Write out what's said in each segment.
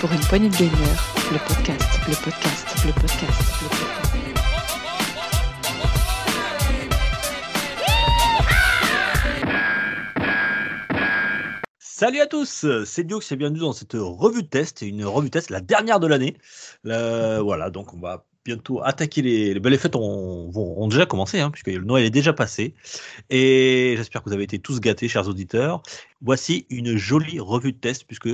Pour une poignée de gagneurs, le podcast, le podcast, le podcast, le podcast. Salut à tous, c'est Diox et bienvenue dans cette revue de test, une revue de test, la dernière de l'année. Euh, voilà, donc on va bientôt attaquer les, les belles fêtes ont, déjà commencé, hein, puisque le Noël est déjà passé. Et j'espère que vous avez été tous gâtés, chers auditeurs. Voici une jolie revue de test, puisque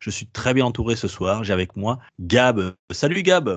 je suis très bien entouré ce soir. J'ai avec moi Gab. Salut Gab.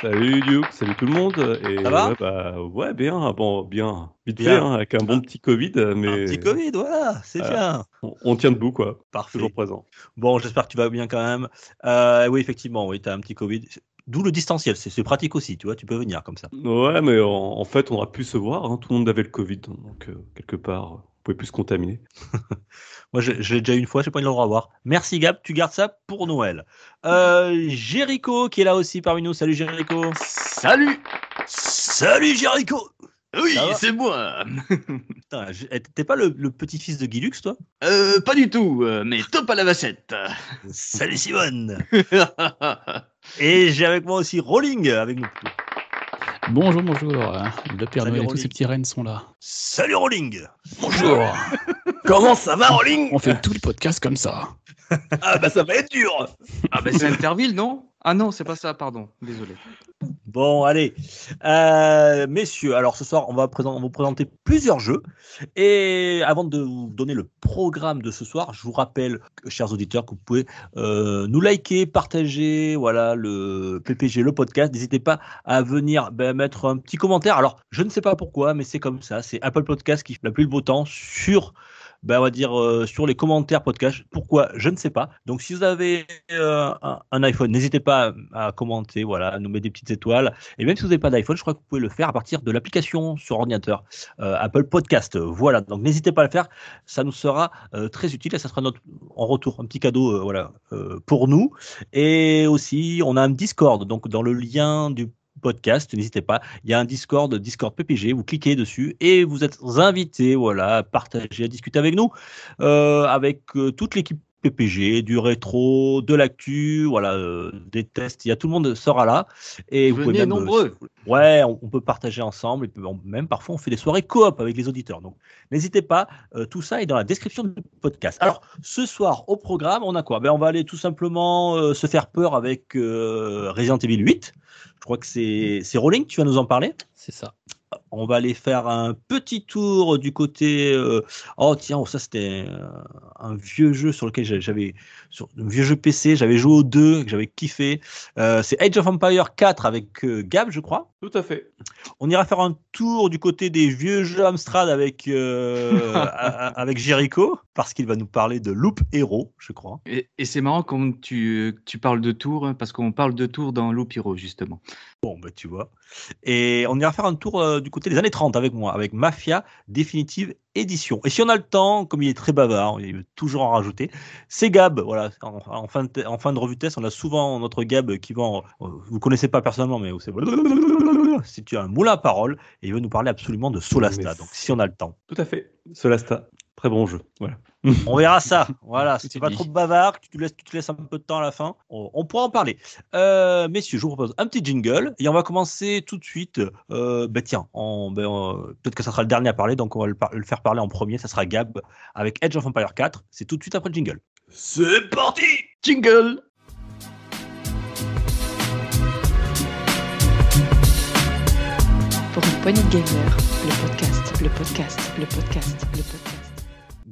Salut Duke, salut tout le monde. Et Ça va ouais, bah, ouais, bien, bon, bien, vite Bien. fait, hein, avec un bon petit Covid, mais Un petit Covid, voilà, c'est bien. on, on tient debout, quoi, Parfait. toujours présent. Bon, j'espère que tu vas bien quand même. Euh, oui, effectivement, oui, tu as un petit Covid. D'où le distanciel, c'est pratique aussi, tu vois, tu peux venir comme ça. Ouais, mais en, en fait, on aura pu se voir, hein, tout le monde avait le Covid, donc euh, quelque part, on pouvait plus se contaminer. Moi, je, je l'ai déjà eu une fois, je n'ai pas eu le droit à voir. Merci Gab, tu gardes ça pour Noël. Euh, Jéricho qui est là aussi parmi nous. Salut Jéricho. Salut Salut Jéricho. Oui, c'est moi eh, t'es pas le, le petit-fils de Guilux, toi? Euh, Pas du tout, euh, mais top à la bassette Salut Simone. Et j'ai avec moi aussi Rolling avec nous. Bonjour, bonjour. Le Père Salut, Noël et tous ces petits rennes sont là. Salut Rolling. Bonjour. Comment ça va, Rolling On fait tout le podcast comme ça. Ah bah ça va être dur Ah bah c'est Interville, non? Ah non, c'est pas ça, pardon, désolé. Bon, allez. Euh, messieurs, alors ce soir, on va, vous présenter plusieurs jeux. Et avant de vous donner le programme de ce soir, je vous rappelle, chers auditeurs, que vous pouvez euh, nous liker, partager voilà, le PPG, le podcast. N'hésitez pas à venir ben, mettre un petit commentaire. Alors, je ne sais pas pourquoi, mais c'est comme ça. C'est Apple Podcast qui fait la plus le beau temps sur ben, on va dire euh, sur les commentaires podcast. Pourquoi? Je ne sais pas. Donc si vous avez euh, un, iPhone, n'hésitez pas à, commenter, voilà, à nous mettre des petites étoiles. Et même si vous n'avez pas d'iPhone, je crois que vous pouvez le faire à partir de l'application sur ordinateur euh, Apple Podcast. Voilà. Donc n'hésitez pas à le faire. Ça nous sera très utile et ça sera notre en retour un petit cadeau, voilà, pour nous. Et aussi, on a un Discord. Donc dans le lien du podcast, n'hésitez pas, il y a un Discord, Discord PPG, vous cliquez dessus et vous êtes invités voilà, à partager, à discuter avec nous, euh, avec euh, toute l'équipe PPG, du rétro, de l'actu, voilà, euh, des tests, il y a tout le monde sera là. Et vous pouvez Venez même, euh, nombreux Ouais, on, on peut partager ensemble et puis on- même parfois on fait des soirées coop avec les auditeurs. Donc n'hésitez pas, euh, tout ça est dans la description du podcast. Alors ce soir au programme, on a quoi? Ben, On va aller tout simplement euh, se faire peur avec euh, Resident Evil 8. Je crois que c'est Rolling, tu vas nous en parler. C'est ça. On va aller faire un petit tour du côté. euh, Oh tiens, oh, ça c'était euh, un vieux jeu sur lequel j'a- j'avais sur un vieux jeu PC, j'avais joué aux deux, que j'avais kiffé. Euh, c'est Age of Empire 4 avec euh, Gab, je crois. Tout à fait. On ira faire un tour du côté des vieux jeux Amstrad avec, euh, avec Jericho, parce qu'il va nous parler de Loop Hero, je crois. Et, et c'est marrant comme tu, tu parles de tour, hein, parce qu'on parle de tour dans Loupiro, justement. Bon, bah, tu vois. Et on ira faire un tour euh, du côté des années 30 avec moi, avec Mafia Définitive Édition. Et si on a le temps, comme il est très bavard, il veut toujours en rajouter, c'est Gab. Voilà, en, en fin de, te- en fin de revue de test, on a souvent notre Gab qui va. en- vous connaissez pas personnellement, mais c'est. Si tu as un moulin à parole, et il veut nous parler absolument de Solasta. Mais Donc, si on a le temps. Tout à fait. Solasta, très bon jeu. Voilà. On verra ça. Voilà, si tu pas dit. trop bavard, tu te laisses, tu te laisses un peu de temps à la fin, on, on pourra en parler. Euh, messieurs, je vous propose un petit jingle et on va commencer tout de suite. Euh, ben tiens, en- ben, euh, peut-être que ça sera le dernier à parler, donc on va le, par- le faire parler en premier. Ça sera Gab avec Edge of Empire 4. C'est tout de suite après le jingle. C'est parti Jingle Pour une poignée de gagneurs, le podcast, le podcast, le podcast, le podcast.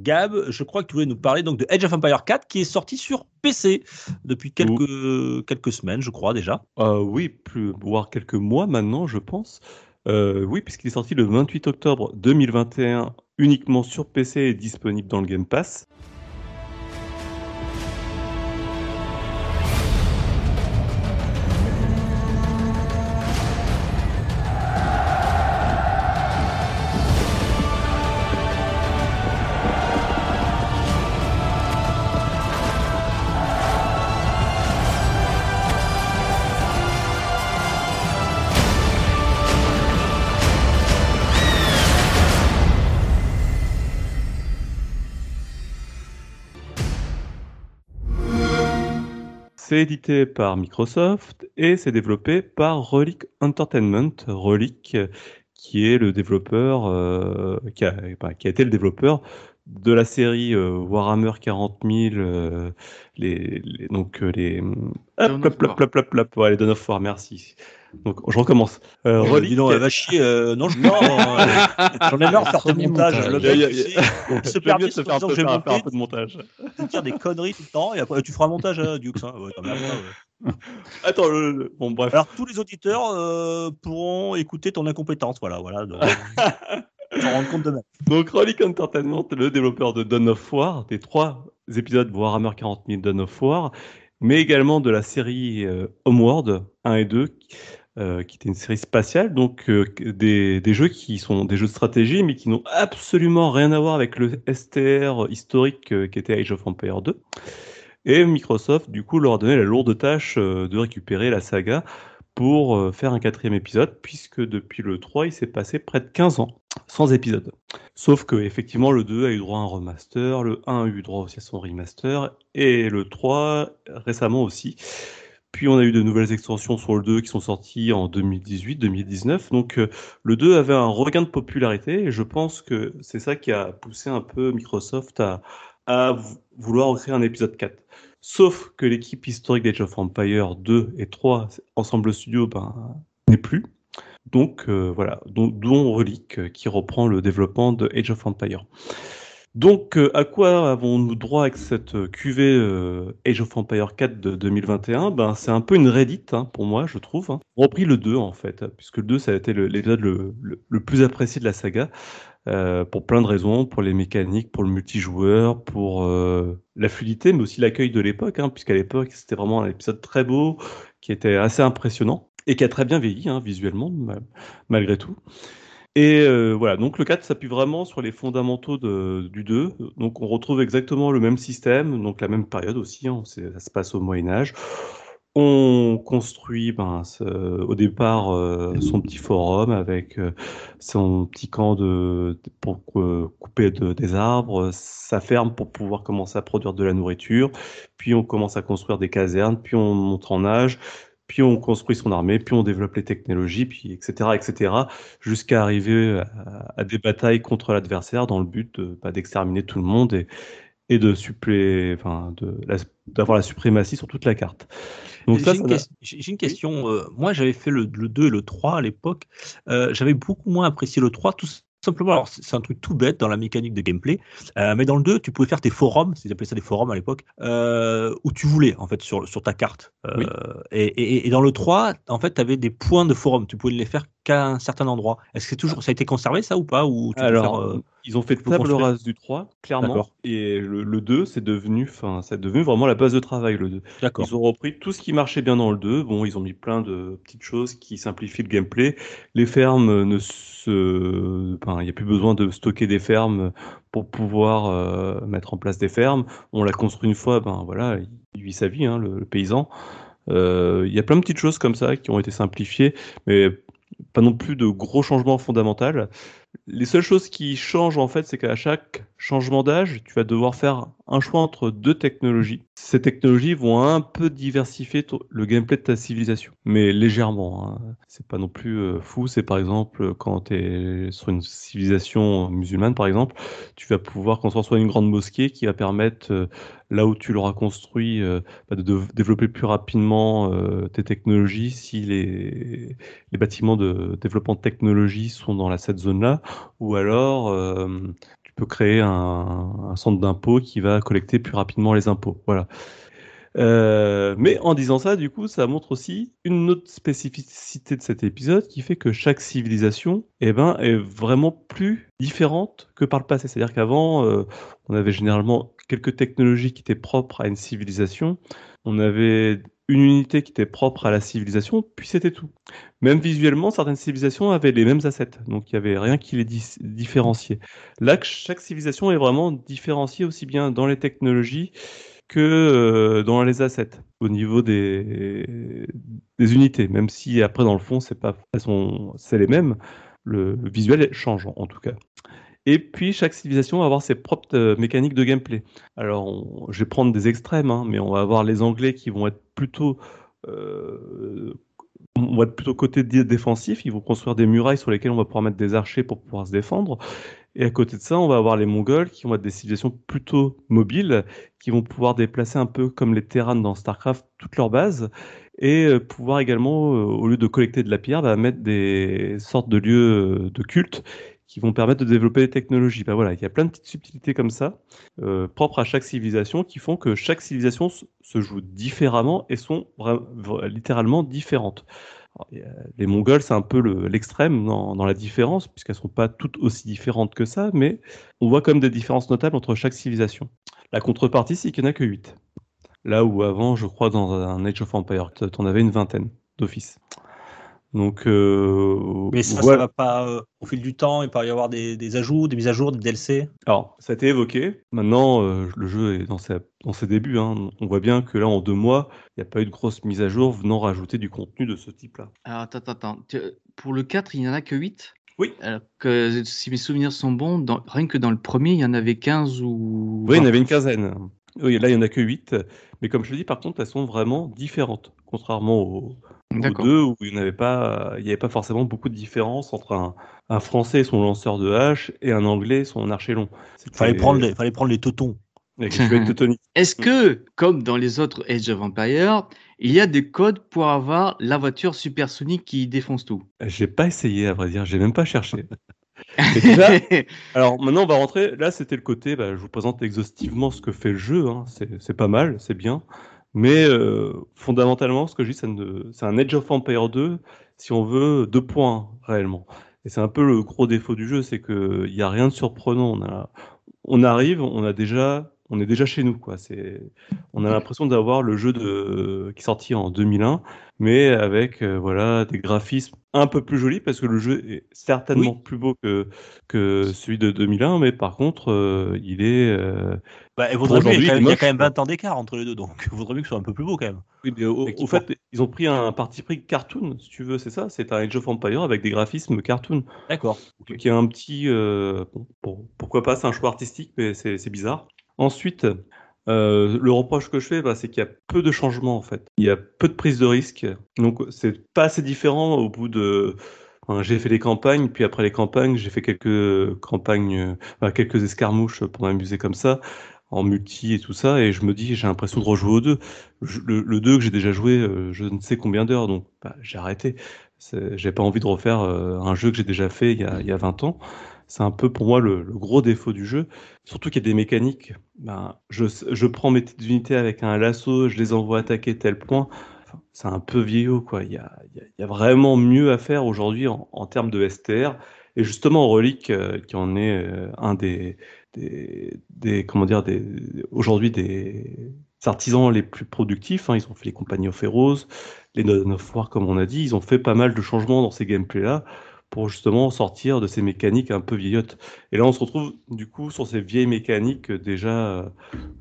Gab, je crois que tu voulais nous parler donc de Edge of Empire 4 qui est sorti sur PC depuis quelques, quelques semaines, je crois déjà. Euh, oui, plus, voire quelques mois maintenant, je pense. Euh, oui, puisqu'il est sorti le 28 octobre 2021 uniquement sur PC et disponible dans le Game Pass. C'est édité par Microsoft et c'est développé par Relic Entertainment. Relic, euh, qui est le développeur, euh, qui, a, enfin, qui a été le développeur de la série euh, Warhammer 40 000, euh, les, les- donc euh, les hop, hop, hop, hop, hop, hop, ouais, les Dawn of War, merci. Donc je recommence. Euh, Euh, Relic, dis donc, elle va chier. euh, non, je non, J'en ai marre de faire Premier montages. montage. Le mec, il il se mieux de se faire peu, faire un peu de montage. tu tires des conneries tout le temps, et après tu feras un montage, hein, Dukes. Hein. Ouais, ouais. Attends, le- le- bon bref. Alors tous les auditeurs euh, pourront écouter ton incompétence, voilà, voilà. donc, rendre compte de même. Donc Relic Entertainment, le développeur de Dawn of War, des trois épisodes Warhammer 40 000 Dawn of War, mais également de la série euh, Homeworld 1 et 2, euh, qui était une série spatiale, donc euh, des, jeux qui sont des jeux de stratégie, mais qui n'ont absolument rien à voir avec le STR historique euh, qui était Age of Empires 2. Et Microsoft, du coup, leur a donné la lourde tâche de récupérer la saga pour faire un quatrième épisode, puisque depuis le 3, il s'est passé près de 15 ans sans épisode. Sauf que effectivement le 2 a eu droit à un remaster, le 1 a eu droit aussi à son remaster, et le 3 récemment aussi. Puis on a eu de nouvelles extensions sur le 2 qui sont sorties en 2018-2019. Donc euh, le 2 avait un regain de popularité et je pense que c'est ça qui a poussé un peu Microsoft à, à vou- vouloir créer un épisode 4. Sauf que l'équipe historique d'Age of Empire 2 et 3, Ensemble Studio, ben, n'est plus. Donc euh, voilà, dont, dont Relic euh, qui reprend le développement de Age of Empire. Donc euh, à quoi avons-nous droit avec cette euh, cuvée euh, Age of Empire 4 de 2021 Ben c'est un peu une Reddit hein, pour moi, je trouve. Hein. On repris le 2 en fait, puisque le 2 ça a été l'épisode le, plus apprécié de la saga. pour plein de raisons, pour les mécaniques, pour le multijoueur, pour la fluidité, mais aussi l'accueil de l'époque, hein, puisqu'à l'époque c'était vraiment un épisode très beau, qui était assez impressionnant et qui a très bien vieilli hein, visuellement ma- malgré tout. Et euh, voilà, donc le 4 s'appuie vraiment sur les fondamentaux de- du 2. Donc on retrouve exactement le même système, donc la même période aussi, hein, ça se passe au Moyen Âge. On construit ben, au départ euh, son petit forum avec euh, son petit camp de, pour couper de- des arbres, sa ferme pour pouvoir commencer à produire de la nourriture, puis on commence à construire des casernes, puis on monte en âge, puis on construit son armée, puis on développe les technologies, puis etc. etc. jusqu'à arriver à, à des batailles contre l'adversaire dans le but de, bah, d'exterminer tout le monde et, et de enfin, la- d'avoir la suprématie sur toute la carte. Donc une, j'ai une question. euh, moi, j'avais fait le, le 2 et le 3 à l'époque. Euh, j'avais beaucoup moins apprécié le 3, tout simplement. Alors, c'est un truc tout bête dans la mécanique de gameplay. Euh, mais dans le 2, tu pouvais faire tes forums, ils appelaient ça des forums à l'époque, euh, où tu voulais, en fait, sur, sur ta carte. Euh, Oui. et, et- et dans le 3, en fait, tu avais des points de forum. Tu pouvais les faire qu'à un certain endroit. Est-ce que c'est toujours, ça a été conservé, ça, ou pas ou Alors, faire, euh, ils ont fait table construire rase du 3, clairement. Et le, le 2, c'est devenu, enfin, c'est devenu vraiment la base de travail, le 2. D'accord. Ils ont repris tout ce qui marchait bien dans le 2. Bon, ils ont mis plein de petites choses qui simplifient le gameplay. Les fermes ne se, enfin, il n'y a plus besoin de stocker des fermes pour pouvoir euh, mettre en place des fermes. On l'a construit une fois, ben voilà, il vit sa vie, hein, le, le paysan. Euh, Il y a plein de petites choses comme ça qui ont été simplifiées, mais pas non plus de gros changements fondamentaux. Les seules choses qui changent en fait, c'est qu'à chaque changement d'âge, tu vas devoir faire un choix entre deux technologies. Ces technologies vont un peu diversifier le gameplay de ta civilisation, mais légèrement. Hein. C'est pas non plus euh, fou. C'est par exemple quand tu es sur une civilisation musulmane, par exemple, tu vas pouvoir construire soit une grande mosquée qui va permettre, euh, là où tu l'auras construit, euh, bah, de, développer plus rapidement tes technologies si les, les bâtiments de développement de technologie sont dans la, cette zone-là, ou alors euh, tu peux créer un, centre d'impôt qui va collecter plus rapidement les impôts. Voilà. Euh, mais en disant ça, du coup, ça montre aussi une autre spécificité de cet épisode qui fait que chaque civilisation eh ben, est vraiment plus différente que par le passé. C'est-à-dire qu'avant, euh, on avait généralement quelques technologies qui étaient propres à une civilisation. On avait une unité qui était propre à la civilisation, puis c'était tout. Même visuellement, certaines civilisations avaient les mêmes assets, donc il n'y avait rien qui les différenciait. Là, que chaque civilisation est vraiment différenciée aussi bien dans les technologies que euh, dans les assets, au niveau des, unités, même si après, dans le fond, c'est pas, c'est les mêmes, le visuel change en tout cas. Et puis chaque civilisation va avoir ses propres euh, mécaniques de gameplay. Alors je vais prendre des extrêmes, hein, mais on va avoir les Anglais qui vont être plutôt euh, être plutôt côté dé- défensif, ils vont construire des murailles sur lesquelles on va pouvoir mettre des archers pour pouvoir se défendre. Et à côté de ça, on va avoir les Mongols qui vont être des civilisations plutôt mobiles, qui vont pouvoir déplacer un peu comme les Terrans dans StarCraft toutes leurs bases, et euh, pouvoir également, au lieu de collecter de la pierre, bah, mettre des sortes de lieux de culte qui vont permettre de développer des technologies. Bah, voilà, il y a plein de petites subtilités comme ça, euh, propres à chaque civilisation, qui font que chaque civilisation se joue différemment et sont littéralement différentes. Les Mongols, c'est un peu le- l'extrême dans, la différence, puisqu'elles sont pas toutes aussi différentes que ça, mais on voit quand même des différences notables entre chaque civilisation. La contrepartie, c'est qu'il n'y en a que 8. Là où avant, je crois, dans un Age of Empires, tu en avais une vingtaine d'office. Donc, euh, Mais ça, ça voilà. va pas euh, au fil du temps, il peut y avoir des, des ajouts, des mises à jour, des DLC. Alors, ça a été évoqué. Maintenant, euh, le jeu est dans, sa- dans ses débuts. hein. On voit bien que là, en deux mois, il n'y a pas eu de grosse mise à jour venant rajouter du contenu de ce type-là. Alors, attends, attends, Pour le 4, il n'y en a que 8 Oui. Alors que si mes souvenirs sont bons, dans- rien que dans le premier, il y en avait 15 ou. Oui, il y en 20. avait une quinzaine. Oui, là, il n'y en a que 8. Mais comme je te dis, par contre, elles sont vraiment différentes. Contrairement aux, deux où il n'y avait, pas- il n'y avait pas forcément beaucoup de différence entre un, un Français et son lanceur de hache et un Anglais et son archer long. C'était- Fallait prendre les, fallait prendre les teutoniques. Est-ce que, comme dans les autres Age of Empires, il y a des codes pour avoir la voiture supersonique qui défonce tout? J'ai pas essayé, à vrai dire. J'ai même pas cherché. Alors maintenant on va rentrer, là c'était le côté, bah, je vous présente exhaustivement ce que fait le jeu, hein. c'est pas mal, c'est bien, mais euh, fondamentalement ce que je dis c'est un Age of Empire 2 si on veut deux points réellement. Et c'est un peu le gros défaut du jeu, c'est qu'il n'y a rien de surprenant, on arrive, on a déjà... On est déjà chez nous, quoi. C'est, on a l'impression d'avoir le jeu de, qui est sorti en 2001, mais avec euh, voilà des graphismes un peu plus jolis parce que le jeu est certainement plus beau que que celui de 2001, mais par contre, euh, il est. euh, Bah, il vaudrait mieux, il y a quand il même- il y a est quand même moche, 20 ans d'écart entre les deux, donc il vaudrait mieux que ce soit un peu plus beau quand même. oui, mais au, fait, ils ont pris un parti pris cartoon, si tu veux, c'est ça? C'est un Age of Empire avec des graphismes cartoon, D'accord. qui est un petit. euh, bon, bon, pourquoi pas, c'est un choix artistique, mais c'est bizarre. Ensuite. euh, le reproche que je fais, bah, c'est qu'il y a peu de changements en fait. Il y a peu de prise de risque, donc c'est pas assez différent au bout de. j'ai fait les campagnes, puis après les campagnes, j'ai fait quelques campagnes, euh, quelques escarmouches pour m'amuser comme ça, en multi et tout ça, et je me dis, j'ai l'impression de rejouer deux. Je- le, le 2 que j'ai déjà joué, euh, je ne sais combien d'heures, donc bah, j'ai arrêté. J'ai pas envie de refaire un jeu que j'ai déjà fait il y a, il y a 20 ans. C'est un peu pour moi le, gros défaut du jeu. Surtout qu'il y a des mécaniques. Ben, je, je prends mes unités avec un lasso, je les envoie attaquer tel point. C'est un peu vieillot, quoi. Il y a, y a- vraiment mieux à faire aujourd'hui en, termes de STR. Et justement, Relic, euh, qui en est euh, un des, des, des- comment dire, des, aujourd'hui des artisans les plus productifs. hein. Ils ont fait les compagnies of Heroes, les Dawn comme on a dit. Ils ont fait pas mal de changements dans ces gameplays-là pour justement sortir de ces mécaniques un peu vieillottes. Et là, on se retrouve du coup sur ces vieilles mécaniques déjà euh,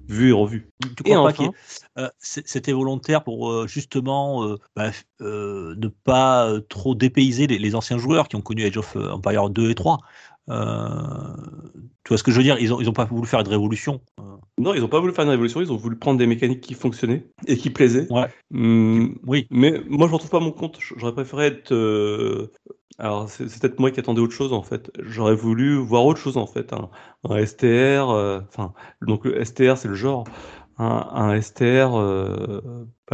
vues et revues. Tu Et crois pas enfin, euh, c'était volontaire pour euh, justement euh, bah, euh, ne pas euh, trop dépayser les, les anciens joueurs qui ont connu Age of Empire 2 et 3 Euh, Tu vois ce que je veux dire? Ils ont, ils ont pas voulu faire de révolution. Non, ils n'ont pas voulu faire une révolution, ils ont voulu prendre des mécaniques qui fonctionnaient et qui plaisaient. Ouais. Hum, oui. Mais moi, je ne retrouve pas mon compte. J'aurais préféré être. euh, Alors, c'est peut-être moi qui attendais autre chose en fait. J'aurais voulu voir autre chose en fait. Un, un STR. euh, Enfin, donc le STR, c'est le genre. Un, un STR euh,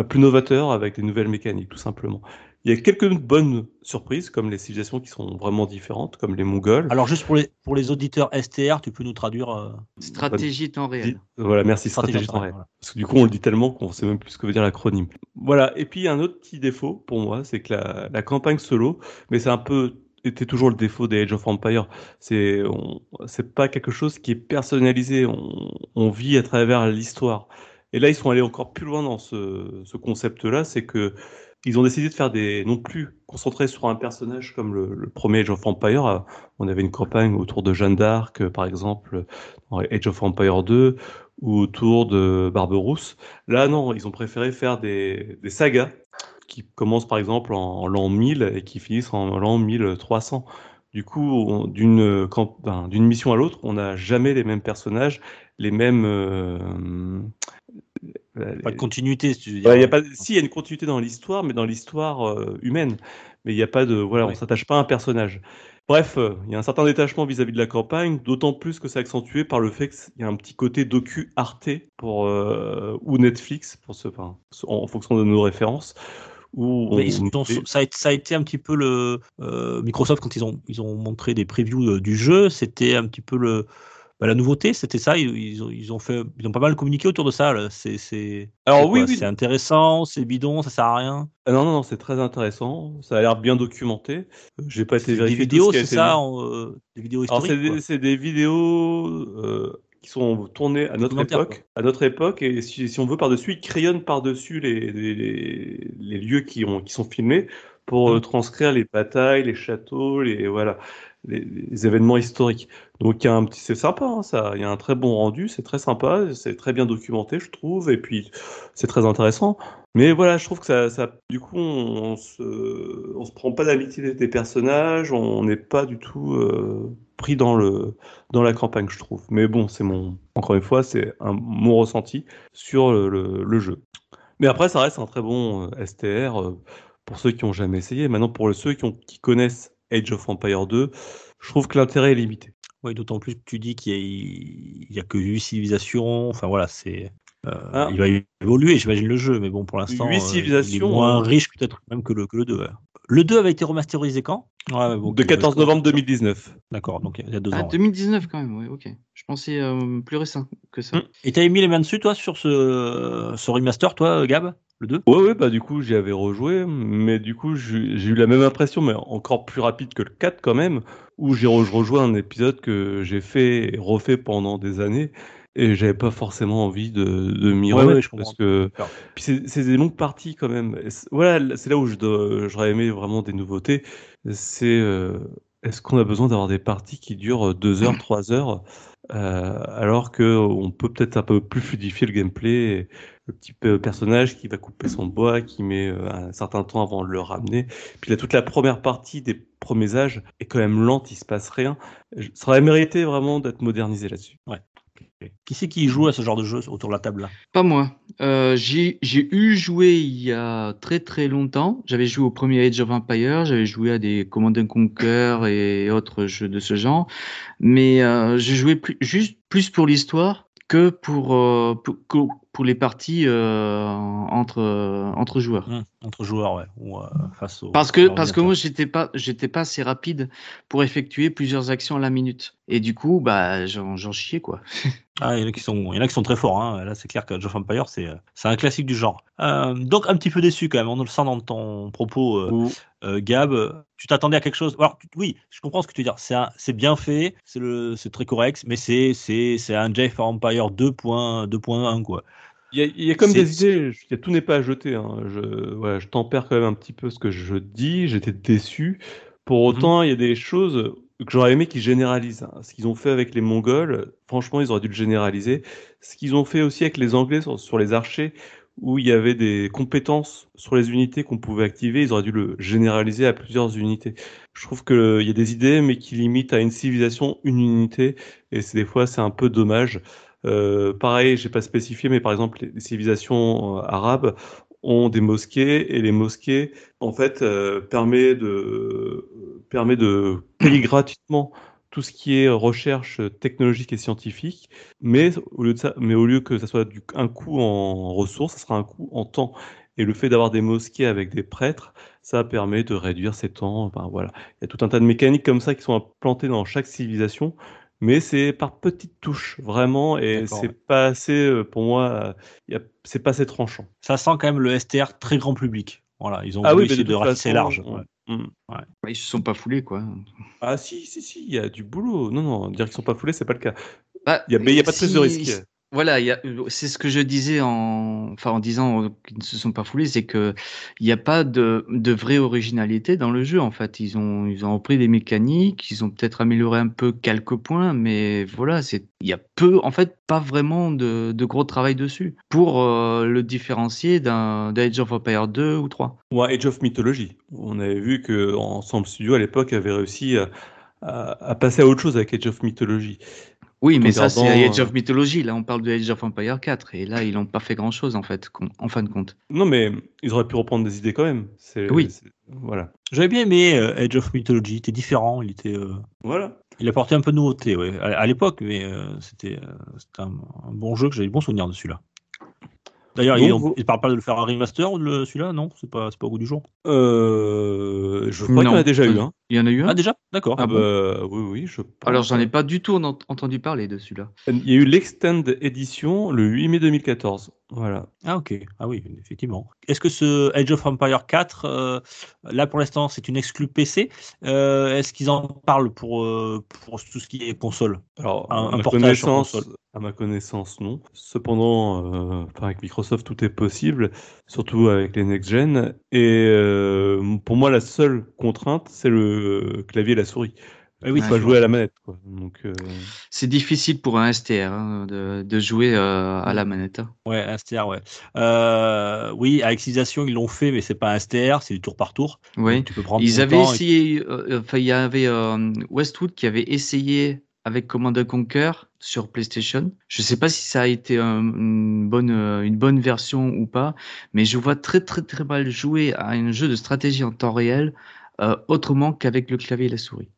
plus novateur avec des nouvelles mécaniques, tout simplement. Il y a quelques bonnes surprises, comme les civilisations qui sont vraiment différentes, comme les Mongols. Alors juste pour les, pour les auditeurs STR, tu peux nous traduire euh, Stratégie temps réel. Voilà, merci, stratégie stratégie temps réel. voilà. Parce que du coup, on le dit tellement qu'on sait même plus ce que veut dire l'acronyme. Voilà. Et puis, il y a un autre petit défaut pour moi, c'est que la, la campagne solo, mais c'est un peu était toujours le défaut des Age of Empire. C'est on- c'est pas quelque chose qui est personnalisé. On, on vit à travers l'histoire. Et là, ils sont allés encore plus loin dans ce, ce concept-là, c'est que ils ont décidé de faire des non plus concentrés sur un personnage comme le, premier Age of Empire. On avait une campagne autour de Jeanne d'Arc, par exemple, dans Age of Empire 2 ou autour de Barberousse. Là, non, ils ont préféré faire des, des sagas qui commencent par exemple en, l'an 1000 et qui finissent en l'an 1300. Du coup, d'une mission à l'autre, on n'a jamais les mêmes personnages, les mêmes. euh, Pas de continuité, si tu veux dire. Ouais, il y a pas, si, il y a une continuité dans l'histoire, mais dans l'histoire euh, humaine. Mais il n'y a pas de, voilà, on Oui. s'attache pas à un personnage. Bref, euh, il y a un certain détachement vis-à-vis de la campagne, d'autant plus que c'est accentué par le fait qu'il y a un petit côté docu Arte pour euh, ou Netflix pour ce, enfin, en, fonction de nos références. Où on- Mais ils ont- ça, a, été- ça a été un petit peu le euh, Microsoft quand ils ont ils ont montré des previews euh, du jeu, c'était un petit peu le bah, la nouveauté, c'était ça. Ils, ils ont, ils ont fait ils ont pas mal communiqué autour de ça. C'est Alors oui, c'est intéressant, c'est bidon, ça sert à rien? Ah non, non, non, c'est très intéressant. Ça a l'air bien documenté. Euh, J'ai pas été C'est des vérifié tout vidéos, c'est ça, en, euh, des vidéos historiques. c'est des, des vidéos euh, qui sont tournées à notre époque, à notre époque, et si, si on veut par-dessus, ils crayonnent par-dessus les, les, les- les lieux qui, ont, qui sont filmés pour euh, Mhm. transcrire les batailles, les châteaux, les voilà, les, événements historiques. Donc c'est sympa, hein, ça, il y a un très bon rendu, c'est très sympa, c'est très bien documenté, je trouve, et puis c'est très intéressant. Mais voilà, je trouve que ça, du coup, on, on se, on se prend pas d'amitié des personnages, on n'est pas du tout euh, pris dans le, dans la campagne, je trouve. Mais bon, c'est mon, encore une fois, c'est un, mon ressenti sur le, jeu. Mais après, ça reste un très bon euh, STR euh, pour ceux qui ont jamais essayé. Maintenant, pour ceux qui connaissent Age of Empire 2, je trouve que l'intérêt est limité. Oui, d'autant plus que tu dis qu'il y a, que 8 civilisations. Enfin voilà, c'est. euh, Ah. Il va évoluer, j'imagine, le jeu, mais bon, pour l'instant, Huit euh, il est civilisations, moins hein. riche peut-être même que le, que le 2. ouais. Le 2 avait été remasterisé quand? Ouais, mais bon, De ok, 14 ouais, novembre 2019. D'accord, donc il y a deux Ah, ans. ouais. 2019 quand même, oui, ok. Je pensais euh, plus récent que ça. Et t'avais mis les mains dessus, toi, sur ce, ce remaster, toi, Gab? Le 2 Ouais, ouais, bah du coup, j'y avais rejoué, mais du coup, j'ai eu la même impression, mais encore plus rapide que le 4 quand même, où j'ai re- rejoué un épisode que j'ai fait et refait pendant des années, et j'avais pas forcément envie de, de m'y Ouais, remettre, parce que puis c'est des longues parties quand même. Et Voilà, c'est là où j'aurais aimé vraiment des nouveautés. C'est euh, est-ce qu'on a besoin d'avoir des parties qui durent 2 heures, 3 heures, euh, alors que on peut peut-être un peu plus fluidifier le gameplay. et le petit pe- personnage qui va couper son bois, qui met euh, un certain temps avant de le ramener. Puis là, toute la première partie des premiers âges est quand même lente, il se passe rien. Je- Ça aurait mérité vraiment d'être modernisé là-dessus. Qui c'est qui joue à ce genre de jeu autour de la table là? Pas moi. Euh, j'ai eu joué il y a très très longtemps. J'avais joué au premier Age of Empires, j'avais joué à des Command and Conquer et autres jeux de ce genre. Mais euh, j'ai joué plus, juste plus pour l'histoire que pour, euh, pour les parties euh, entre, euh, entre joueurs. Hum, Entre joueurs, ouais. Ou euh, face au. Parce que, parce que moi, j'étais pas, j'étais pas assez rapide pour effectuer plusieurs actions à la minute. Et du coup, bah, j'en chiais, quoi. Ah, il y en a qui sont, il y en a qui sont très forts. Hein. Là, c'est clair que of Empire, c'est, c'est un classique du genre. Donc, un petit peu déçu quand même. On le sent dans ton propos, Gab. Tu t'attendais à quelque chose? Alors, tu- oui, je comprends ce que tu veux dire. C'est, bien fait, c'est, le, c'est très correct, mais c'est, c'est, c'est un of Empire 2.1, quoi. Il y a, il y a comme des idées, je- tout n'est pas à jeter. hein. Je, tempère quand même un petit peu ce que je dis. J'étais déçu. Pour Mhm. autant, il y a des choses que j'aurais aimé qu'ils généralisent. hein. Ce qu'ils ont fait avec les Mongols, franchement, ils auraient dû le généraliser. Ce qu'ils ont fait aussi avec les Anglais sur, sur les archers, où il y avait des compétences sur les unités qu'on pouvait activer, ils auraient dû le généraliser à plusieurs unités. Je trouve qu'il y a des idées, mais qui limitent à une civilisation, une unité, et c'est des fois c'est un peu dommage. Euh, pareil, j'ai pas spécifié, mais par exemple, les, civilisations euh, arabes ont des mosquées et les mosquées, en fait, euh, permet de de payer gratuitement tout ce qui est recherche technologique et scientifique, mais au lieu de ça, mais au lieu que ça soit un coût en ressources, ça sera un coût en temps. Et le fait d'avoir des mosquées avec des prêtres, ça permet de réduire ces temps. Enfin, voilà, il y a tout un tas de mécaniques comme ça qui sont implantées dans chaque civilisation mais c'est par petites touches vraiment et c'est ouais. pas assez euh, pour moi y a- c'est pas assez tranchant Ça sent quand même le STR très grand public. Voilà, ils ont ah voulu oui mais essayer de de, ratisser large. on- ouais. Bah, Ils se sont pas foulés, quoi. ah si si si il y a du boulot non non dire qu'ils sont pas foulés c'est pas le cas Bah, Il y a- mais il y a pas de prise de risque. Voilà, c'est ce que je disais en, en disant qu'ils ne se sont pas foulés, c'est que il n'y a pas de, de vraie originalité dans le jeu. En fait, ils ont, ils ont repris des mécaniques, ils ont peut-être amélioré un peu quelques points, mais voilà, c'est, il y a peu, en fait, pas vraiment de, de gros travail dessus pour euh, le différencier d'un Age of Empire 2 ou 3. ou un Age of Mythology on avait vu que Ensemble Studio à l'époque avait réussi à, à, à passer à autre chose avec Age of Mythology. Oui, mais ça, c'est Age euh, of Mythology. Là, on parle de Age of Empire 4. Et là, ils n'ont pas fait grand-chose, en fait, en fin de compte. Non, mais ils auraient pu reprendre des idées quand même. Oui. Voilà. J'avais bien aimé euh, Age of Mythology, il était différent, il était, euh, Voilà. il apportait un peu de nouveauté, ouais, à, à l'époque, mais euh, c'était, un, un bon jeu que j'avais de bons souvenirs dessus là. D'ailleurs, Donc, il, vous- il parle pas de le faire un remaster ou de celui-là, non C'est pas, pas au goût du jour. Je crois qu'il y en Non. a déjà eu. Hein. Il y en a eu un Ah déjà, d'accord. Ah bon bah, oui, oui, je pense. Alors, j'en ai pas du tout en- entendu parler de celui-là. Il y a eu l'Extend Edition le 8 mai 2014. Voilà. Ah ok, ah oui, effectivement. Est-ce que ce Age of Empire 4, euh, là pour l'instant c'est une exclue PC, euh, est-ce qu'ils en parlent pour, euh, pour tout ce qui est console? Alors, Un- à, un ma portage sur connaissance, console. à ma connaissance, non. Cependant, euh, avec Microsoft, tout est possible, surtout avec les next-gen. Et euh, pour moi, la seule contrainte, c'est le clavier et la souris. Eh oui, Ouais, pas jouer à la manette. Quoi. Donc, euh, C'est difficile pour un STR hein, de, de jouer euh, à la manette. hein. Ouais, un STR, ouais. Euh, oui, avec Civilization, ils l'ont fait, mais c'est pas un STR, c'est du tour par tour. Oui. Tu peux prendre Ils avaient temps et- essayé, euh, enfin, il y avait euh, Westwood qui avait essayé avec Command Conquer sur PlayStation. Je sais pas si ça a été un- une bonne, euh, une bonne version ou pas, mais je vois très très très mal jouer à un jeu de stratégie en temps réel euh, autrement qu'avec le clavier et la souris.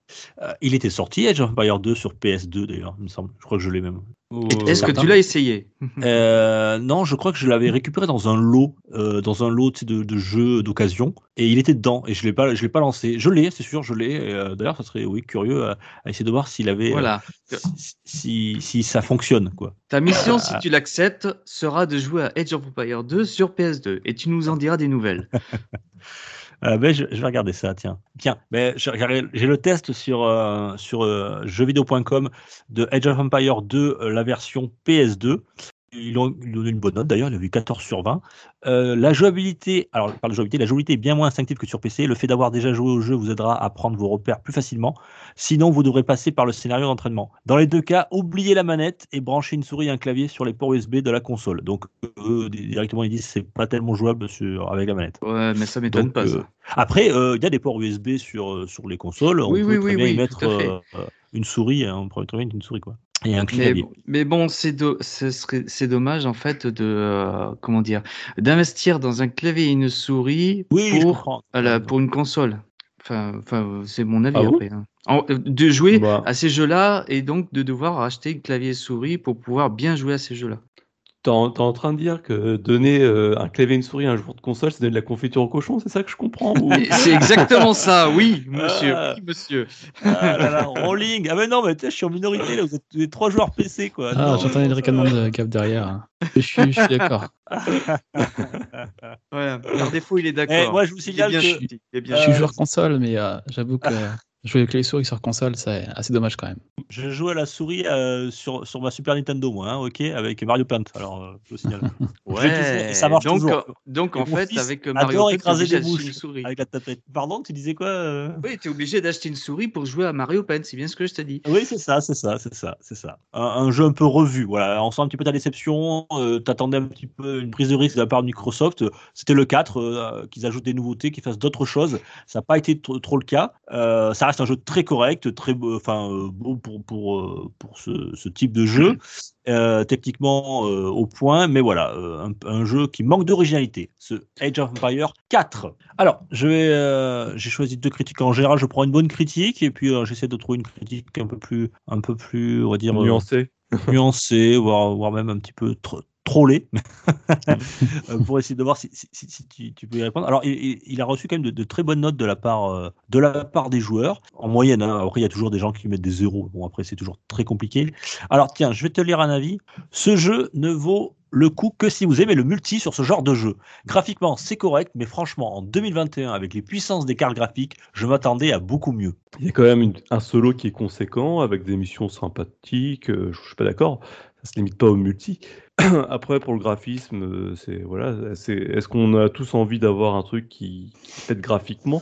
Euh, il était sorti, Age of Empire 2 sur PS2 d'ailleurs, il me semble. Je crois que je l'ai même. Et Est-ce que tu l'as essayé? Euh, non, je crois que je l'avais récupéré dans un lot, euh, dans un lot de, de jeux d'occasion, et il était dedans, et je l'ai pas, je l'ai pas lancé. Je l'ai, c'est sûr, je l'ai. euh, D'ailleurs, ça serait oui curieux à, à essayer de voir s'il avait, euh, Voilà. si, si, si ça fonctionne quoi. Ta mission, si tu l'acceptes, sera de jouer à Age of Empire 2 sur PS2 et tu nous en diras des nouvelles. Euh, ben, je, vais regarder ça, tiens. Tiens, ben, j'ai le test sur, euh, sur euh, jeuxvideo.com de Age of Empire 2, euh, la version PS2. Ils ont, ils ont donné une bonne note d'ailleurs, il a eu 14 sur 20. Euh, la jouabilité, alors par la jouabilité, la jouabilité est bien moins instinctive que sur PC. Le fait d'avoir déjà joué au jeu vous aidera à prendre vos repères plus facilement. Sinon, vous devrez passer par le scénario d'entraînement. Dans les deux cas, oubliez la manette et branchez une souris et un clavier sur les ports USB de la console. Donc, eux, directement, ils disent que c'est pas tellement jouable sur, avec la manette. Ouais, mais ça m'étonne pas. euh. Après, euh, il y a des ports USB sur, sur les consoles. On Oui, peut oui, très oui, bien y oui, mettre une souris. hein, on pourrait très bien mettre une souris, quoi. Et un Mais, bon- mais bon, c'est do- dommage en fait de euh, comment dire d'investir dans un clavier et une souris Oui, je pour la- une console. Enfin, enfin c'est mon avis Ah après. hein. En- euh, de jouer Bah. à ces jeux-là et donc de devoir acheter un clavier et souris pour pouvoir bien jouer à ces jeux-là. T'es en, en train de dire que donner euh, un clavier et une souris à un joueur de console, c'est donner de la confiture au cochon, c'est ça que je comprends ou- C'est exactement ça, oui, monsieur. Ah. Oui, monsieur. Ah là là, rolling. Ah, mais non, mais tu sais, je suis en minorité, là. Vous êtes tous les trois joueurs PC, quoi. Ah, Non, j'entendais le ricanement de Gab derrière. hein. Je suis, je suis d'accord. Voilà. Par défaut, il est Eh, d'accord. moi, je vous signale bien que. Je Euh, suis joueur console, mais euh, j'avoue que jouer avec les souris sur console, c'est assez dommage quand même. Je joue à la souris euh, sur, sur ma Super Nintendo, moi, hein, ok, avec Mario Paint. Alors, euh, je vous signale. Ouais, et ça marche donc, toujours. donc Et en fait, avec Mario Paint, écraser des une souris. Avec la tablette. Pardon, tu disais quoi euh? Oui, tu es obligé d'acheter une souris pour jouer à Mario Paint, c'est bien ce que je te dis. Oui, c'est ça, c'est ça, c'est ça, c'est ça. Un, un jeu un peu revu. Voilà, on sent un petit peu ta déception. Euh, T'attendais un petit peu une prise de risque de la part de Microsoft. C'était le 4, euh, qu'ils ajoutent des nouveautés, qu'ils fassent d'autres choses. Ça n'a pas été trop, trop le cas. Euh, ça reste un jeu très correct, très beau, enfin euh, beau pour pour euh, pour ce, ce type de jeu. Euh, techniquement euh, au point, mais voilà, euh, un, un jeu qui manque d'originalité. Ce Age of Empire 4. Alors, je vais, euh, j'ai choisi deux critiques en général. Je prends une bonne critique et puis euh, j'essaie de trouver une critique un peu plus, un peu plus, on va dire, euh, nuancé. nuancée, voire, voire même un petit peu tro- trollée, euh, pour essayer de voir si, si- si- si tu, tu peux y répondre. Alors, il, a reçu quand même de, de très bonnes notes de la part, euh, de la part des joueurs, en moyenne. hein. Après, il y a toujours des gens qui mettent des zéros. Bon, après, c'est toujours très compliqué. Alors, tiens, je vais te lire un avis. Ce jeu ne vaut le coup que si vous aimez le multi sur ce genre de jeu. Graphiquement, c'est correct, mais franchement, en 2021, avec les puissances des cartes graphiques, je m'attendais à beaucoup mieux. Il y a quand même une- un solo qui est conséquent, avec des missions sympathiques, euh, je, suis pas d'accord, se limite pas au multi. Après, pour le graphisme, euh, c'est voilà, c'est est-ce qu'on a tous envie d'avoir un truc qui, qui pète graphiquement?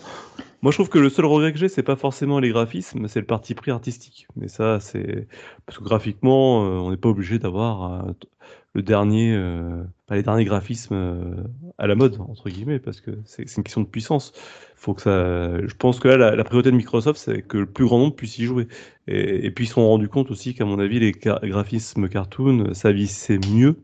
Moi, je trouve que le seul regret que j'ai, c'est pas forcément les graphismes, c'est le parti pris artistique. Mais ça, c'est parce que graphiquement, euh, on n'est pas obligé d'avoir le dernier, euh, les derniers graphismes euh, à la mode entre guillemets, parce que c'est une question de puissance. Faut que ça, je pense que là, la, priorité de Microsoft, c'est que le plus grand nombre puisse y jouer. Et, puis ils se sont rendus compte aussi qu'à mon avis, les graphismes cartoon, ça vissait mieux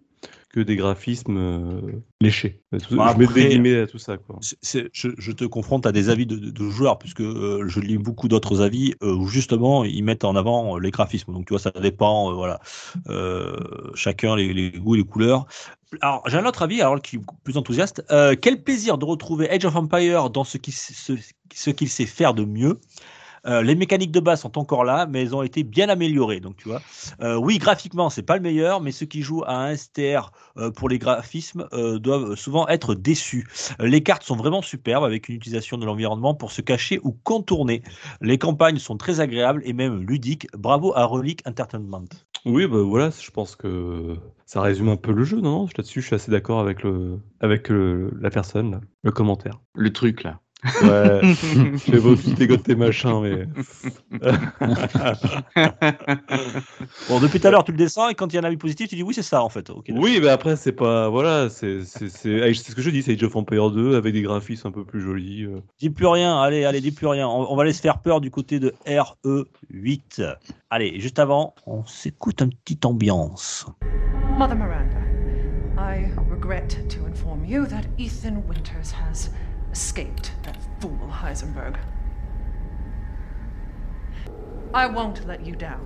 que des graphismes euh, léchés. Tout- Bah, je mets après- des guillemets à tout ça, quoi. Je, je te confronte à des avis de, de- de joueurs, puisque euh, je lis beaucoup d'autres avis euh, où justement ils mettent en avant les graphismes. Donc tu vois, ça dépend, voilà, chacun les, les goûts et les couleurs. Alors j'ai un autre avis, alors qui est plus enthousiaste. Quel plaisir de retrouver Age of Empire dans ce qu'il ce, ce qu'il sait faire de mieux? Euh, les mécaniques de base sont encore là, mais elles ont été bien améliorées. Donc, tu vois, Euh, oui, graphiquement, c'est pas le meilleur, mais ceux qui jouent à un STR euh, pour les graphismes euh, doivent souvent être déçus. Les cartes sont vraiment superbes avec une utilisation de l'environnement pour se cacher ou contourner. Les campagnes sont très agréables et même ludiques. Bravo à Relic Entertainment. Oui, bah voilà, je pense que ça résume un peu le jeu, non? Là-dessus, je suis assez d'accord avec le, avec le- la personne, là, le commentaire. Le truc là. Ouais, j'ai beau tout dégoter machin, mais. Bon, depuis tout à l'heure, tu le descends et quand il y a un avis positif, tu dis oui, c'est ça en fait. Oui, mais après, c'est pas. Voilà, c'est c'est- c'est Age- c'est ce que je dis, c'est Age of Empire 2 avec des graphismes un peu plus jolis. euh. Dis plus rien, allez, allez, dis plus rien. On, on va aller se faire peur du côté de RE8. Allez, juste avant, on s'écoute un petit ambiance. Mother Miranda, I regret to inform you that Ethan Winters has escaped that fool Heisenberg. I won't let you down.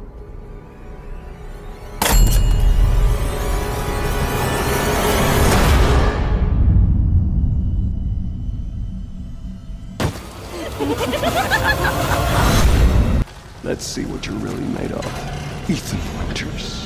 Let's see what you're really made of. Ethan Winters.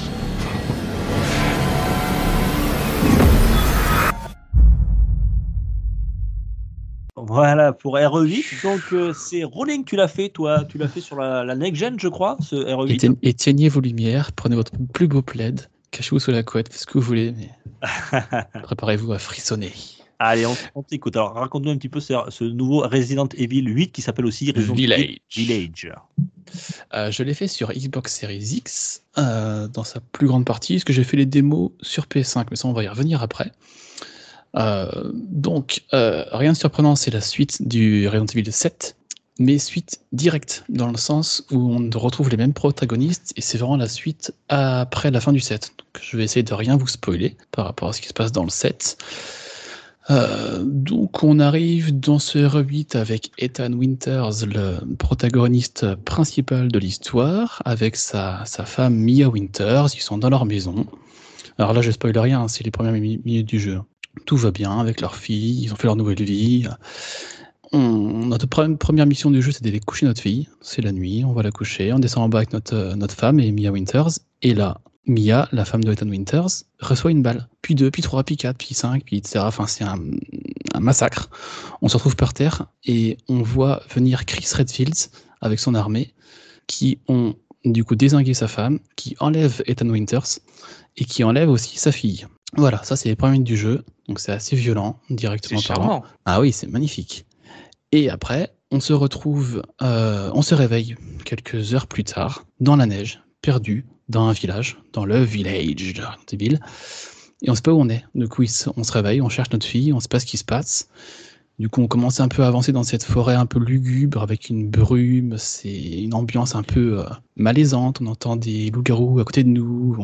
Voilà pour RE8. Donc, euh, c'est Rolling, tu l'as fait, toi. Tu l'as fait sur la, la next gen, je crois, ce RE8. Éteigne- Éteignez vos lumières, prenez votre plus beau plaid, cachez-vous sous la couette, faites ce que vous voulez, mais préparez-vous à frissonner. Allez, on, on t'écoute. Alors, raconte-nous un petit peu ce, ce nouveau Resident Evil 8 qui s'appelle aussi Resident Village. Evil Village. Euh, je l'ai fait sur Xbox Series X, euh, dans sa plus grande partie, parce que j'ai fait les démos sur PS5, mais ça on va y revenir après. Euh, donc, euh, rien de surprenant, c'est la suite du Resident Evil 7, mais suite directe, dans le sens où on retrouve les mêmes protagonistes, et c'est vraiment la suite après la fin du 7. Donc, je vais essayer de rien vous spoiler par rapport à ce qui se passe dans le 7. Euh, donc on arrive dans ce R8 avec Ethan Winters, le protagoniste principal de l'histoire, avec sa, sa femme Mia Winters, ils sont dans leur maison. Alors là je spoil rien, hein, c'est les premières mi- minutes du jeu. Tout va bien avec leur fille, ils ont fait leur nouvelle vie. Notre pre- première mission du jeu c'est d'aller coucher notre fille, c'est la nuit, on va la coucher, on descend en bas avec notre, euh, notre femme et Mia Winters, et là Mia, la femme de Ethan Winters, reçoit une balle, puis deux, puis trois, puis quatre, puis cinq, puis etc. Enfin, c'est un, un massacre. On se retrouve par terre et on voit venir Chris Redfield avec son armée qui ont du coup désingué sa femme, qui enlève Ethan Winters et qui enlève aussi sa fille. Voilà, ça c'est les premiers minutes du jeu, donc c'est assez violent directement parlant. Ah oui, c'est magnifique. Et après, on se retrouve, euh, on se réveille quelques heures plus tard dans la neige, perdu dans un village, dans le village de Resident Evil. Et on sait pas où on est. Du coup, on se réveille, on cherche notre fille, on sait pas ce qui se passe. Du coup, on commence un peu à avancer dans cette forêt un peu lugubre avec une brume. C'est une ambiance un peu euh, malaisante. On entend des loups-garous à côté de nous.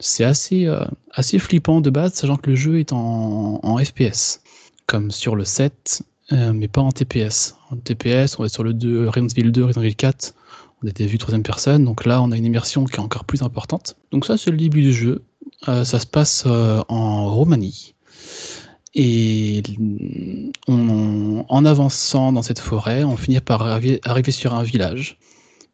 C'est assez, euh, assez flippant de base, sachant que le jeu est en, FPS, comme sur le 7, euh, mais pas en TPS. En TPS, on est sur le 2, Resident Evil 2, Resident Evil 4. On était vu troisième personne, donc là, on a une immersion qui est encore plus importante. Donc ça, c'est le début du jeu. Ça se passe en Roumanie. Et en avançant dans cette forêt, on finit par arriver, sur un village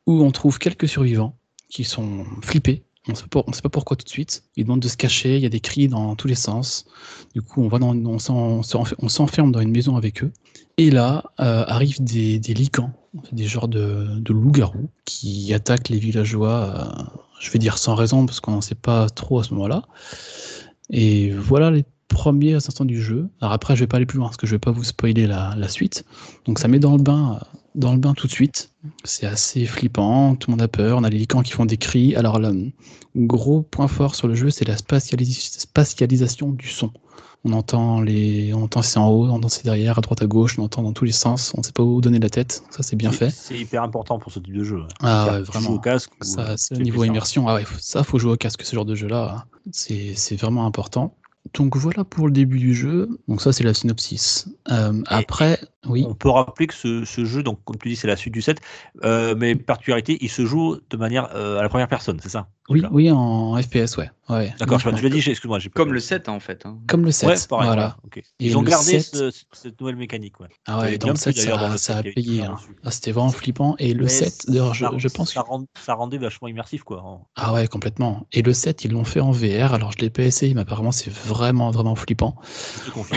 où on trouve quelques survivants qui sont flippés. On ne sait, pas- pourquoi tout de suite. Ils demandent de se cacher, il y a des cris dans tous les sens. Du coup, on, s'enferme dans une maison avec eux. Et là, euh, arrivent des, licans, des genres de, loups-garous qui attaquent les villageois, euh, je vais dire sans raison parce qu'on n'en sait pas trop à ce moment-là. Et voilà les premiers instants du jeu. Alors après, je vais pas aller plus loin parce que je vais pas vous spoiler la, la suite. Donc ça met dans le bain dans le bain tout de suite. C'est assez flippant, tout le monde a peur, on a les licans qui font des cris. Alors, le gros point fort sur le jeu, c'est la spatialis- spatialisation du son. On entend les, on entend c'est en haut, on entend c'est derrière, à droite, à gauche, on entend dans tous les sens. On ne sait pas où donner la tête. Ça, c'est bien fait. C'est hyper important pour ce type de jeu. Ah ouais, vraiment. au casque. ou, Ça, euh, c'est niveau immersion. Ah ouais, ça, faut jouer au casque, ce genre de jeu-là. C'est c'est vraiment important. Donc voilà pour le début du jeu. Donc ça, c'est la synopsis. Euh, après, oui. On peut rappeler que ce, ce jeu, donc comme tu dis, c'est la suite du 7, euh, mais particularité, il se joue de manière euh, à la première personne, c'est ça? Oui, oui, en FPS, ouais. Ouais. D'accord, je l'as dit, j'ai- excuse-moi. j'ai pas- Comme le 7 en fait. hein. Comme le 7. Ouais, pareil, voilà. Ils ont le gardé 7 ce- cette nouvelle mécanique. Ouais. Ah ouais, dans le plu, 7, d'ailleurs, dans ça, le ça 7, a payé. hein. Ah, C'était vraiment flippant. Et le Mais 7, d'ailleurs, je, je pense. Ça, rend- ça rendait vachement immersif, quoi. Ah ouais, complètement. Et le 7, ils l'ont fait en VR. Alors, je l'ai pas essayé, mais apparemment, c'est vraiment, vraiment flippant. Je te.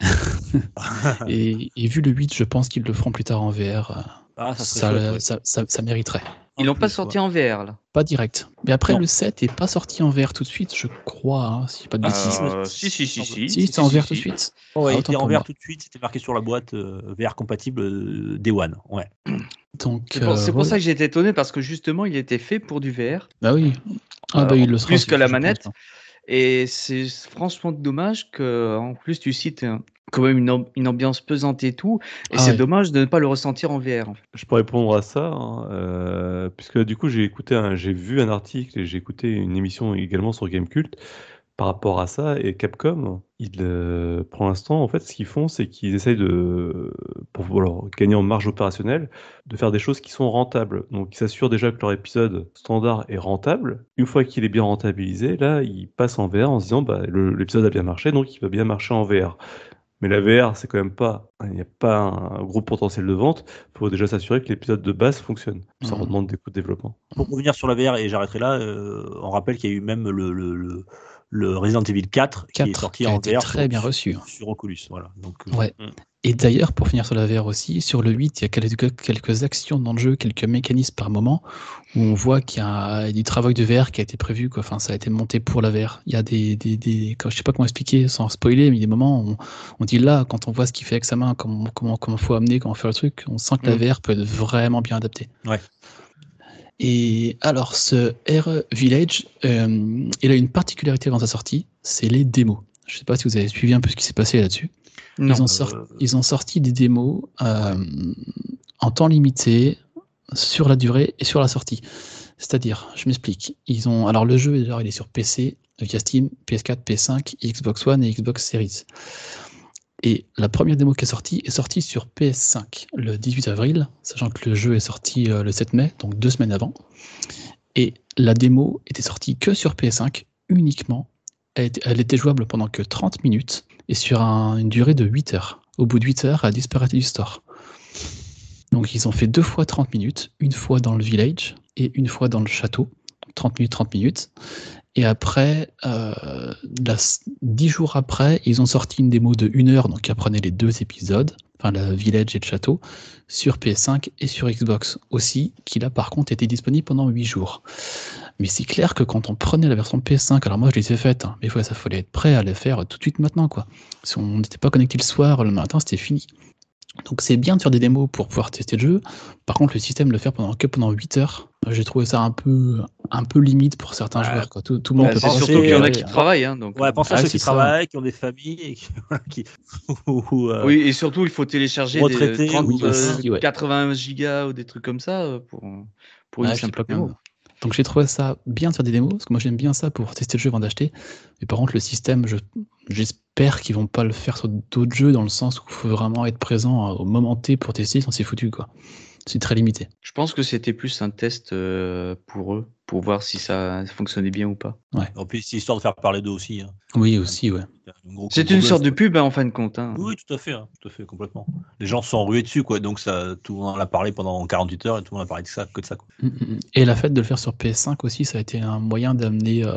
Et, et vu le 8, je pense qu'ils le feront plus tard en VR. Ah, ça serait Ça, chouette, ouais. ça, ça- ça mériterait. Ils l'ont pas sorti en VR là. Pas direct. Mais après, Non. le 7 est pas sorti en VR tout de suite, je crois, hein, si pas de bêtises. Euh, si, si, si, si. si, c'était en si, VR si, tout de si. suite. Ouais, Ah, il était en VR tout de suite, c'était marqué sur la boîte euh, VR compatible euh, Day One. Ouais. Donc, C'est pour, euh, c'est pour ça que j'ai été étonné parce que justement il était fait pour du VR Bah oui. Ah bah il le sera. plus que la manette. hein. et c'est franchement dommage que en plus tu cites quand même une, am- une ambiance pesante et tout et Ah c'est ouais. dommage de ne pas le ressentir en VR. en fait. Je peux répondre à ça, hein, euh, puisque du coup j'ai écouté, j'ai vu un article et j'ai écouté une émission également sur Gamecult par rapport à ça. Et Capcom, ils, euh, pour l'instant, en fait, ce qu'ils font, c'est qu'ils essayent de, pour alors, gagner en marge opérationnelle, de faire des choses qui sont rentables. Donc ils s'assurent déjà que leur épisode standard est rentable. Une fois qu'il est bien rentabilisé, là, ils passent en VR en se disant, bah, l'épisode a bien marché, donc il va bien marcher en VR. Mais la VR, c'est quand même pas, il n'y a pas un gros potentiel de vente. Il faut déjà s'assurer que l'épisode de base fonctionne. Ça Mhm. demande des coûts de développement. Pour revenir sur la VR, et j'arrêterai là, euh, on rappelle qu'il y a eu même le, le, le, le Resident Evil 4, qui est 4, sorti en été VR très sur, bien reçu. hein. sur Oculus. Voilà. Donc, euh, Ouais. mm. Et d'ailleurs, pour finir sur la VR aussi, sur le 8, il y a quelques, quelques actions dans le jeu, quelques mécanismes par moment, où on voit qu'il y a du travail de VR qui a été prévu, quoi. Enfin, ça a été monté pour la VR. Il y a des, des, des quand- je sais pas comment expliquer sans spoiler, mais il y a des moments où on, on dit là, quand on voit ce qu'il fait avec sa main, comment, comment, comment faut amener, comment faire le truc, on sent que la Mm. VR peut être vraiment bien adaptée. Ouais. Et alors, ce R Village, euh, il a une particularité avant sa sortie, c'est les démos. Je sais pas si vous avez suivi un peu ce qui s'est passé là-dessus. Ils ont, Euh, sorti, ils ont sorti des démos euh, en temps limité sur la durée et sur la sortie. C'est-à-dire, je m'explique. Ils ont alors le jeu genre, il est sur PC via Steam, PS4, PS5, Xbox One et Xbox Series. Et la première démo qui est sortie est sortie sur PS5 le 18 avril, sachant que le jeu est sorti euh, le 7 mai, donc deux semaines avant. Et la démo était sortie que sur PS5 uniquement. Elle était, jouable pendant que 30 minutes et sur un- une durée de 8 heures. Au bout de 8 heures, elle a disparu du store. Donc ils ont fait deux fois 30 minutes, une fois dans le village et une fois dans le château. 30 minutes, 30 minutes. Et après, euh, la- 10 jours après, ils ont sorti une démo de 1 heure, donc qui apprenait les deux épisodes, enfin le village et le château, sur PS5 et sur Xbox aussi, qui là par contre était disponible pendant 8 jours. Mais c'est clair que quand on prenait la version PS5, alors moi je les ai faites, hein, mais ça fallait être prêt à les faire tout de suite maintenant. quoi. Si on n'était pas connecté le soir, le matin, c'était fini. Donc c'est bien de faire des démos pour pouvoir tester le jeu. Par contre, le système de le faire pendant que pendant 8 heures, j'ai trouvé ça un peu, un peu limite pour certains Ouais. joueurs. Quoi. Tout, tout le monde Bah, peut c'est surtout qu'il y en a qui travaillent. Hein, donc, Ouais, euh, pensez à Ah, ceux qui ça. travaillent, qui ont des familles, et qui, qui- ou, euh, Oui, et surtout, il faut télécharger des Retraités, 30, oui, euh, aussi, ouais. 80 gigas ou des trucs comme ça pour, pour Ouais, une simple démo. Donc j'ai trouvé ça bien de faire des démos, parce que moi j'aime bien ça pour tester le jeu avant d'acheter. Mais par contre, le système, je- j'espère qu'ils vont pas le faire sur d'autres jeux, dans le sens où il faut vraiment être présent au moment T pour tester, sinon c'est foutu. quoi. C'est très limité. Je pense que c'était plus un test euh, pour eux, pour voir si ça fonctionnait bien ou pas. En plus, c'est histoire de faire parler d'eux aussi. hein. Oui, aussi, ouais. C'est une sorte de pub hein, en fin de compte. hein. Oui, tout à fait, hein, tout à fait, complètement. Les gens se sont rués dessus, quoi. Donc ça, tout le monde en a parlé pendant 48 heures et tout le monde a parlé de ça, que de ça. Quoi. Mm, mm, mm. Et la fait de le faire sur PS5 aussi, ça a été un moyen d'amener euh,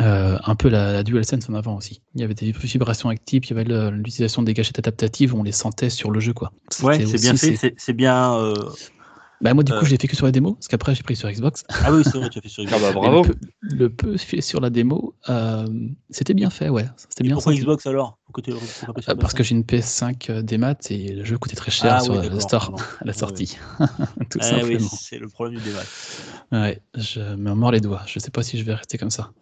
euh, un peu la, la DualSense en avant aussi. Il y avait des vibrations actives, il y avait l'utilisation des gâchettes adaptatives, on les sentait sur le jeu. quoi. Ouais, c'est bien fait, c'est- c'est bien. euh, Bah, moi, du coup, Euh. je l'ai fait que sur la démo, parce qu'après, j'ai pris sur Xbox. Ah oui, c'est vrai, tu as fait sur Ah Xbox. bah Et bravo. Le peu, le peu fait sur la démo, euh, c'était bien fait, ouais. C'était bien Pourquoi senti. Xbox alors? Euh, Parce que PS5? j'ai une PS5 euh, des maths et le jeu coûtait très cher Ah sur oui, le store à la sortie. Tout Ah oui, simplement. c'est le problème du débat. Ouais, je me mords les doigts. Je sais pas si je vais rester comme ça.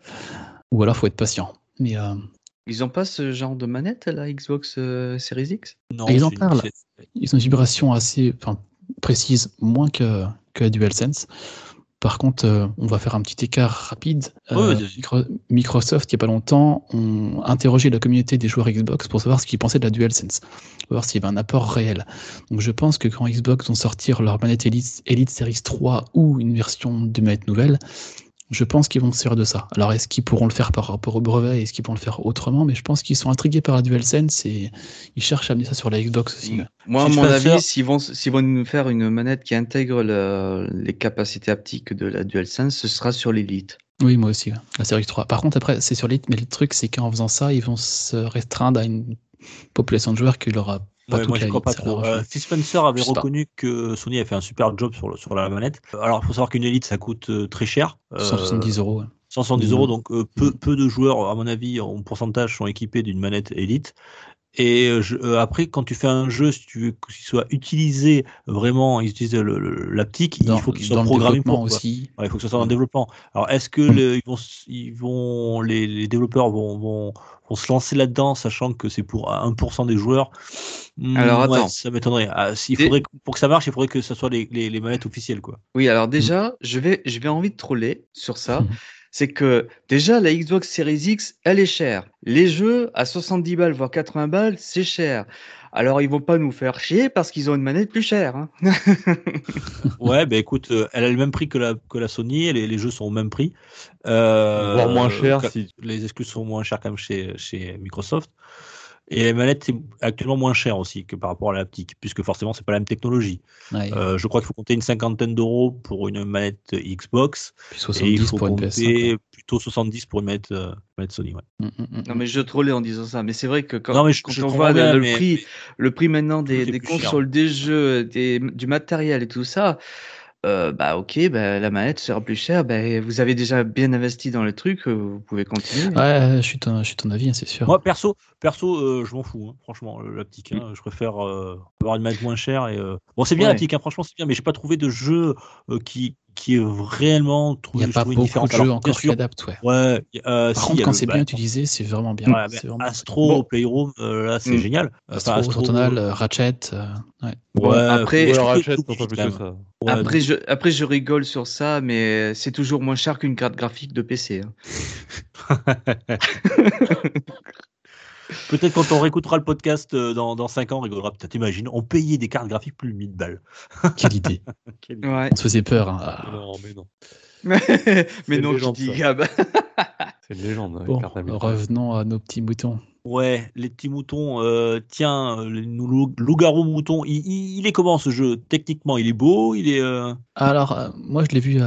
Ou alors, faut être patient. Mais euh, Ils ont pas ce genre de manette, la Xbox euh, Series X? Non, Et ils en parlent. ils ont une vibration assez enfin, précise, moins que, que la DualSense. Par contre, euh, on va faire un petit écart rapide. Euh, Microsoft, il n'y a pas longtemps, ont interrogé la communauté des joueurs Xbox pour savoir ce qu'ils pensaient de la DualSense, pour voir s'il y avait un apport réel. Donc je pense que quand Xbox vont sortir leur manette Elite, Elite Series 3 ou une version de manette nouvelle, je pense qu'ils vont se servir de ça. Alors est-ce qu'ils pourront le faire par rapport au brevet? Est-ce qu'ils pourront le faire autrement? Mais je pense qu'ils sont intrigués par la DualSense et ils cherchent à amener ça sur la Xbox aussi. Moi, à mon avis, s'ils vont, s'ils vont nous faire une manette qui intègre le- les capacités haptiques de la DualSense, ce sera sur l'Elite. Oui, moi aussi, la série 3. Par contre, après, c'est sur l'élite, mais le truc, c'est qu'en faisant ça, ils vont se restreindre à une population de joueurs qui l'aura pas Ouais, toute moi, la je crois Elite, pas ça trop. leur Euh. Phil Spencer avait pas. reconnu que Sony avait fait un super job sur, le- sur la manette. Alors, il faut savoir qu'une Elite, ça coûte euh, très cher. Euh, 170 euros. ouais. 170 Mhm. euros, donc euh, peu, peu de joueurs, à mon avis, en pourcentage, sont équipés d'une manette Elite. Et euh, je- euh, après, quand tu fais un jeu, si tu veux qu'il soit utilisé vraiment, le- le- l'aptique, il faut qu'il soit programmé pour. quoi. aussi. Ouais, il faut que ce soit dans le Mm. développement. Alors, est-ce que Mm. le- ils vont, ils vont, les, les développeurs vont, vont, vont se lancer là-dedans, sachant que c'est pour 1% des joueurs? Hmm, Alors, ouais, attends. ça m'étonnerait. Ah, s'il faudrait, pour que ça marche, il faudrait que ce soit les, les, les manettes officielles, quoi. Oui, alors déjà, je vais, je vais envie de troller sur ça. C'est que déjà, la Xbox Series X, elle est chère. Les jeux à 70 balles, voire 80 balles, c'est cher. Alors, ils vont pas nous faire chier parce qu'ils ont une manette plus chère. hein. Ouais, ben écoute, euh, elle a le même prix que la, que la Sony, et les, les jeux sont au même prix. Euh, Voire moins cher si- Les exclus sont moins chers quand même chez, chez Microsoft. Et les manettes, c'est actuellement moins cher aussi que par rapport à la haptique, puisque forcément, c'est pas la même technologie. Ouais, Euh, je crois qu'il faut compter une cinquantaine d'euros pour une manette Xbox, puis et il 70 faut pour une PS5. compter plutôt 70 pour une manette, euh, manette Sony. Ouais. Mm, mm, mm. Non, mais je trollais en disant ça. Mais c'est vrai que quand, non, mais je, quand je on voit le, bien, le mais- prix, le prix maintenant des, cher. consoles, des jeux, des, du matériel et tout ça, euh, bah ok, bah, la manette sera plus chère. Bah, vous avez déjà bien investi dans le truc, euh, vous pouvez continuer. Ouais, je suis ton, je suis ton avis, hein, c'est sûr. Moi, perso, perso euh, je m'en fous, hein, franchement, l'aptique. hein, je préfère euh, avoir une manette moins chère. Et, euh, Bon, c'est bien Ouais. l'aptique, hein, franchement, c'est bien, mais j'ai pas trouvé de jeu euh, qui, qui est réellement Il n'y a pas beaucoup différent. de jeux Alors, encore qui adaptent, ouais. Euh, Par si, contre, quand c'est bah, bien utilisé, c'est vraiment bien. ouais, c'est mais vraiment Astro, Bon. Playroom, euh, là, c'est Mm. génial. Astro, Enfin, Astro, euh, Ratchet, euh, ouais. ouais, après- je Ouais, trouve que Ratchet, tout c'est un peu vite, plus quand que même. ça. Ouais, après, donc- je, après, je rigole sur ça, mais c'est toujours moins cher qu'une carte graphique de PC. hein. Peut-être quand on réécoutera le podcast euh, dans, dans 5 ans, on rigolera peut-être. T'imagines, on payait des cartes graphiques plus de 1000 balles. Quelle idée. Quelle idée. Ouais. On se faisait peur. hein. Ah. Non, mais non. mais non, je dis. Gab. C'est une légende. hein, Bon, revenons à nos petits moutons. Ouais, les petits moutons. euh, tiens, euh, loup-garou mouton. Il, il- il est comment ce jeu Techniquement, il est beau. Il est euh, Alors, euh, moi, je l'ai vu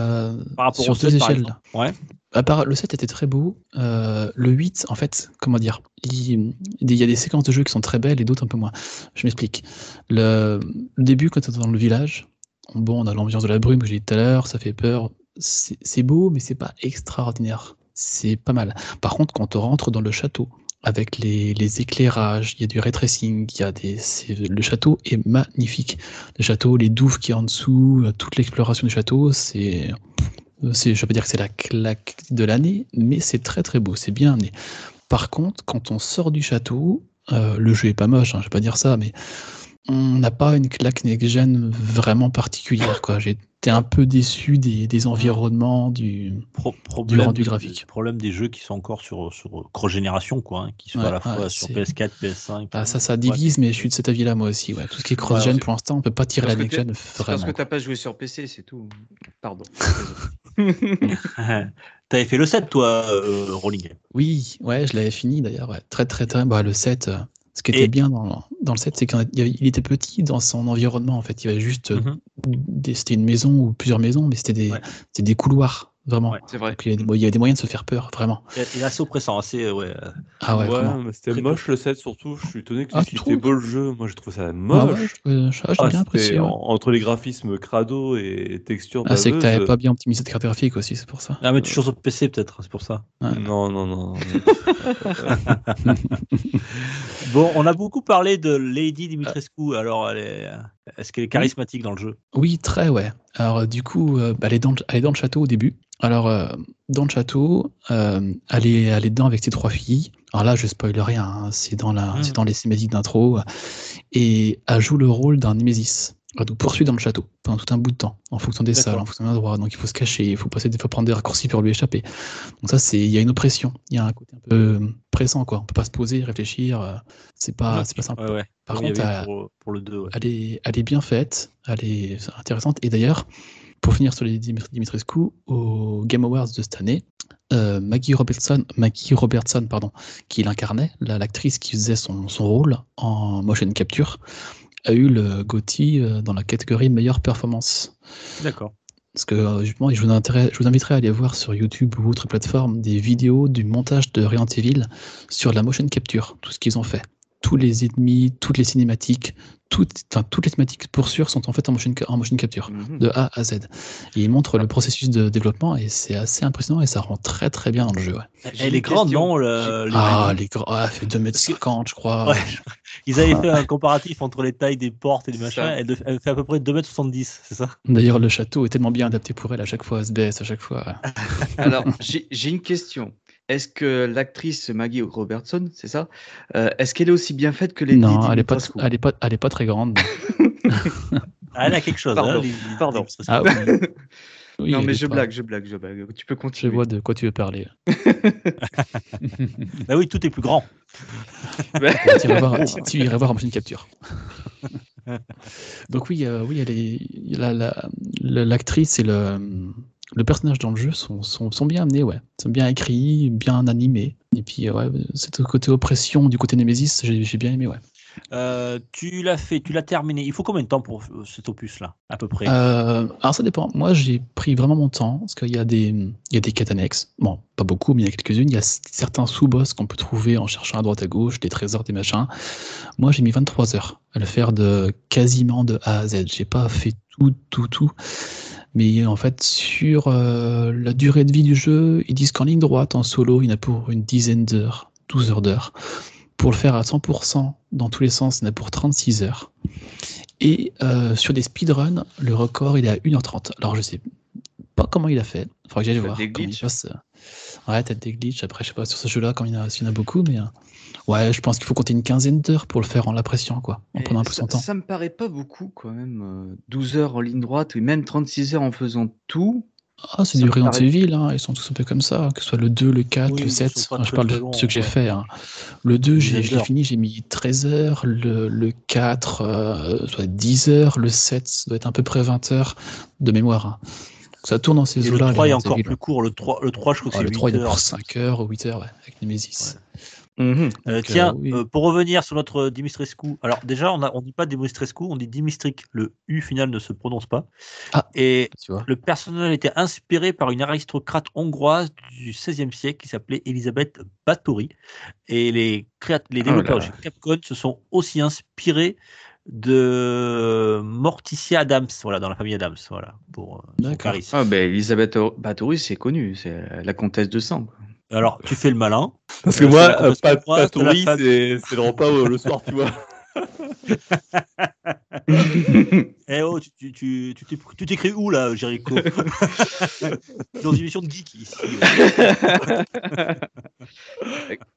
par sur deux 7, par échelles. Ouais. À part, le 7 était très beau. le 8, en fait, comment dire Il il y a des séquences de jeu qui sont très belles et d'autres un peu moins. Je m'explique. Le, le début, quand on est dans le village, bon, on a l'ambiance de la brume que j'ai dit tout à l'heure, ça fait peur. C'est c'est beau, mais c'est pas extraordinaire. C'est pas mal. Par contre, quand on rentre dans le château, avec les, éclairages, il y a du ray tracing, il y a des, le château est magnifique. Le château, les douves qui a en dessous, euh, toute l'exploration du château, c'est c'est, je pas dire que c'est la claque de l'année, mais c'est très très beau, c'est bien amené. Par contre, quand on sort du château, euh, le jeu est pas moche, hein, je vais pas dire ça, mais on n'a pas une claque next-gen vraiment particulière. Quoi. J'étais un peu déçu des, des environnements, du... Pro- problème, rendu graphique. Problème des jeux qui sont encore sur, sur cross-génération, quoi. hein, qui sont Ouais, à la fois ouais, sur c'est- PS4, PS5. Ah, ça, ça Ouais, divise, mais je suis de cet avis-là, moi aussi. Ouais. Tout ce qui est cross-gen, Ouais, pour l'instant, on peut pas tirer la Parce que next-gen parce que t'as pas joué sur PC, c'est tout. Pardon. T'avais fait le 7, toi, euh, Rolling. Oui, ouais, je l'avais fini d'ailleurs. ouais. Très, très, très. Bah, le 7, euh, ce qui était Et- bien dans, dans le 7, c'est qu'il était petit dans son environnement. En fait, il y avait juste. des- C'était une maison ou plusieurs maisons, mais c'était des, Ouais. c'était des couloirs. Vraiment. Ouais, C'est vrai. Donc, il, y a des, il y a des moyens de se faire peur, vraiment. Il est- assez oppressant, assez. euh, Ouais. Ah ouais, c'était moche le set surtout. Je suis étonné que Ah, tu c'était trouves beau le jeu. Moi, je trouve ça Ah moche. ouais, je- je- j'ai Ah, bien apprécié. c'était ouais. en- entre les graphismes crado et textures Ah, c'est que t'avais pas bien optimisé ta carte graphique aussi, c'est pour ça. Ah, mais tu joues sur PC peut-être, c'est pour ça. Ouais. Non, non, non. Bon, on a beaucoup parlé de Lady Dimitrescu. Alors, elle est... est-ce qu'elle est charismatique dans le jeu? Oui, très, ouais. Alors, euh, du coup, euh, bah, elle, est dans, le- elle est dans le château au début. Alors, euh, dans le château, euh, elle, est, elle est dedans avec ses trois filles. Alors là, je spoil rien, hein, c'est dans, la, c'est dans les cinématiques d'intro. Et elle joue le rôle d'un Némésis. Elle nous poursuit dans le château pendant tout un bout de temps, en fonction des salles, en fonction des endroits. Donc, il faut se cacher, il faut passer des fois prendre des raccourcis pour lui échapper. Donc, ça, c'est il y a une oppression. Il y a un côté un peu pressant, quoi. On peut pas se poser, réfléchir. euh, C'est pas, c'est pas simple. Ouais, ouais. Par Oui, contre, elle- pour, pour le 2, ouais. elle est, elle est bien faite, elle est intéressante. Et d'ailleurs, pour finir sur les Dim- Dimitrescu, au Game Awards de cette année, euh, Maggie Robertson, Maggie Robertson pardon, qui l'incarnait, la- l'actrice qui faisait son, son rôle en motion capture, a eu le GOTY euh, dans la catégorie meilleure performance. D'accord. Parce que euh, justement, je vous, intéresse- je vous inviterai à aller voir sur YouTube ou autre plateforme des vidéos du montage de Resident Evil sur la motion capture, tout ce qu'ils ont fait. Tous les ennemis, toutes les cinématiques, toutes, enfin, toutes les thématiques pour sûr sont en fait en motion, ca- en motion capture, Mhm. de A à Z. Et ils montrent le processus de développement et c'est assez impressionnant et ça rend très très bien dans le jeu. ouais. J'ai Elle est grande, non le- Ah, mecs les grands, ah, elle fait 2m50, je crois. Ouais. Ils avaient fait un comparatif entre les tailles des portes et des machins. Elle, elle fait à peu près 2m70, c'est ça? D'ailleurs, le château est tellement bien adapté pour elle à chaque fois, elle se baisse à chaque fois. Alors, j'ai une question. Est-ce que l'actrice Maggie Robertson, c'est ça euh, Est-ce qu'elle est aussi bien faite que les non, elle est, pas, elle, est pas, elle est pas très grande. Ah, Elle a quelque chose. Pardon, hein, pardon. Ah oui. Oui, Non, mais est je pas- blague, je blague, je blague. Tu peux Je continuer. vois de quoi tu veux parler. Bah oui, tout est plus grand. tu irais voir, tu- tu irais voir en machine capture. Donc oui, euh, oui, elle est la- la- la- l'actrice et le, le personnage dans le jeu sont, sont, sont bien amenés, ouais. Sont bien écrits, bien animés. Et puis euh, ouais, c'est côté oppression du côté Nemesis, j'ai j'ai bien aimé, ouais. Euh, tu l'as fait, tu l'as terminé. Il faut combien de temps pour euh, cet opus-là, à peu près? Euh, alors ça dépend. Moi, j'ai pris vraiment mon temps parce qu'il y a des, il y a des quêtes annexes. Bon, pas beaucoup, mais il y a quelques-unes. Il y a certains sous-boss qu'on peut trouver en cherchant à droite à gauche, des trésors, des machins. Moi, j'ai mis 23 heures à le faire de quasiment de A à Z. J'ai pas fait tout, tout, tout. Mais en fait, sur euh, la durée de vie du jeu, ils disent qu'en ligne droite, en solo, il y en a pour une dizaine d'heures, 12 heures d'heures. Pour le faire à 100% dans tous les sens, il y en a pour 36 heures. Et euh, sur des speedruns, le record il est à 1h30. Alors je sais pas comment il a fait. Il faudra que j'aille voir. des comment il glitches. passe. euh, Ouais, peut-être des glitches. Après, je sais pas sur ce jeu-là, comme il y en a, s'il y en a beaucoup, mais euh, ouais, je pense qu'il faut compter une quinzaine d'heures pour le faire en l'appréciant, quoi, en Et prenant un peu ça, son temps. ça me paraît pas beaucoup quand même. euh, 12 heures en ligne droite, ou même 36 heures en faisant tout. Ah, c'est du Resident paraît- Evil, hein, ils sont tous un peu comme ça, que ce soit le 2, le 4, Oui, le ils 7. sont pas Enfin, je parle de ceux que j'ai ouais. fait. hein. Le 2, j'ai- fini, j'ai mis 13 heures. Le, le 4, euh, être 10 heures. Le 7, ça doit être à peu près 20 heures de mémoire. hein. Ça tourne dans ces Et le eaux-là. 3 les est encore plus court. Le 3, le 3 je crois que Ah, c'est le 8 3, il est heures. pour 5 heures ou 8 heures, ouais, avec Nemesis. Euh, Donc, tiens, euh, oui. euh, pour revenir sur notre Dimitrescu, alors déjà, on ne on dit pas Dimitrescu, on dit Dimistric. Le U final ne se prononce pas. Ah. Et le personnage était inspiré par une aristocrate hongroise du XVIe siècle qui s'appelait Elisabeth Báthory. Et les, créat- les Oh développeurs là de chez Capcom se sont aussi inspirés de Morticia Adams, voilà, dans la famille Adams, voilà, pour euh, charisme. Ah, ben Elisabeth Bathory, c'est connu, c'est la comtesse de sang. Alors, tu fais le malin. Parce que Euh, moi, euh, hongroise, pas c'est le repas euh, le soir, tu vois. Eh oh, tu tu- tu- tu t'es- tu t'écris où là, Jericho? Dans une émission de geek ici.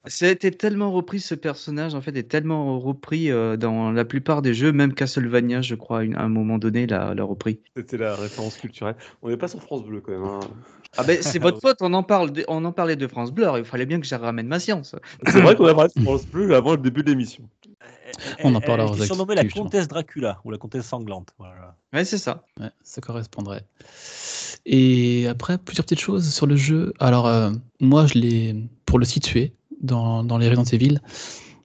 Ça a été tellement repris ce personnage, en fait, est tellement repris euh, dans la plupart des jeux, même Castlevania, je crois, une- à un moment donné, l'a repris. C'était la référence culturelle. On n'est pas sur France Bleu quand même. hein. Ah ben c'est votre faute, on en, parle de- on en parlait de France Bleu, alors il fallait bien que je ramène ma science. C'est vrai qu'on a parlé de France Bleu avant le début de l'émission. On en parlera Elle aux était surnommée la actus, justement. comtesse Dracula ou la comtesse sanglante. Voilà. Ouais, c'est ça. Ouais, ça correspondrait. Et après, plusieurs petites choses sur le jeu. Alors, euh, moi, je l'ai, pour le situer dans, dans les Resident Evil,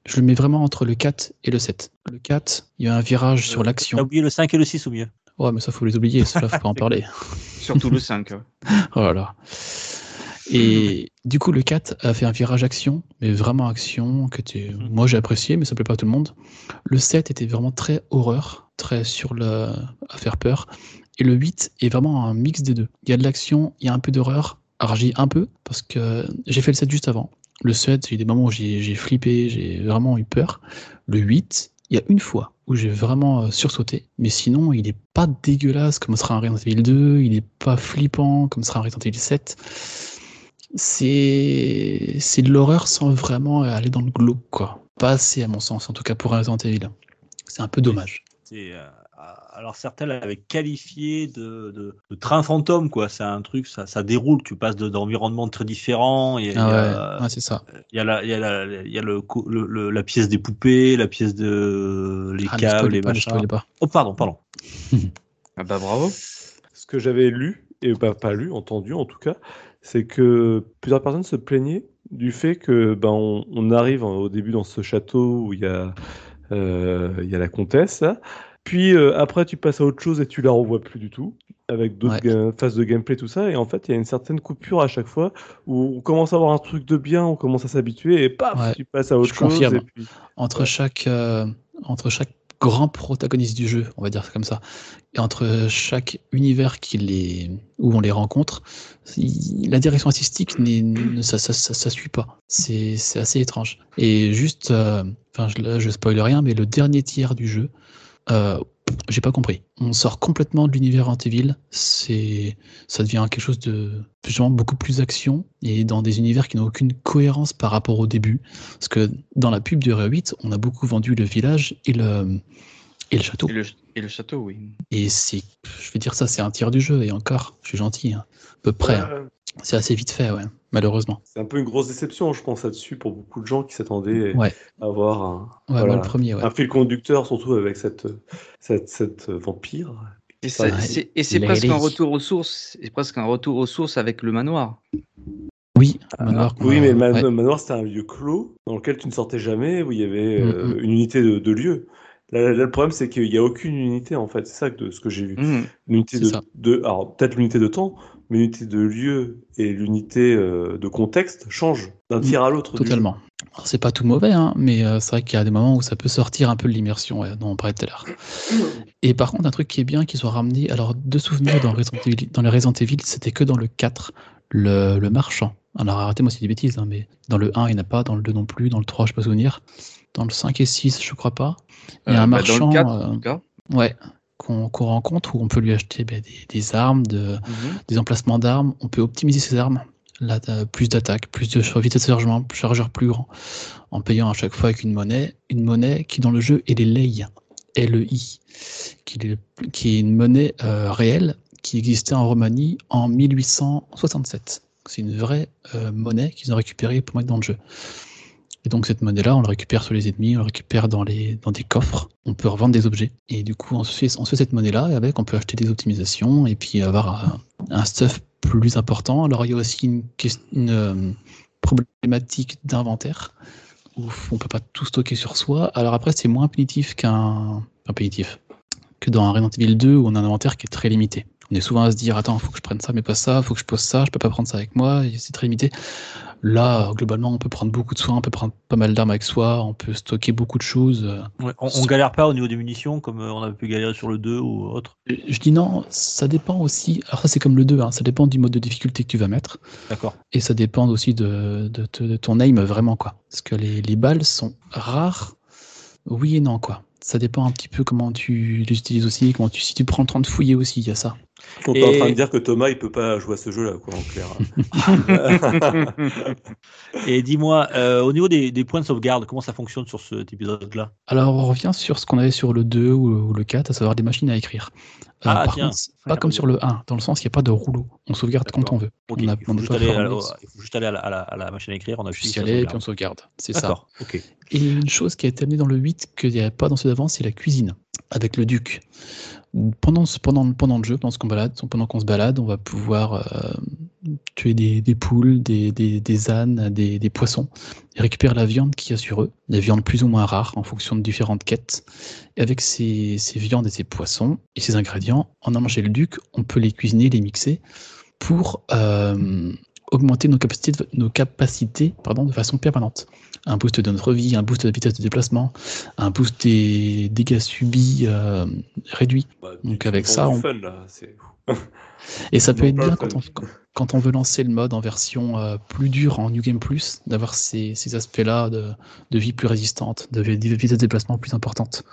je le mets vraiment entre le 4 et le 7. Le 4, il y a un virage sur Euh, T'as l'action. oublié le 5 et le 6 au mieux? Ouais, mais ça, faut les oublier, cela, faut pas en parler. Surtout le 5. ouais. Oh là là. Et du coup, le 4 a fait un virage action, mais vraiment action, que tu... Mhm. moi j'ai apprécié, mais ça plaît pas à tout le monde. Le 7 était vraiment très horreur, très sur le... à faire peur. Et le 8 est vraiment un mix des deux. Il y a de l'action, il y a un peu d'horreur. Alors j'y ai un peu, parce que j'ai fait le 7 juste avant. Le 7, il y a des moments où j'ai j'ai flippé, j'ai vraiment eu peur. Le 8, il y a une fois où j'ai vraiment euh, sursauté, mais sinon il est pas dégueulasse comme sera un Resident Evil 2, il est pas flippant comme sera un Resident Evil 7. C'est c'est de l'horreur sans vraiment aller dans le glauque quoi. Pas assez à mon sens, en tout cas pour un Resident Evil. C'est un peu dommage. C'est, euh, alors certains l'avaient qualifié de, de- de train fantôme, quoi. C'est un truc, ça, ça déroule. Tu passes de- d'environnements très différents. Il y a, il y Ah a- ouais, ouais, c'est ça. il y a, la, il y a, la, il y a le, le- le- la pièce des poupées, la pièce de les Ah, câbles, les machins. Oh pardon, pardon. Ah bah bravo. Ce que j'avais lu, et pas, pas lu, entendu en tout cas, c'est que plusieurs personnes se plaignaient du fait que ben, on, on arrive au début dans ce château où il y a, euh, il y a la comtesse, là. puis euh, après tu passes à autre chose et tu la revois plus du tout, avec d'autres Ouais. phases de gameplay, tout ça, et en fait il y a une certaine coupure à chaque fois où on commence à avoir un truc de bien, on commence à s'habituer, et paf, Ouais, tu passes à autre je chose. confirme. Et puis... entre Ouais. chaque euh, entre chaque grand protagoniste du jeu, on va dire comme ça, et entre chaque univers qui les où on les rencontre, la direction artistique ça, ça, ça, ça suit pas. C'est assez étrange. Et juste, euh, je, là, je spoil rien, mais le dernier tiers du jeu, euh, j'ai pas compris. On sort complètement de l'univers Antiville. C'est, ça devient quelque chose de justement beaucoup plus action et dans des univers qui n'ont aucune cohérence par rapport au début. Parce que dans la pub du RE8, on a beaucoup vendu le village et le, et le château. Et le, et le château, oui. Et c'est, je vais dire ça, c'est un tiers du jeu et encore, je suis gentil, hein, à peu près. hein. C'est assez vite fait, ouais, malheureusement. C'est un peu une grosse déception, je pense, là-dessus, pour beaucoup de gens qui s'attendaient Ouais. à avoir un, Ouais, voilà, moi le premier, ouais. un fil conducteur, surtout avec cette, cette, cette euh, vampire. Et Ça, c'est- et presque un retour aux sources. C'est presque un retour aux sources avec le manoir. Oui, manoir qu'on Oui, a- mais le man- ouais. le manoir, c'était un lieu clos dans lequel tu ne sortais jamais, où il y avait Mm, euh, mm. une unité de, de lieu. Là, là, le problème, c'est qu'il n'y a aucune unité, en fait. C'est ça que- de ce que j'ai vu. L'unité C'est de, de- alors peut-être l'unité de temps, mais l'unité de lieu et l'unité euh, de contexte changent d'un Mm, tir à l'autre. Totalement. Alors, c'est pas tout mauvais, hein, mais euh, c'est vrai qu'il y a des moments où ça peut sortir un peu de l'immersion, ouais, dont on parlait tout à l'heure. Et par contre, un truc qui est bien, qu'ils ont ramené, alors deux souvenirs dans, Resident Evil, dans les Resident Evil, c'était que dans le 4, le, le marchand. Alors arrêtez-moi si c'est des bêtises, hein, mais dans le 1, il n'y en a pas, dans le 2 non plus, dans le 3, je ne peux pas souvenir. Dans le 5 et 6, je crois pas. Il y a Euh, un bah, marchand dans le 4, euh, en tout cas. ouais, qu'on rencontre où on peut lui acheter ben, des, des armes, de, Mhm. des emplacements d'armes, on peut optimiser ses armes. Là, plus d'attaque, plus de vitesse de chargement, chargeur plus grand, en payant à chaque fois avec une monnaie, une monnaie qui dans le jeu est les lei, L-E-I, qui est, qui est une monnaie euh, réelle qui existait en Roumanie en 1867. C'est une vraie euh, monnaie qu'ils ont récupérée pour mettre dans le jeu. Et donc cette monnaie-là, on la récupère sur les ennemis, on la récupère dans, les, dans des coffres, on peut revendre des objets. Et du coup, on se fait, on se fait cette monnaie-là, et avec, on peut acheter des optimisations, et puis avoir un, stuff plus important. Alors il y a aussi une, euh, problématique d'inventaire, où on peut pas tout stocker sur soi. Alors après, c'est moins punitif qu'un... Enfin, punitif. Que dans Resident Evil 2, où on a un inventaire qui est très limité. On est souvent à se dire, attends, faut que je prenne ça, mais pas ça, faut que je pose ça, je peux pas prendre ça avec moi, c'est très limité. Là, globalement, on peut prendre beaucoup de soins, on peut prendre pas mal d'armes avec soi, on peut stocker beaucoup de choses. euh. Ouais, on, on galère pas au niveau des munitions comme euh, on avait pu galérer sur le 2 ou autre? Je dis non, ça dépend aussi. Alors, ça, c'est comme le 2, hein, ça dépend du mode de difficulté que tu vas mettre. D'accord. Et ça dépend aussi de, de, ton aim, vraiment, quoi. Parce que les, les balles sont rares, oui et non, quoi. Ça dépend un petit peu comment tu les utilises aussi, comment tu, si tu prends le temps de fouiller aussi, il y a ça. Donc, t'es en Et- train de dire que Thomas, il peut pas jouer à ce jeu-là, quoi, en clair. Et dis-moi, euh, au niveau des, des points de sauvegarde, comment ça fonctionne sur cet épisode-là? Alors, on revient sur ce qu'on avait sur le 2 ou, le 4, à savoir des machines à écrire. Euh, Ah, par tiens. contre, pas comme sur le 1, dans le sens qu'il n'y a pas de rouleau. On sauvegarde quand on veut. On a- il, faut on est juste pas aller à la, formé. il faut juste aller à la, à la- à la machine à écrire, on appuie Puis y aller, puis sauvegarde. on sauvegarde. C'est ça. D'accord, ok. Et une chose qui a été amenée dans le 8 qu'il n'y avait pas dans ceux d'avant, c'est la cuisine. avec le duc. Pendant, pendant, pendant le jeu, pendant qu'on balade, pendant qu'on se balade, on va pouvoir euh, tuer des, poules, des, des, ânes, des, des poissons, et récupérer la viande qu'il y a sur eux, des viandes plus ou moins rares en fonction de différentes quêtes. Et avec ces, ces viandes et ces poissons et ces ingrédients, en allant chez le duc, on peut les cuisiner, les mixer pour euh, augmenter nos capacités, de, nos capacités pardon, de façon permanente. Un boost de notre vie, un boost de vitesse de déplacement, un boost des dégâts subis euh, réduits. Bah, Donc avec ça, on- fun, là, Et ça peut être bien quand on, quand- veut lancer le mode en version euh, plus dure, en New Game Plus, d'avoir ces, ces aspects-là de, de vie plus résistante, de de vitesse de déplacement plus importante.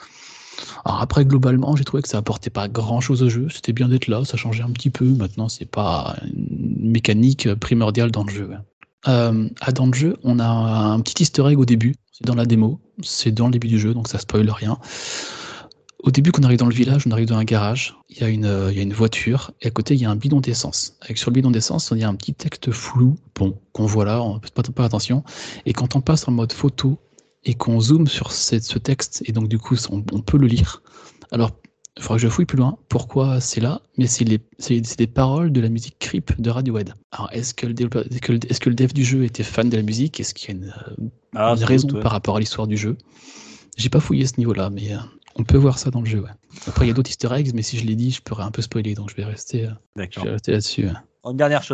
Alors après, globalement, j'ai trouvé que ça apportait pas grand-chose au jeu. C'était bien d'être là, ça changeait un petit peu. Maintenant, c'est pas une mécanique primordiale dans le jeu. ouais. Euh, ah, dans le jeu, on a un petit easter egg au début. C'est dans la démo. C'est dans le début du jeu, donc ça spoil rien. Au début, quand on arrive dans le village, on arrive dans un garage, il y a une, il y a une voiture, et à côté, il y a un bidon d'essence. Avec sur le bidon d'essence, il y a un petit texte flou, bon, qu'on voit là, on ne peut pas pas attention. Et quand on passe en mode photo et qu'on zoome sur ce, ce texte, et donc du coup, on, on peut le lire. Alors, il faudra que je fouille plus loin pourquoi c'est là, mais c'est des paroles de la musique Creep de Radiohead. Alors, est-ce que, le développeur- est-ce que, le- est-ce que le dev du jeu était fan de la musique? Est-ce qu'il y a une, Ah, une raison doute, ouais. par rapport à l'histoire du jeu? J'ai pas fouillé ce niveau-là, mais euh, on peut voir ça dans le jeu. ouais. Après, il y a d'autres easter eggs, mais si je l'ai dit, je pourrais un peu spoiler, donc je vais rester, euh, je D'accord. vais rester là-dessus.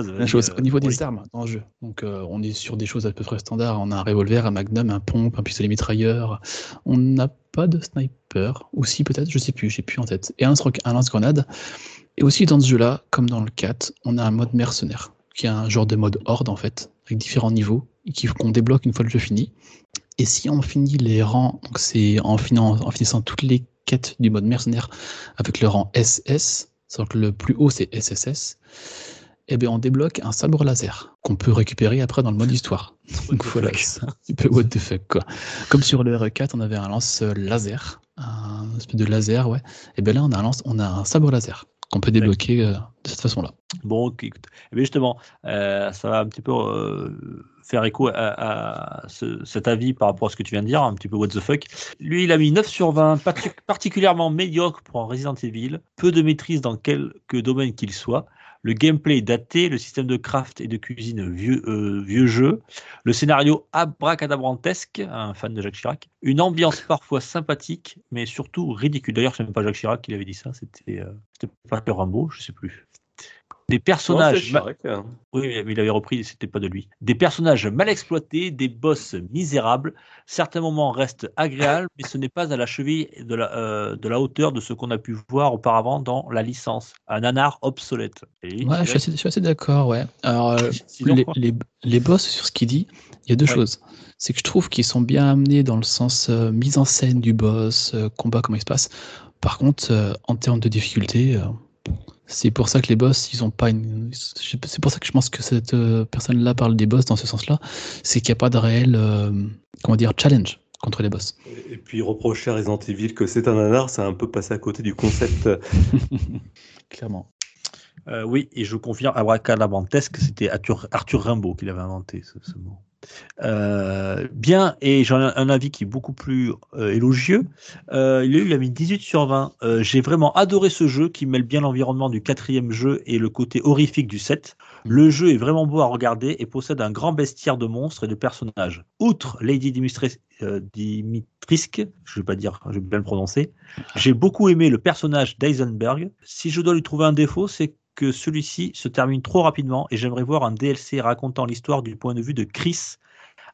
Une dernière chose. Euh, au niveau pour des armes dans le jeu, donc euh, on est sur des choses à peu près standards. On a un revolver, un magnum, un pompe, un pistolet mitrailleur. On n'a pas de sniper, ou si peut-être, je sais plus, j'ai plus en tête. Et un un lance-grenade. Et aussi dans ce jeu-là, comme dans le 4, on a un mode mercenaire, qui est un genre de mode horde en fait, avec différents niveaux, et qui- qu'on débloque une fois le jeu fini. Et si on finit les rangs, donc c'est en, en finissant toutes les quêtes du mode mercenaire avec le rang SS, sachant que le plus haut c'est SSS, eh bien on débloque un sabre laser qu'on peut récupérer après dans le mode histoire. Donc voilà, c'est un petit peu what the fuck quoi. Comme sur le RE4, on avait un lance laser, un espèce de laser, ouais. Et bien là, on a un, lance, on a un sabre laser qu'on peut débloquer euh, de cette façon-là. Bon, écoute. Eh bien, justement, euh, ça va un petit peu euh, faire écho à, à ce- cet avis par rapport à ce que tu viens de dire, un petit peu what the fuck. Lui, il a mis 9 sur 20, parti- particulièrement médiocre pour un Resident Evil, peu de maîtrise dans quelque domaine qu'il soit. Le gameplay daté, le système de craft et de cuisine vieux, euh, vieux jeu, le scénario abracadabrantesque, un fan de Jacques Chirac, une ambiance parfois sympathique, mais surtout ridicule. D'ailleurs, c'est même pas Jacques Chirac qui avait dit ça, c'était euh, pas Rimbaud, je sais plus. Des Non, personnages. ma- oui, mais il avait repris, c'était pas de lui. Des personnages mal exploités, des boss misérables. Certains moments restent agréables, mais ce n'est pas à la cheville de la, euh, de la hauteur de ce qu'on a pu voir auparavant dans la licence. Un nanar obsolète. Et Ouais, je suis assez, je suis assez d'accord, ouais. Alors, euh, Sinon, les, les, les boss, sur ce qu'il dit, il y a deux Ouais. choses. C'est que je trouve qu'ils sont bien amenés dans le sens euh, mise en scène du boss, euh, combat, comment il se passe. Par contre, euh, en termes de difficulté, euh, c'est pour ça que les boss, ils ont pas une. C'est pour ça que je pense que cette euh, personne-là parle des boss dans ce sens-là. C'est qu'il n'y a pas de réel, euh, comment dire, challenge contre les boss. Et puis reprocher à Resident Evil que c'est un nanar, c'est un peu passé à côté du concept. Clairement. Euh, oui, et je confirme, abracadabrantesque, c'était Arthur, Arthur Rimbaud qui l'avait inventé, ce, ce mot. Euh, bien, et j'en ai un avis qui est beaucoup plus euh, élogieux. Euh, il, a mis 18 sur 20. Euh, J'ai vraiment adoré ce jeu qui mêle bien l'environnement du quatrième jeu et le côté horrifique du 7. Le jeu est vraiment beau à regarder et possède un grand bestiaire de monstres et de personnages. Outre Lady Dimitris- euh, Dimitrisque, je vais pas dire, je vais bien le prononcer, j'ai beaucoup aimé le personnage d'Eisenberg. Si je dois lui trouver un défaut, c'est que celui-ci se termine trop rapidement et j'aimerais voir un DLC racontant l'histoire du point de vue de Chris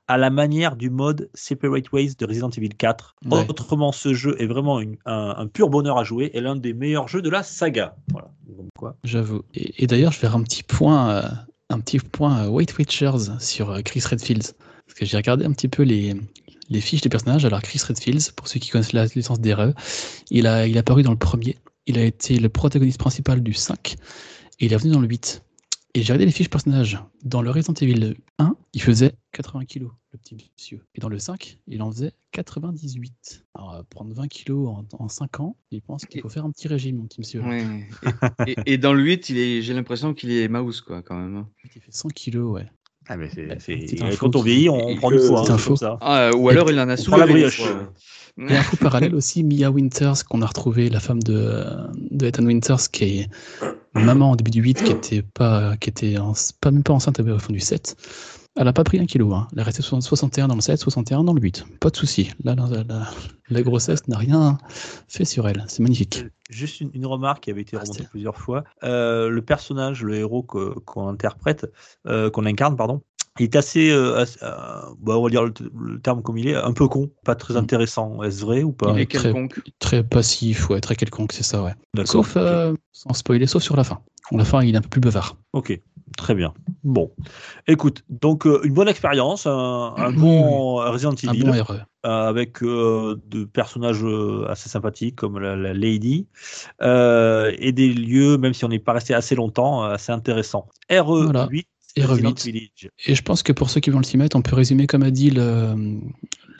à la manière du mode Separate Ways de Resident Evil 4. Ouais. Autrement, ce jeu est vraiment une- un, un pur bonheur à jouer et l'un des meilleurs jeux de la saga. Voilà. J'avoue. Et, et d'ailleurs, je vais faire un petit point, euh, un petit point euh, Weight Watchers sur euh, Chris Redfield. Parce que j'ai regardé un petit peu les, les fiches des personnages. Alors, Chris Redfield, pour ceux qui connaissent la licence d'RE, il a, il a apparu dans le premier. Il a été le protagoniste principal du 5. Et il est venu dans le 8. Et j'ai regardé les fiches personnages. Dans le Resident Evil 1, il faisait 80 kilos, le petit monsieur. Et dans le 5, il en faisait 98. Alors, euh, prendre 20 kilos en, en 5 ans, il pense qu'il faut faire un petit régime, mon petit monsieur. Ouais. Et, et- et dans le 8, il est, j'ai l'impression qu'il est mouse, quoi, quand même. hein. Il fait 100 kilos, ouais. Ah, mais c'est, c'est- Petite info Quand on vieillit, on, on prend du poids. hein, ça. Ah, ou alors il en a prend la brioche. Et info parallèle aussi, Mia Winters, qu'on a retrouvé, la femme de, de Ethan Winters, qui est maman au début du 8, qui était pas, qui était en- pas même pas enceinte au fond du 7. Elle a pas pris un kilo, hein. elle est restée 60 61 dans le 7, 61 dans le 8. Pas de souci. Là, la, la- la grossesse n'a rien fait sur elle. C'est magnifique. Juste une, une remarque qui avait été Ah, remontée plusieurs fois. Euh, le personnage, le héros qu'on interprète, euh, qu'on incarne, pardon, il est assez, euh, assez- euh, bah, on va dire le, le terme comme il est, un peu con, pas très Mm. intéressant. Est-ce vrai ou pas Il est quelconque. Très passif, ouais, très quelconque, c'est ça, ouais. Sauf, euh, sans spoiler, sauf sur la fin. À la fin, il est un peu plus bavard. Ok, très bien. Bon, écoute, donc euh, une bonne expérience, un, bon Resident Un Evil. bon RE. euh, avec euh, de personnages euh, assez sympathiques comme la, la Lady et des lieux, même si on n'est pas resté assez longtemps, assez intéressants. RE8, Voilà. Resident RE8. Village. Et je pense que pour ceux qui vont le s'y mettre, on peut résumer comme a dit le,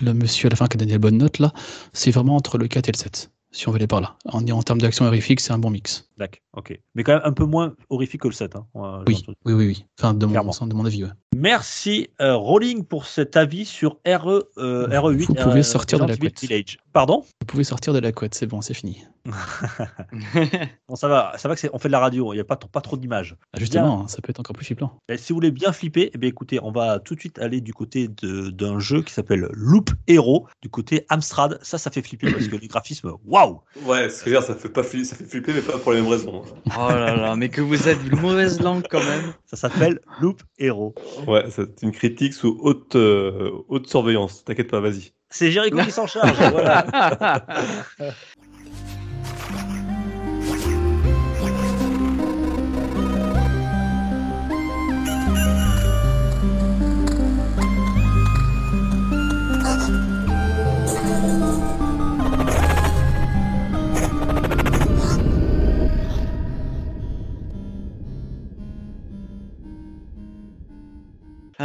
le monsieur à la fin qui a donné les bonnes notes là, c'est vraiment entre le 4 et le 7, si on veut aller par là. En, en termes d'action horrifique, c'est un bon mix. D'accord, ok. Mais quand même un peu moins horrifique que le 7. Hein, Oui, oui, oui, oui. Enfin, de mon, de mon avis, ouais. Merci euh, Rolling pour cet avis sur RE, euh, RE8. Vous pouvez euh, sortir de la couette. Village. Pardon? Vous pouvez sortir de la couette, c'est bon, c'est fini. Bon, ça va, ça va que on fait de la radio, il n'y a pas, trop- pas trop d'images. Ah, Justement, hein, ça peut être encore plus flippant. Et si vous voulez bien flipper, eh bien, écoutez, on va tout de suite aller du côté d'un jeu qui s'appelle Loop Hero, du côté Amstrad. Ça, ça fait flipper parce que les graphismes, waouh Ouais, ce que je veux dire, ça fait, pas fli- ça fait flipper, mais pas pour les mêmes raisons. Oh là là, mais que vous êtes une mauvaise langue quand même. Ça s'appelle Loop Hero. Ouais, c'est une critique sous haute, euh, haute surveillance. T'inquiète pas, vas-y. C'est Jericho qui s'en charge.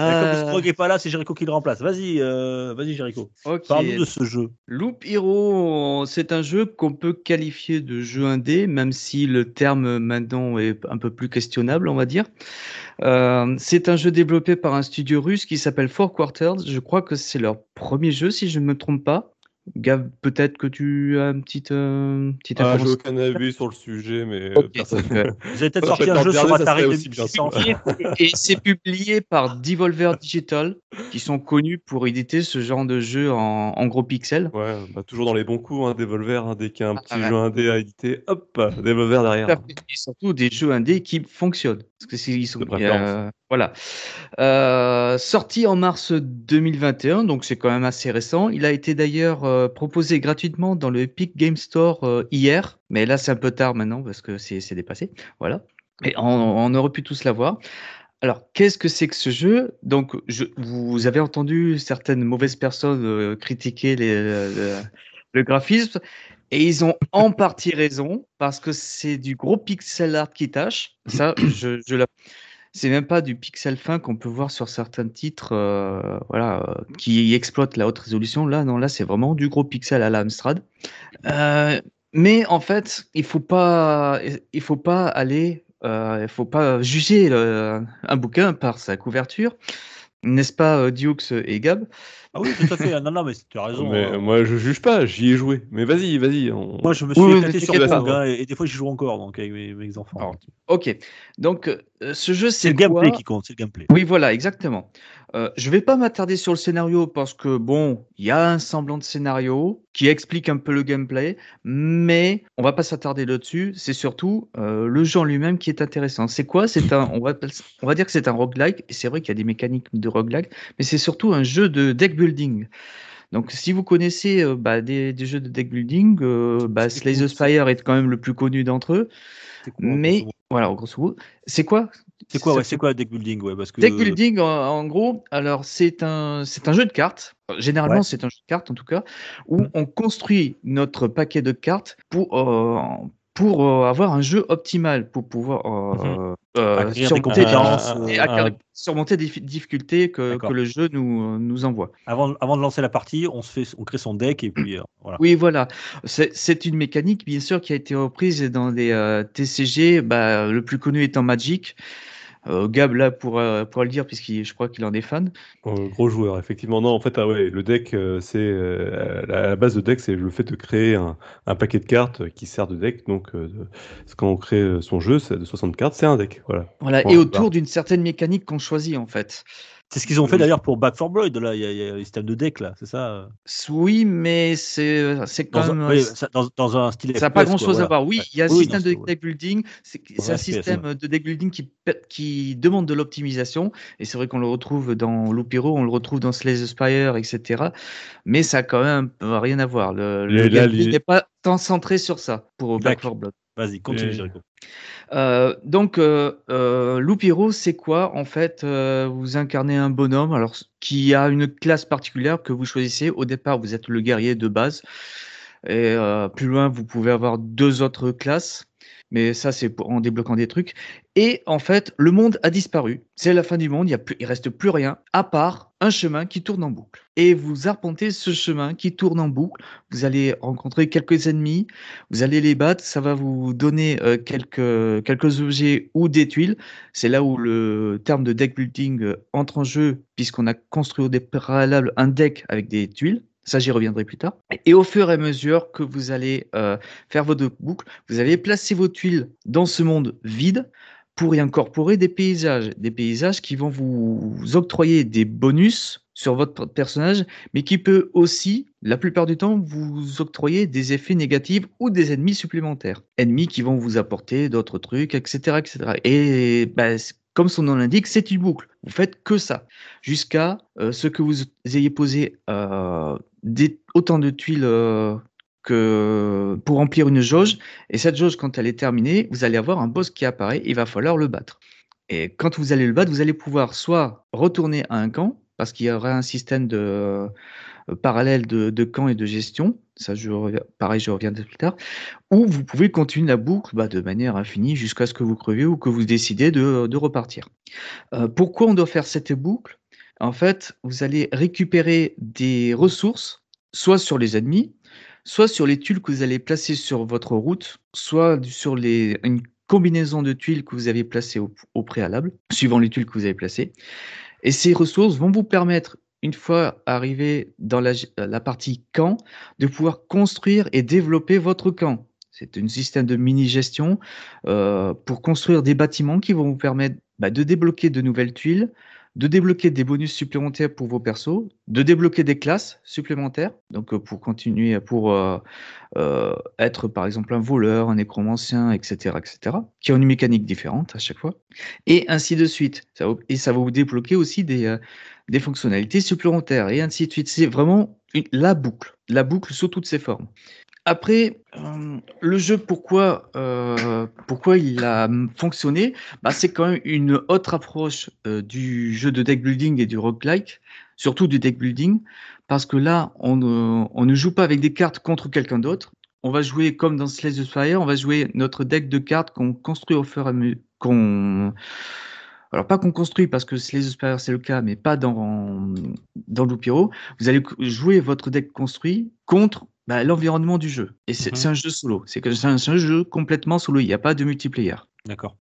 Et Comme Euh, Stroke n'est pas là, c'est Jericho qui le remplace. Vas-y, euh, vas-y Jericho. ok. Parle-nous de ce jeu. Loop Hero, c'est un jeu qu'on peut qualifier de jeu indé, même si le terme maintenant est un peu plus questionnable, on va dire. Euh, c'est un jeu développé par un studio russe qui s'appelle Four Quarters. Je crois que c'est leur premier jeu, si je ne me trompe pas. Gav, peut-être que tu as une petite, euh, petite Ah, j'ai aucun avis sur le sujet, mais euh, personne. Vous avez peut-être sorti un jeu sur Atari serait aussi bien. 2600. Et c'est publié par Devolver Digital, qui sont connus pour éditer ce genre de jeu en, en gros pixels. Ouais, bah, toujours dans les bons coups, hein, Devolver, hein, dès qu'il y a un petit Ah, ouais. jeu indé à éditer, hop, Devolver derrière. Et surtout des jeux indés qui fonctionnent. Parce que c'est, ils sont, euh, voilà. Euh, sorti en mars 2021, donc c'est quand même assez récent. Il a été d'ailleurs euh, proposé gratuitement dans le Epic Game Store euh, hier, mais là c'est un peu tard maintenant parce que c'est, c'est dépassé. Voilà. Et on, on aurait pu tous l'avoir. Alors, qu'est-ce que c'est que ce jeu? Donc, je, vous avez entendu certaines mauvaises personnes critiquer les, le graphisme, et ils ont en partie raison, parce que c'est du gros pixel art qui tâche. Ça, je, je la- C'est même pas du pixel fin qu'on peut voir sur certains titres euh, voilà, euh, qui exploitent la haute résolution. Là, non, là, c'est vraiment du gros pixel à la Amstrad. Euh, mais en fait, il faut pas, il faut pas aller, euh, il faut pas juger le- un bouquin par sa couverture, n'est-ce pas, Dukes et Gab? Ah oui, tout à fait. Ah, Non, non, mais tu as raison. Mais hein. moi, je juge pas, j'y ai joué. Mais vas-y, vas-y. on- Moi, je me suis Oui, éclaté sur Pong, pas. hein, et, et des fois, j'y joue encore donc, avec mes, mes enfants. Alors, Ok, donc euh, ce jeu, c'est c'est le gameplay qui compte, c'est le gameplay. Oui, voilà, exactement. Euh, je vais pas m'attarder sur le scénario parce que bon, il y a un semblant de scénario qui explique un peu le gameplay, mais on va pas s'attarder là-dessus. C'est surtout euh, le jeu en lui-même qui est intéressant. C'est quoi? C'est un, on va, on va dire que c'est un roguelike. Et c'est vrai qu'il y a des mécaniques de roguelike, mais c'est surtout un jeu de deck building. Donc, si vous connaissez euh, bah, des, des jeux de deck building, euh, bah, Slay the Spire est quand même le plus connu d'entre eux. Quoi, Mais voilà, grosso modo, c'est quoi? C'est quoi, ouais, c'est quoi deck building ouais, parce que... Deck building, en, en gros, alors c'est un, c'est un jeu de cartes. Généralement, Ouais. c'est un jeu de cartes en tout cas, où on construit notre paquet de cartes pour, euh, pour euh, avoir un jeu optimal, pour pouvoir euh, euh, des surmonter, euh, et ah, acquérir- surmonter des fi- difficultés que, que le jeu nous, nous envoie. Avant, avant de lancer la partie, on, se fait, on crée son deck et puis euh, voilà. Oui, voilà. C'est c'est une mécanique, bien sûr, qui a été reprise dans des euh, TCG, bah, le plus connu étant Magic. Euh, Gab, là, pour, euh, pour le dire, puisque je crois qu'il en est fan. Euh, gros joueur, effectivement. Non, en fait, ah ouais, le deck, euh, c'est euh, la, base de deck, c'est le fait de créer un, un paquet de cartes qui sert de deck. Donc, quand on crée son jeu, c'est de 60 cartes, c'est un deck. Voilà. Voilà, Bon, et bah. autour d'une certaine mécanique qu'on choisit, en fait. C'est ce qu'ils ont fait d'ailleurs pour Back 4 Blood. Là, il y, a- il y a le système de deck là, c'est ça euh, Oui, mais c'est c'est quand dans, même. un, euh, oui, ça- dans, dans un style. Ça n'a pas grand chose voilà. à voir. Oui, il y a un Oui, système non, de deck building. C'est un FPS, système de deck building qui, qui demande de l'optimisation. Et c'est vrai qu'on le retrouve dans Loupiro, on le retrouve dans Slay the Spire, etc. Mais ça a quand même euh, rien à voir. Le, le n'est pas tant centré sur ça pour D'accord. 4 Blood. Vas-y, continue, Jericho. Euh, donc, euh, euh, Loupiro, c'est quoi En fait, euh, vous incarnez un bonhomme alors, qui a une classe particulière que vous choisissez. Au départ, vous êtes le guerrier de base. Et euh, plus loin, vous pouvez avoir deux autres classes. Mais ça, c'est en débloquant des trucs. Et en fait, le monde a disparu. C'est la fin du monde. Il il reste plus rien à part un chemin qui tourne en boucle. Et vous arpentez ce chemin qui tourne en boucle. Vous allez rencontrer quelques ennemis. Vous allez les battre. Ça va vous donner euh, quelques, quelques objets ou des tuiles. C'est là où le terme de deck building euh, entre en jeu, puisqu'on a construit au préalable un deck avec des tuiles. Ça, j'y reviendrai plus tard. Et au fur et à mesure que vous allez euh, faire votre boucle, vous allez placer vos tuiles dans ce monde vide pour y incorporer des paysages. Des paysages qui vont vous octroyer des bonus sur votre personnage, mais qui peut aussi, la plupart du temps, vous octroyer des effets négatifs ou des ennemis supplémentaires. Ennemis qui vont vous apporter d'autres trucs, etc. etc. Et bah, comme son nom l'indique, c'est une boucle. Vous faites que ça, jusqu'à euh, ce que vous ayez posé euh, autant de tuiles euh, que pour remplir une jauge. Et cette jauge, quand elle est terminée, vous allez avoir un boss qui apparaît. Il va falloir le battre. Et quand vous allez le battre, vous allez pouvoir soit retourner à un camp, parce qu'il y aura un système de parallèle de, camps et de gestion. Ça, je reviens- pareil, je reviendrai plus tard. Ou vous pouvez continuer la boucle bah, de manière infinie jusqu'à ce que vous creviez ou que vous décidez de, repartir. Euh, pourquoi on doit faire cette boucle? En fait, vous allez récupérer des ressources, soit sur les ennemis, soit sur les tuiles que vous allez placer sur votre route, soit sur une combinaison de tuiles que vous avez placées au, au préalable, suivant les tuiles que vous avez placées. Et ces ressources vont vous permettre, une fois arrivé dans la, partie camp, de pouvoir construire et développer votre camp. C'est un système de mini-gestion euh, pour construire des bâtiments qui vont vous permettre bah, de débloquer de nouvelles tuiles, de débloquer des bonus supplémentaires pour vos persos, de débloquer des classes supplémentaires, donc euh, pour continuer, pour euh, être par exemple un voleur, un nécromancien, etc., etc., qui ont une mécanique différente à chaque fois, et ainsi de suite. Et ça va vous débloquer aussi des, des fonctionnalités supplémentaires, et ainsi de suite. C'est vraiment une- la boucle, la boucle sous toutes ses formes. Après, euh, le jeu, pourquoi, euh, pourquoi il a fonctionné? Bah, C'est quand même une autre approche euh, du jeu de deck building et du roguelike, surtout du deck building, parce que là, on ne, joue pas avec des cartes contre quelqu'un d'autre. On va jouer comme dans Slay the Spire, on va jouer notre deck de cartes qu'on construit au fur et à mesure. qu'on alors pas qu'on construit parce que Slay the Spire c'est le cas, mais pas dans dans Loupiro. Vous allez jouer votre deck construit contre bah, l'environnement du jeu. Et c'est Mhm. un jeu solo. C'est un, un jeu complètement solo. Il n'y a pas de multiplayer. D'accord.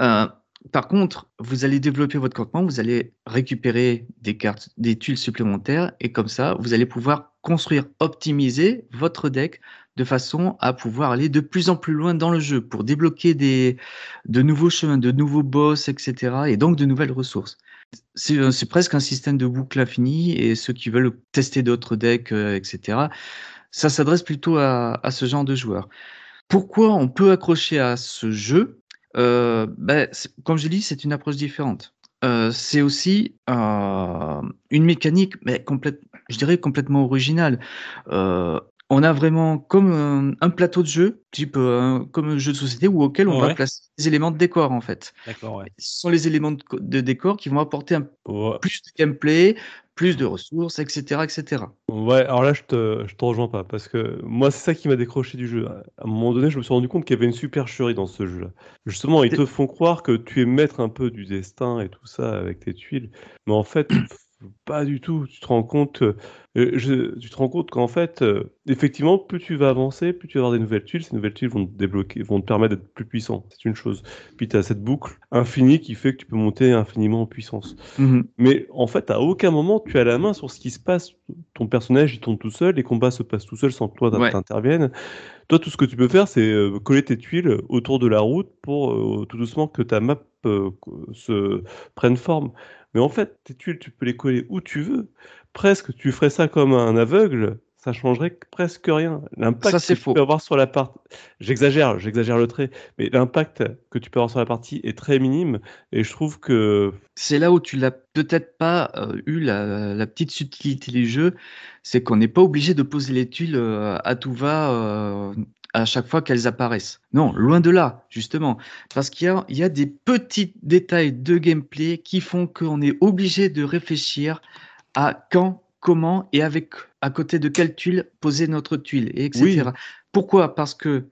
Euh, par contre, vous allez développer votre campement, vous allez récupérer des cartes, des tuiles supplémentaires, et comme ça, vous allez pouvoir construire, optimiser votre deck de façon à pouvoir aller de plus en plus loin dans le jeu pour débloquer des, de nouveaux chemins, de nouveaux boss, etc. et donc de nouvelles ressources. C'est euh, presque un système de boucle infinie et ceux qui veulent tester d'autres decks, euh, etc., ça s'adresse plutôt à, ce genre de joueurs. Pourquoi on peut accrocher à ce jeu? Euh, ben, Comme je dis, c'est une approche différente. Euh, c'est aussi euh, une mécanique, mais complète, je dirais complètement originale. Euh, on a vraiment comme un, un plateau de jeu, type un- comme un jeu de société, où auquel on Ouais. va placer des éléments de décor en fait. D'accord, ouais. Ce sont les éléments de, co- de décor qui vont apporter un, Ouais. plus de gameplay, plus de ressources, etc., etc. Ouais, alors là, je te, je te rejoins pas, parce que moi, c'est ça qui m'a décroché du jeu. À un moment donné, je me suis rendu compte qu'il y avait une supercherie dans ce jeu-là. Justement, ils te font croire que tu es maître un peu du destin et tout ça avec tes tuiles, mais en fait, Pas du tout. Tu te rends compte, euh, je- tu te rends compte qu'en fait, euh, effectivement, plus tu vas avancer, plus tu vas avoir des nouvelles tuiles. Ces nouvelles tuiles vont te débloquer, vont te permettre d'être plus puissant. C'est une chose. Puis tu as cette boucle infinie qui fait que tu peux monter infiniment en puissance. Mhm. Mais en fait, à aucun moment tu as la main sur ce qui se passe. Ton personnage, il tourne tout seul, les combats se passent tout seul sans que toi Ouais. t'interviennes. Toi, tout ce que tu peux faire, c'est euh, coller tes tuiles autour de la route pour euh, tout doucement que ta map euh, se prenne forme. Mais en fait, tes tuiles, tu peux les coller où tu veux. Presque, tu ferais ça comme un aveugle, ça changerait presque rien. L'impact que c'est tu faux. peux avoir sur la partie, j'exagère, j'exagère le trait, mais l'impact que tu peux avoir sur la partie est très minime. Et je trouve que C'est là où tu l'as peut-être pas euh, eu la, la petite subtilité du jeu, c'est qu'on n'est pas obligé de poser les tuiles euh, à tout va euh, à chaque fois qu'elles apparaissent. Non, loin de là, justement, parce qu'il y a, il y a des petits détails de gameplay qui font qu'on est obligé de réfléchir à quand, comment et avec à côté de quelle tuile poser notre tuile, et etc. Pourquoi? Parce que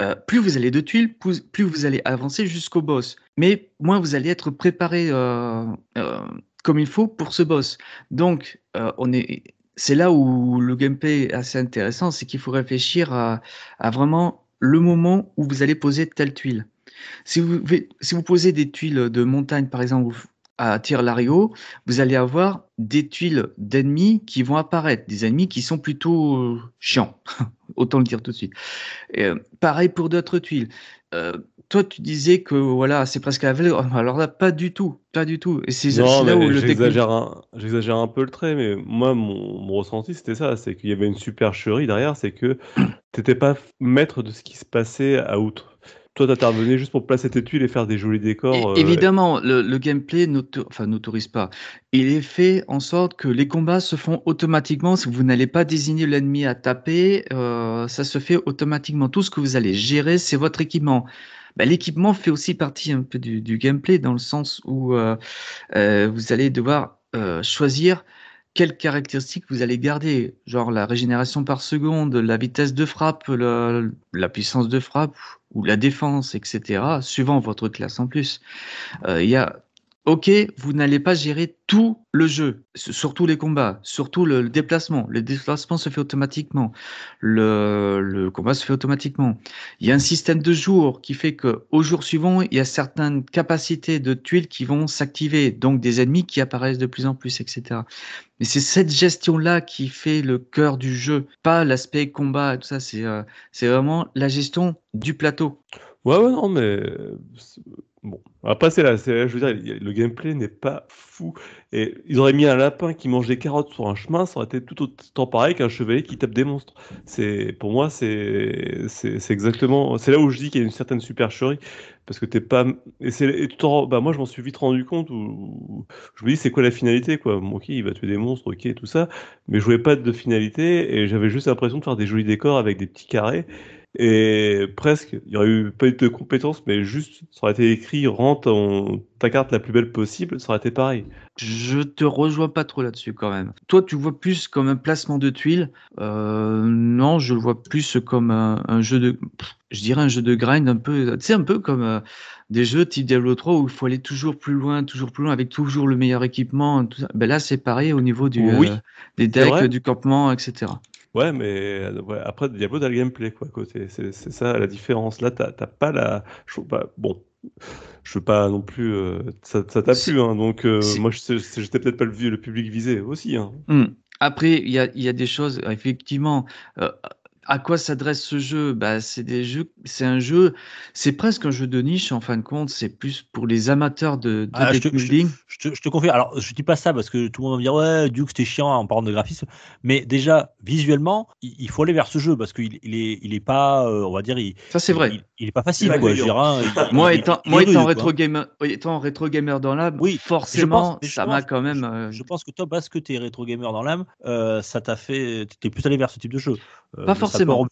euh, plus vous allez de tuiles, plus, plus vous allez avancer jusqu'au boss. Mais moins vous allez être préparé euh, euh, comme il faut pour ce boss. Donc, on est, c'est là où le gameplay est assez intéressant, c'est qu'il faut réfléchir à, vraiment le moment où vous allez poser telle tuile. Si vous, si vous posez des tuiles de montagne, par exemple, à tir Lario, vous allez avoir des tuiles d'ennemis qui vont apparaître, des ennemis qui sont plutôt chiants, autant le dire tout de suite. Euh, pareil pour d'autres tuiles. Euh, toi, tu disais que voilà, c'est presque aveugle. Alors là, pas du tout, pas du tout. Et c'est là où le j'exagère un, j'exagère un peu le trait, mais moi, mon, mon ressenti, c'était ça, c'est qu'il y avait une supercherie derrière, c'est que t'étais pas maître de ce qui se passait à outre. Toi, t'intervenais juste pour placer tes tuiles et faire des jolis décors. Et- euh, évidemment, le, le gameplay n'autorise pas. Il est fait en sorte que les combats se font automatiquement. Si vous n'allez pas désigner l'ennemi à taper, euh, ça se fait automatiquement. Tout ce que vous allez gérer, c'est votre équipement. Ben, L'équipement fait aussi partie un peu du, du gameplay dans le sens où euh, vous allez devoir choisir quelles caractéristiques vous allez garder, genre la régénération par seconde, la vitesse de frappe, la, puissance de frappe ou la défense, etc., suivant votre classe en plus. Euh, ok, vous n'allez pas gérer tout le jeu, surtout les combats, surtout le, déplacement. Le déplacement se fait automatiquement, le, combat se fait automatiquement. Il y a un système de jours qui fait que au jour suivant, il y a certaines capacités de tuiles qui vont s'activer, donc des ennemis qui apparaissent de plus en plus, etc. Mais c'est cette gestion-là qui fait le cœur du jeu, pas l'aspect combat et tout ça. C'est euh, c'est vraiment la gestion du plateau. Ouais, ouais, non, mais euh, bon. Après, c'est là, je veux dire, le gameplay n'est pas fou. Et ils auraient mis un lapin qui mange des carottes sur un chemin, ça aurait été tout autant pareil qu'un chevalier qui tape des monstres. C'est, pour moi, c'est, c'est, exactement, c'est là où je dis qu'il y a une certaine supercherie, parce que t'es pas, et c'est, bah moi, je m'en suis vite rendu compte où, je me dis, c'est quoi la finalité, quoi? Ok, il va tuer des monstres, ok, tout ça, mais je voyais pas de finalité, et j'avais juste l'impression de faire des jolis décors avec des petits carrés. Et presque, il y aurait eu pas eu de compétences, mais juste, ça aurait été écrit, ton- ta carte la plus belle possible, ça aurait été pareil. Je te rejoins pas trop là-dessus quand même. Toi, tu vois plus comme un placement de tuiles. Euh, non, je le vois plus comme un, un jeu de, je dirais un jeu de grind un peu, tu sais, un peu comme euh, des jeux type Diablo 3 où il faut aller toujours plus loin, toujours plus loin avec toujours le meilleur équipement. Tout ça. Ben là, c'est pareil au niveau du, Oui, euh, des decks, du campement, etc. Ouais, mais ouais, après, Diablo, t'as le gameplay, quoi, côté. C'est ça la différence. Là, t'as pas la. Bon, je veux pas non plus. euh, Ça t'a plu, hein, donc euh, moi, j'étais peut-être pas le, le public visé aussi. Hein. Hmm. Après, il y a, il y a des choses, effectivement. euh, à quoi s'adresse ce jeu? Bah, c'est des jeux, c'est un jeu, c'est presque un jeu de niche en fin de compte. C'est plus pour les amateurs de, de Ah, je, deck te, je, te, building. je te- je te confirme. Alors, je dis pas ça parce que tout le monde va me dire ouais, Duke c'était chiant en parlant de graphisme, mais déjà visuellement, il, il faut aller vers ce jeu parce qu'il il est, il est pas, euh, on va dire, il, Ça, c'est vrai. il, il est pas facile est quoi. Dire, hein, Moi étant, moi étant rude, rétro gamer, étant rétro gamer dans l'âme, Oui, forcément, pense- ça m'a quand même. euh, Je pense que toi, parce que tu es rétro gamer dans l'âme, euh, ça t'a fait, t'es plus allé vers ce type de jeu. Euh, Pas peut forcément.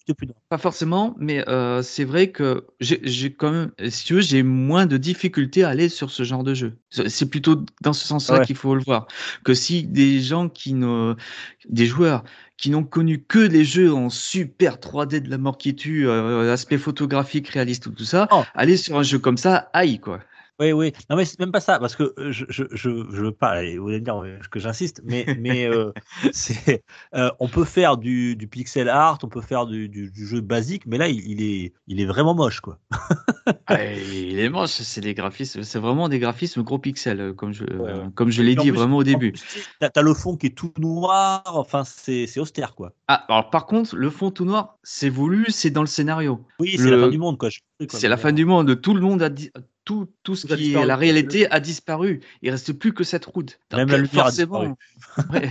Pas forcément, mais euh, c'est vrai que j'ai quand même, si tu veux, j'ai moins de difficultés à aller sur ce genre de jeu. C'est c'est plutôt dans ce sens-là Ouais. qu'il faut le voir. Que si des gens qui ne, des joueurs qui n'ont connu que les jeux en super 3D de la mort qui tue, euh, aspect photographique réaliste, tout ça, Oh. aller sur un jeu comme ça, aïe quoi. Oui, oui. Non, mais c'est même pas ça, parce que euh, je, je, je, je veux pas, vous allez me dire que j'insiste, mais, mais euh, c'est, euh, on peut faire du, du pixel art, on peut faire du, du, du jeu basique, mais là, il, il est, il est vraiment moche, quoi. Ah, il est moche, c'est des graphismes, c'est vraiment des graphismes gros pixels, comme je, Ouais, ouais. comme je l'ai dit plus- vraiment au début. tu T'as, le fond qui est tout noir, enfin, c'est, austère, quoi. Ah, alors par contre, le fond tout noir, c'est voulu, c'est dans le scénario. Oui, c'est Le- la fin du monde, quoi. C'est la fin du monde. Tout le monde a dit. Tout, tout ce qui est la réalité a disparu. Il reste plus que cette route. Même Donc, la lumière a forcément, ouais.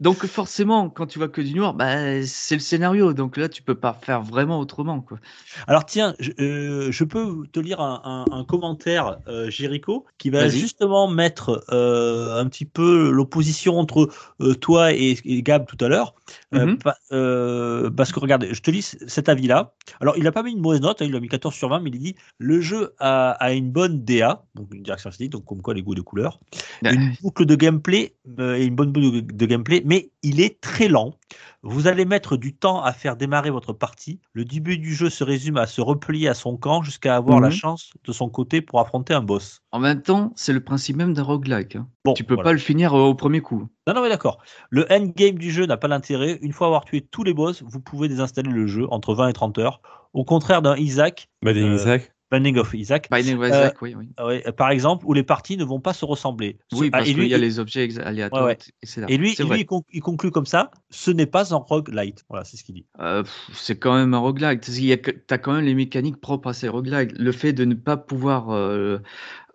Donc forcément, quand tu vois que du noir, bah, c'est le scénario. Donc là, tu peux pas faire vraiment autrement. Quoi. Alors tiens, je, euh, je peux te lire un, un- un commentaire, euh, Jéricho, qui va justement mettre euh, un petit peu l'opposition entre euh, toi et, et Gab tout à l'heure. Euh, Mhm. pa- euh, parce que regarde, je te lis cet avis-là. Alors, il n'a pas mis une mauvaise note, hein, il a mis 14 sur 20, mais il dit le jeu a, a une bonne DA, donc une direction artistique, donc comme quoi les goûts de couleurs, une boucle de gameplay euh, et une bonne boucle de, gameplay, mais il est très lent. Vous allez mettre du temps à faire démarrer votre partie. Le début du jeu se résume à se replier à son camp jusqu'à avoir la Mhm. chance de son côté pour affronter un boss. En même temps, c'est le principe même d'un roguelike. hein. Bon, Tu peux voilà. pas le finir euh, au premier coup. Non, non, mais d'accord. Le endgame du jeu n'a pas d'intérêt. Une fois avoir tué tous les boss, vous pouvez désinstaller le jeu entre 20 et 30 heures. Au contraire d'un Isaac, Binding Euh, Isaac. Binding of Isaac, Binding of Isaac, oui, oui. euh, ouais, par exemple, où les parties ne vont pas se ressembler. Oui, ah, parce qu'il y a les objets aléatoires, Ouais, ouais. etc. et lui, il, con- il conclut comme ça ce n'est pas un roguelite. Voilà, c'est ce qu'il dit. Euh, c'est quand même un roguelike. Tu as quand même les mécaniques propres à ces roguelikes. Le fait de ne pas pouvoir euh,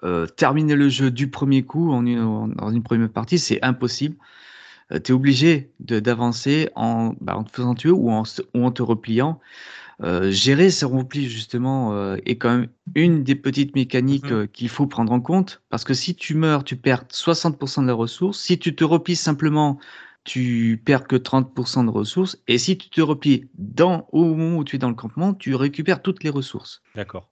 euh, terminer le jeu du premier coup en une, en- dans une première partie, c'est impossible. tu es obligé d'avancer en, bah, en te faisant tuer ou en, se- ou en te repliant. Euh, gérer ces replis, justement, euh, est quand même une des petites mécaniques Mhm. euh, qu'il faut prendre en compte. Parce que si tu meurs, tu perds 60% de la ressource. Si tu te replies simplement, tu perds que 30% de ressources. Et si tu te replies dans, au moment où tu es dans le campement, tu récupères toutes les ressources. D'accord.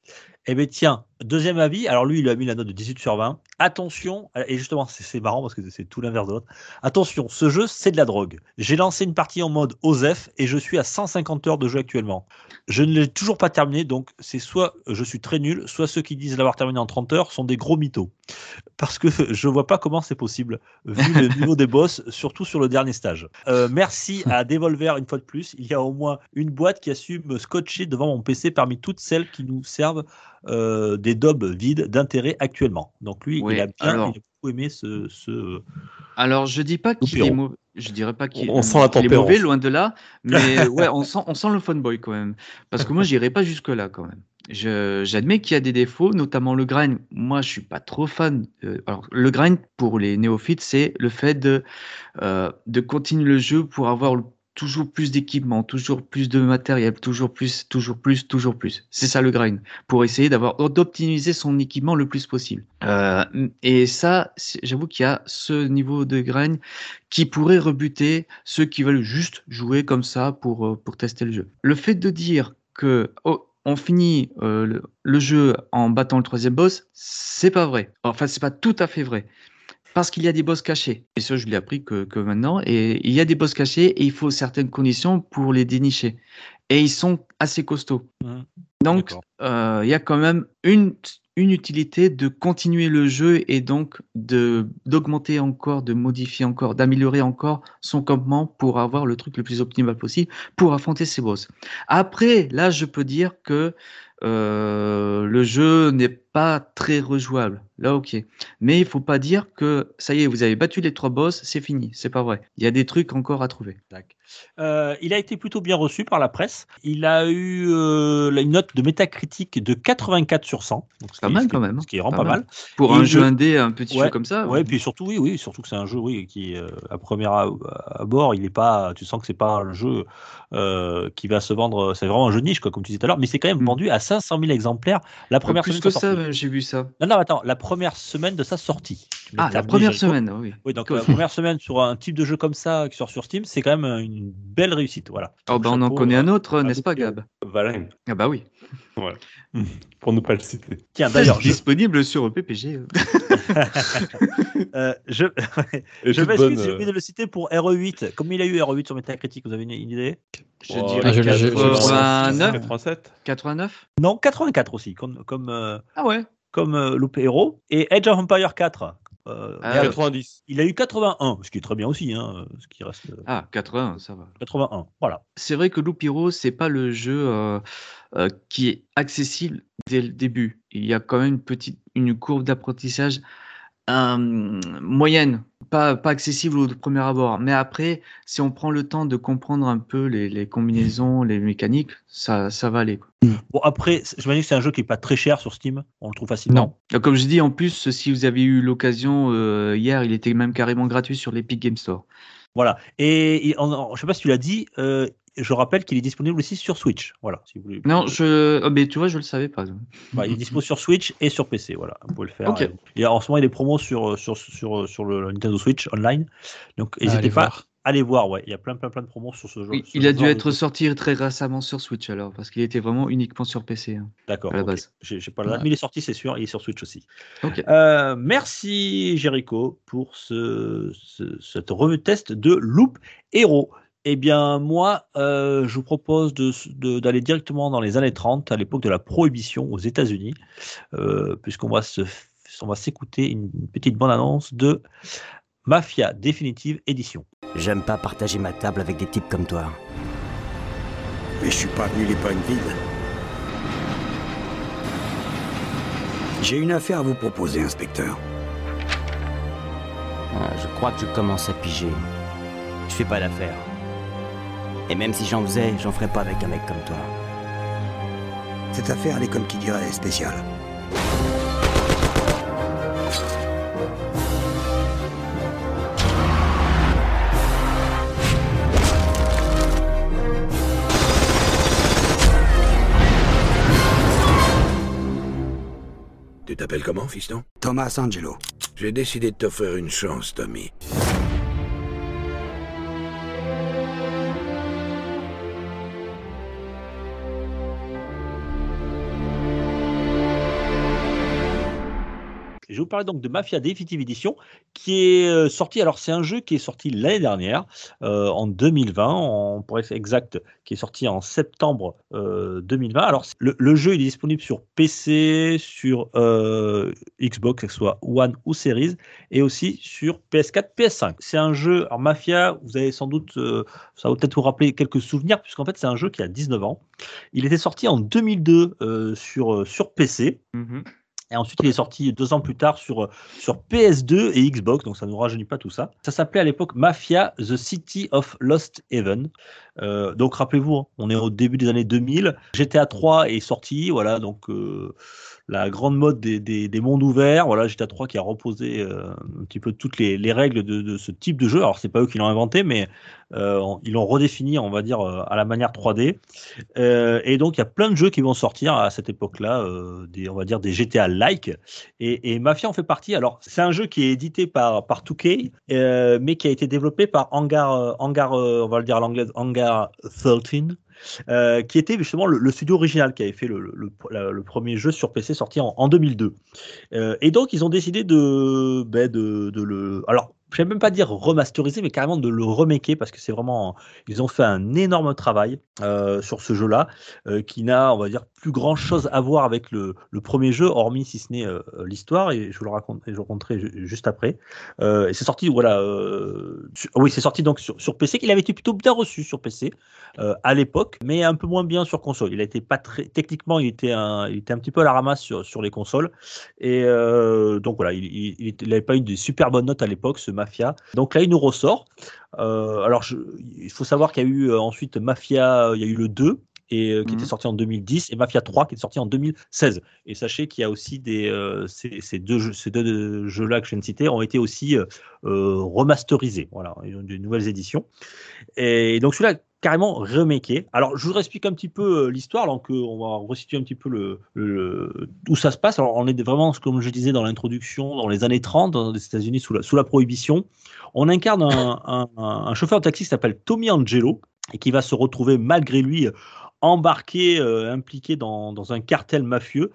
Eh bien, tiens, deuxième avis. Alors, lui, il a mis la note de 18 sur 20. Attention, et justement, c'est marrant parce que c'est tout l'inverse de l'autre. Attention, ce jeu, c'est de la drogue. J'ai lancé une partie en mode OZEF et je suis à 150 heures de jeu actuellement. Je ne l'ai toujours pas terminé, donc c'est soit je suis très nul, soit ceux qui disent l'avoir terminé en 30 heures sont des gros mythos. Parce que je vois pas comment c'est possible, vu le niveau des boss, surtout sur le dernier stage. Euh, merci à Devolver une fois de plus. Il y a au moins une boîte qui a su me scotcher devant mon PC parmi toutes celles qui nous servent euh, des dobs vides d'intérêt actuellement. Donc lui, Oui, il a bien alors- il a beaucoup aimé ce. ce... Alors, je dis pas qu'il est mauvais. Je dirais pas qu'il On sent la est mauvais, loin de là. Mais ouais, on sent, on sent le fanboy quand même. Parce que moi, j'irai pas jusque-là quand même. Je- J'admets qu'il y a des défauts, notamment le grind. Moi, je suis pas trop fan. Alors, le grind pour les néophytes, c'est le fait de, euh, de continuer le jeu pour avoir le- toujours plus d'équipement, toujours plus de matériel, toujours plus, toujours plus, toujours plus. C'est ça le grind. Pour essayer d'avoir d'optimiser son équipement le plus possible. Euh, et ça, j'avoue qu'il y a ce niveau de grind qui pourrait rebuter ceux qui veulent juste jouer comme ça pour, euh, pour tester le jeu. Le fait de dire que oh, on finit euh, le, le jeu en battant le troisième boss, c'est pas vrai. Enfin, c'est pas tout à fait vrai. Parce qu'il y a des boss cachés. Et ça, je l'ai appris que, que maintenant. Et il y a des boss cachés et il faut certaines conditions pour les dénicher. Et ils sont assez costauds. Mhm. Donc, euh, il y a quand même une, une utilité de continuer le jeu et donc d'augmenter encore, de modifier encore, d'améliorer encore son campement pour avoir le truc le plus optimal possible pour affronter ces boss. Après, là, je peux dire que euh, le jeu n'est pas très rejouable. Là, ok. Mais il faut pas dire que ça y est, vous avez battu les trois boss, c'est fini. C'est pas vrai. Il y a des trucs encore à trouver. Euh, il a été plutôt bien reçu par la presse. Il a eu euh, une note de métacritique de 84 sur 100. Donc, Pas mal qui- quand même, Ce qui vraiment pas pas mal. mal. Pour Et un jeu indé, un petit Ouais, jeu comme ça. Ouais, puis surtout, oui, oui, surtout que c'est un jeu, oui, qui euh, à première abord, il est pas, tu sens que c'est pas un jeu euh, qui va se vendre. C'est vraiment un jeu niche, quoi, comme tu disais tout à l'heure. Mais c'est quand même Mm. vendu à 500 000 exemplaires la première plus semaine que de sa ça, même, j'ai vu ça. Non, non, attends, la première semaine de sa sortie. Ah, la première Jericho. semaine, oui. Oui, donc la première semaine sur un type de jeu comme ça qui sort sur Steam, c'est quand même euh, une belle réussite, voilà. Oh, bah, on en connaît euh, un autre, à n'est-ce pas. Gab? Valheim, Ah bah oui. pour ne pas le citer. Tiens, d'ailleurs, je, disponible sur PPG. euh. euh, je, je m'excuse, bonne, j'ai euh, oublié de le citer pour RE8. Comme il a eu RE8 sur Metacritic, vous avez une, idée? Je oh, dirais Ah, je l'ai- je- je- 89, 87 Non, 84 aussi, comme, comme euh, Ah ouais. comme euh, Loop Hero. Et Age of Empire 4. Euh, Ah, merde, 90. il a eu 81, ce qui est très bien aussi, hein, ce qui reste euh, Ah, 80, ça va. 81. Voilà. C'est vrai que Loop Hero, c'est pas le jeu euh, euh, qui est accessible dès le début. Il y a quand même une petite une courbe d'apprentissage euh, moyenne, pas, pas accessible au premier abord. Mais après, si on prend le temps de comprendre un peu les, les combinaisons, les mécaniques, ça, ça va aller. quoi. Bon, après, j'imagine que c'est un jeu qui est pas très cher sur Steam. On le trouve facilement. Euh, Comme je dis, en plus, si vous avez eu l'occasion euh, hier, il était même carrément gratuit sur l'Epic Game Store. Voilà. Et, et en- en- je sais pas si tu l'as dit, euh, je rappelle qu'il est disponible aussi sur Switch. Voilà. Si vous voulez. Non, je, oh, mais tu vois, je le savais pas. Bah, il est dispo sur Switch et sur PC. Voilà. Vous pouvez le faire. Ok. Et en ce moment, il est promo sur, sur, sur, sur le Nintendo Switch online. Donc, Allez n'hésitez pas voir. à aller voir. Ouais. Il y a plein, plein, plein de promos sur ce jeu. Ce il a dû de être sorti très récemment sur Switch alors, parce qu'il était vraiment uniquement sur PC. hein. D'accord. à la base. J'ai pas la date, Ouais. mais il est sorti, c'est sûr. Il est sur Switch aussi. Ok. Euh, merci Jericho pour ce, ce- cette revue test de Loop Hero. Eh bien, moi, euh, je vous propose de- de- d'aller directement dans les années 30, à l'époque de la prohibition aux États-Unis, euh, puisqu'on va se, on va s'écouter une petite bande-annonce de Mafia Définitive Édition. J'aime pas partager ma table avec des types comme toi. Mais je suis pas venu les pognes vides. J'ai une affaire à vous proposer, inspecteur. Ah, je crois que je commence à piger. Je fais pas d'affaires. Et même si j'en faisais, j'en ferais pas avec un mec comme toi. Cette affaire, elle est comme qui dirait spéciale. Tu t'appelles comment, fiston? Thomas Angelo. J'ai décidé de t'offrir une chance, Tommy. Je vais vous parler donc de Mafia Definitive Edition, qui est euh, sorti. Alors, c'est un jeu qui est sorti l'année dernière, euh, en 2020, en, pour être exact, qui est sorti en septembre euh, 2020. Alors, le, jeu est disponible sur PC, sur euh, Xbox, que ce soit One ou Series, et aussi sur PS4, PS5. C'est un jeu, alors Mafia, vous avez sans doute, euh, ça va peut-être vous rappeler quelques souvenirs, puisqu'en fait, c'est un jeu qui a 19 ans. Il était sorti en 2002 euh, sur, sur PC. Et ensuite, il est sorti deux ans plus tard sur, sur PS2 et Xbox, donc ça ne nous rajeunit pas tout ça. Ça s'appelait à l'époque Mafia The City of Lost Haven. Euh, donc rappelez-vous, hein, on est au début des années 2000. GTA 3 est sorti, voilà, donc euh, la grande mode des, des, des mondes ouverts. Voilà, GTA 3 qui a reposé euh, un petit peu toutes les, les règles de, ce type de jeu. Alors, c'est pas eux qui l'ont inventé, mais euh, ils l'ont redéfini, on va dire, euh, à la manière 3D. Euh, et donc, il y a plein de jeux qui vont sortir à cette époque-là, on va dire des GTA-like. Et, Mafia en fait partie. Alors, c'est un jeu qui est édité par, par 2K, euh, mais qui a été développé par Hangar, Hangar on va le dire à l'anglaise, Hangar 13. Euh, qui était justement le, studio original qui avait fait le, premier jeu sur PC sorti en, en 2002. Euh, et donc, ils ont décidé de, ben, de le. Alors, je vais même pas dire remasteriser, mais carrément de le remaker parce que c'est vraiment. Ils ont fait un énorme travail euh, sur ce jeu-là euh, qui n'a, on va dire, plus grand chose à voir avec le, premier jeu, hormis si ce n'est euh, l'histoire, et je vous le raconterai ju- juste après. Et c'est sorti, voilà. sur- oui, c'est sorti donc sur, PC, qu'il avait été plutôt bien reçu sur PC à l'époque, mais un peu moins bien sur console. Il a été pas très techniquement, il était un, il était un petit peu à la ramasse sur, sur les consoles, et donc voilà, il n'avait pas eu de super bonnes notes à l'époque, ce Mafia. Donc là, il nous ressort. Euh, alors, je- il faut savoir qu'il y a eu euh, ensuite Mafia, il y a eu le 2. Et, euh, qui était sorti en 2010 et Mafia 3 qui est sorti en 2016 et sachez qu'il y a aussi des euh, ces, ces deux jeux ces deux jeux là que je viens de citer ont été aussi euh, euh, remasterisés voilà ils ont des nouvelles éditions et donc celui-là carrément remaké. Alors, je vous explique un petit peu euh, l'histoire, donc euh, on va resituer un petit peu le, où ça se passe. Alors, on est vraiment, comme je disais dans l'introduction, dans les années 30, dans les États-Unis, sous la, sous la prohibition. On incarne un, chauffeur de taxi qui s'appelle Tommy Angelo et qui va se retrouver malgré lui embarqué, euh, impliqué dans, dans un cartel mafieux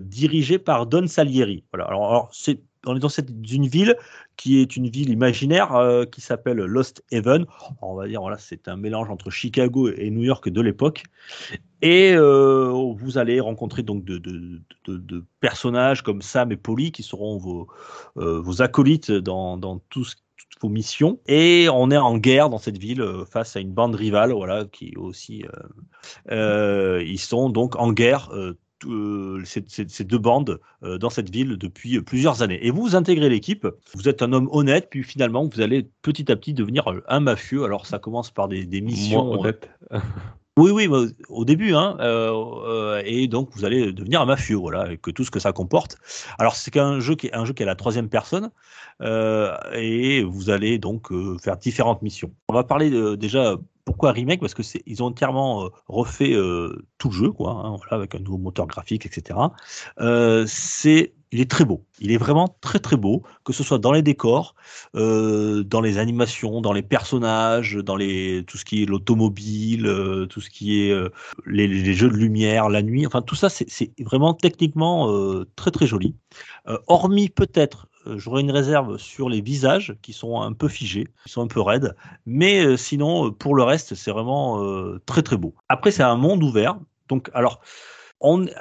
dirigé par Don Salieri. Voilà. Alors, c'est on est dans cette d'une ville qui est une ville imaginaire euh, qui s'appelle Lost Haven. On va dire voilà, c'est un mélange entre Chicago et New York de l'époque. Et euh, vous allez rencontrer donc de, personnages comme Sam et Polly qui seront vos, euh, vos acolytes dans, dans toutes vos missions et on est en guerre dans cette ville face à une bande rivale voilà qui aussi ils sont donc en guerre euh, ces, ces- ces deux bandes euh, dans cette ville depuis euh, plusieurs années. Et vous, vous intégrez l'équipe, vous êtes un homme honnête, puis finalement, vous allez petit à petit devenir euh, un mafieux. Alors, ça commence par des, des missions. Moi, honnête. Oui, oui, bah, au début, hein, euh, euh, et donc vous allez devenir un mafieux, voilà, et que tout ce que ça comporte. Alors c'est qu'un jeu qui est un jeu qui est à la troisième personne, euh, et vous allez donc euh, faire différentes missions. On va parler déjà pourquoi remake? Parce que c'est ils ont entièrement euh, refait euh, tout le jeu, quoi, hein, avec un nouveau moteur graphique, etc. Euh, c'est il est très beau. Il est vraiment très très beau, que ce soit dans les décors, euh, dans les animations, dans les personnages, dans les tout ce qui est l'automobile, euh, tout ce qui est euh, les, jeux de lumière, la nuit. Enfin tout ça, c'est vraiment techniquement très très joli. Hormis peut-être, j'aurais une réserve sur les visages qui sont un peu figés, qui sont un peu raides, mais sinon pour le reste, c'est vraiment très très beau. Après, c'est un monde ouvert. Donc alors.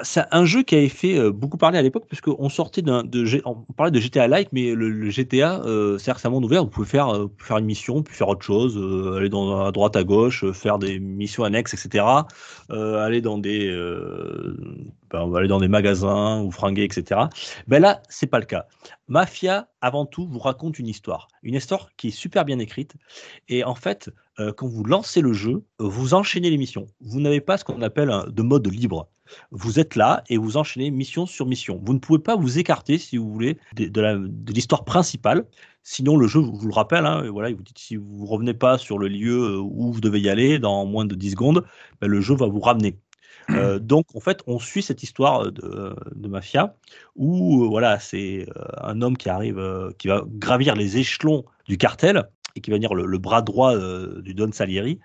C'est un jeu qui avait fait euh, beaucoup parler à l'époque parce qu'on sortait d'un, de, on parlait de GTA Like, mais le, GTA, euh, c'est-à-dire c'est un monde ouvert. Vous pouvez faire, euh, faire une mission, puis faire autre chose, aller dans, à droite, à gauche, faire des missions annexes, etc. aller dans des, on va aller dans des magasins ou fringuer, etc. Ben là, c'est pas le cas. Mafia, avant tout, vous raconte une histoire, une histoire qui est super bien écrite. Et en fait, euh, quand vous lancez le jeu, vous enchaînez les missions. Vous n'avez pas ce qu'on appelle de mode libre. Vous êtes là et vous enchaînez mission sur mission. Vous ne pouvez pas vous écarter, si vous voulez, de, l'histoire principale. Sinon, le jeu vous, vous le rappelle. Hein, voilà, il vous dit si vous revenez pas sur le lieu euh, où vous devez y aller dans moins de 10 secondes, ben, le jeu va vous ramener. Euh, donc, en fait, on suit cette histoire de, de mafia où euh, voilà, c'est euh, un homme qui arrive, qui va gravir les échelons du cartel et qui va devenir le, le bras droit euh, du Don Salieri.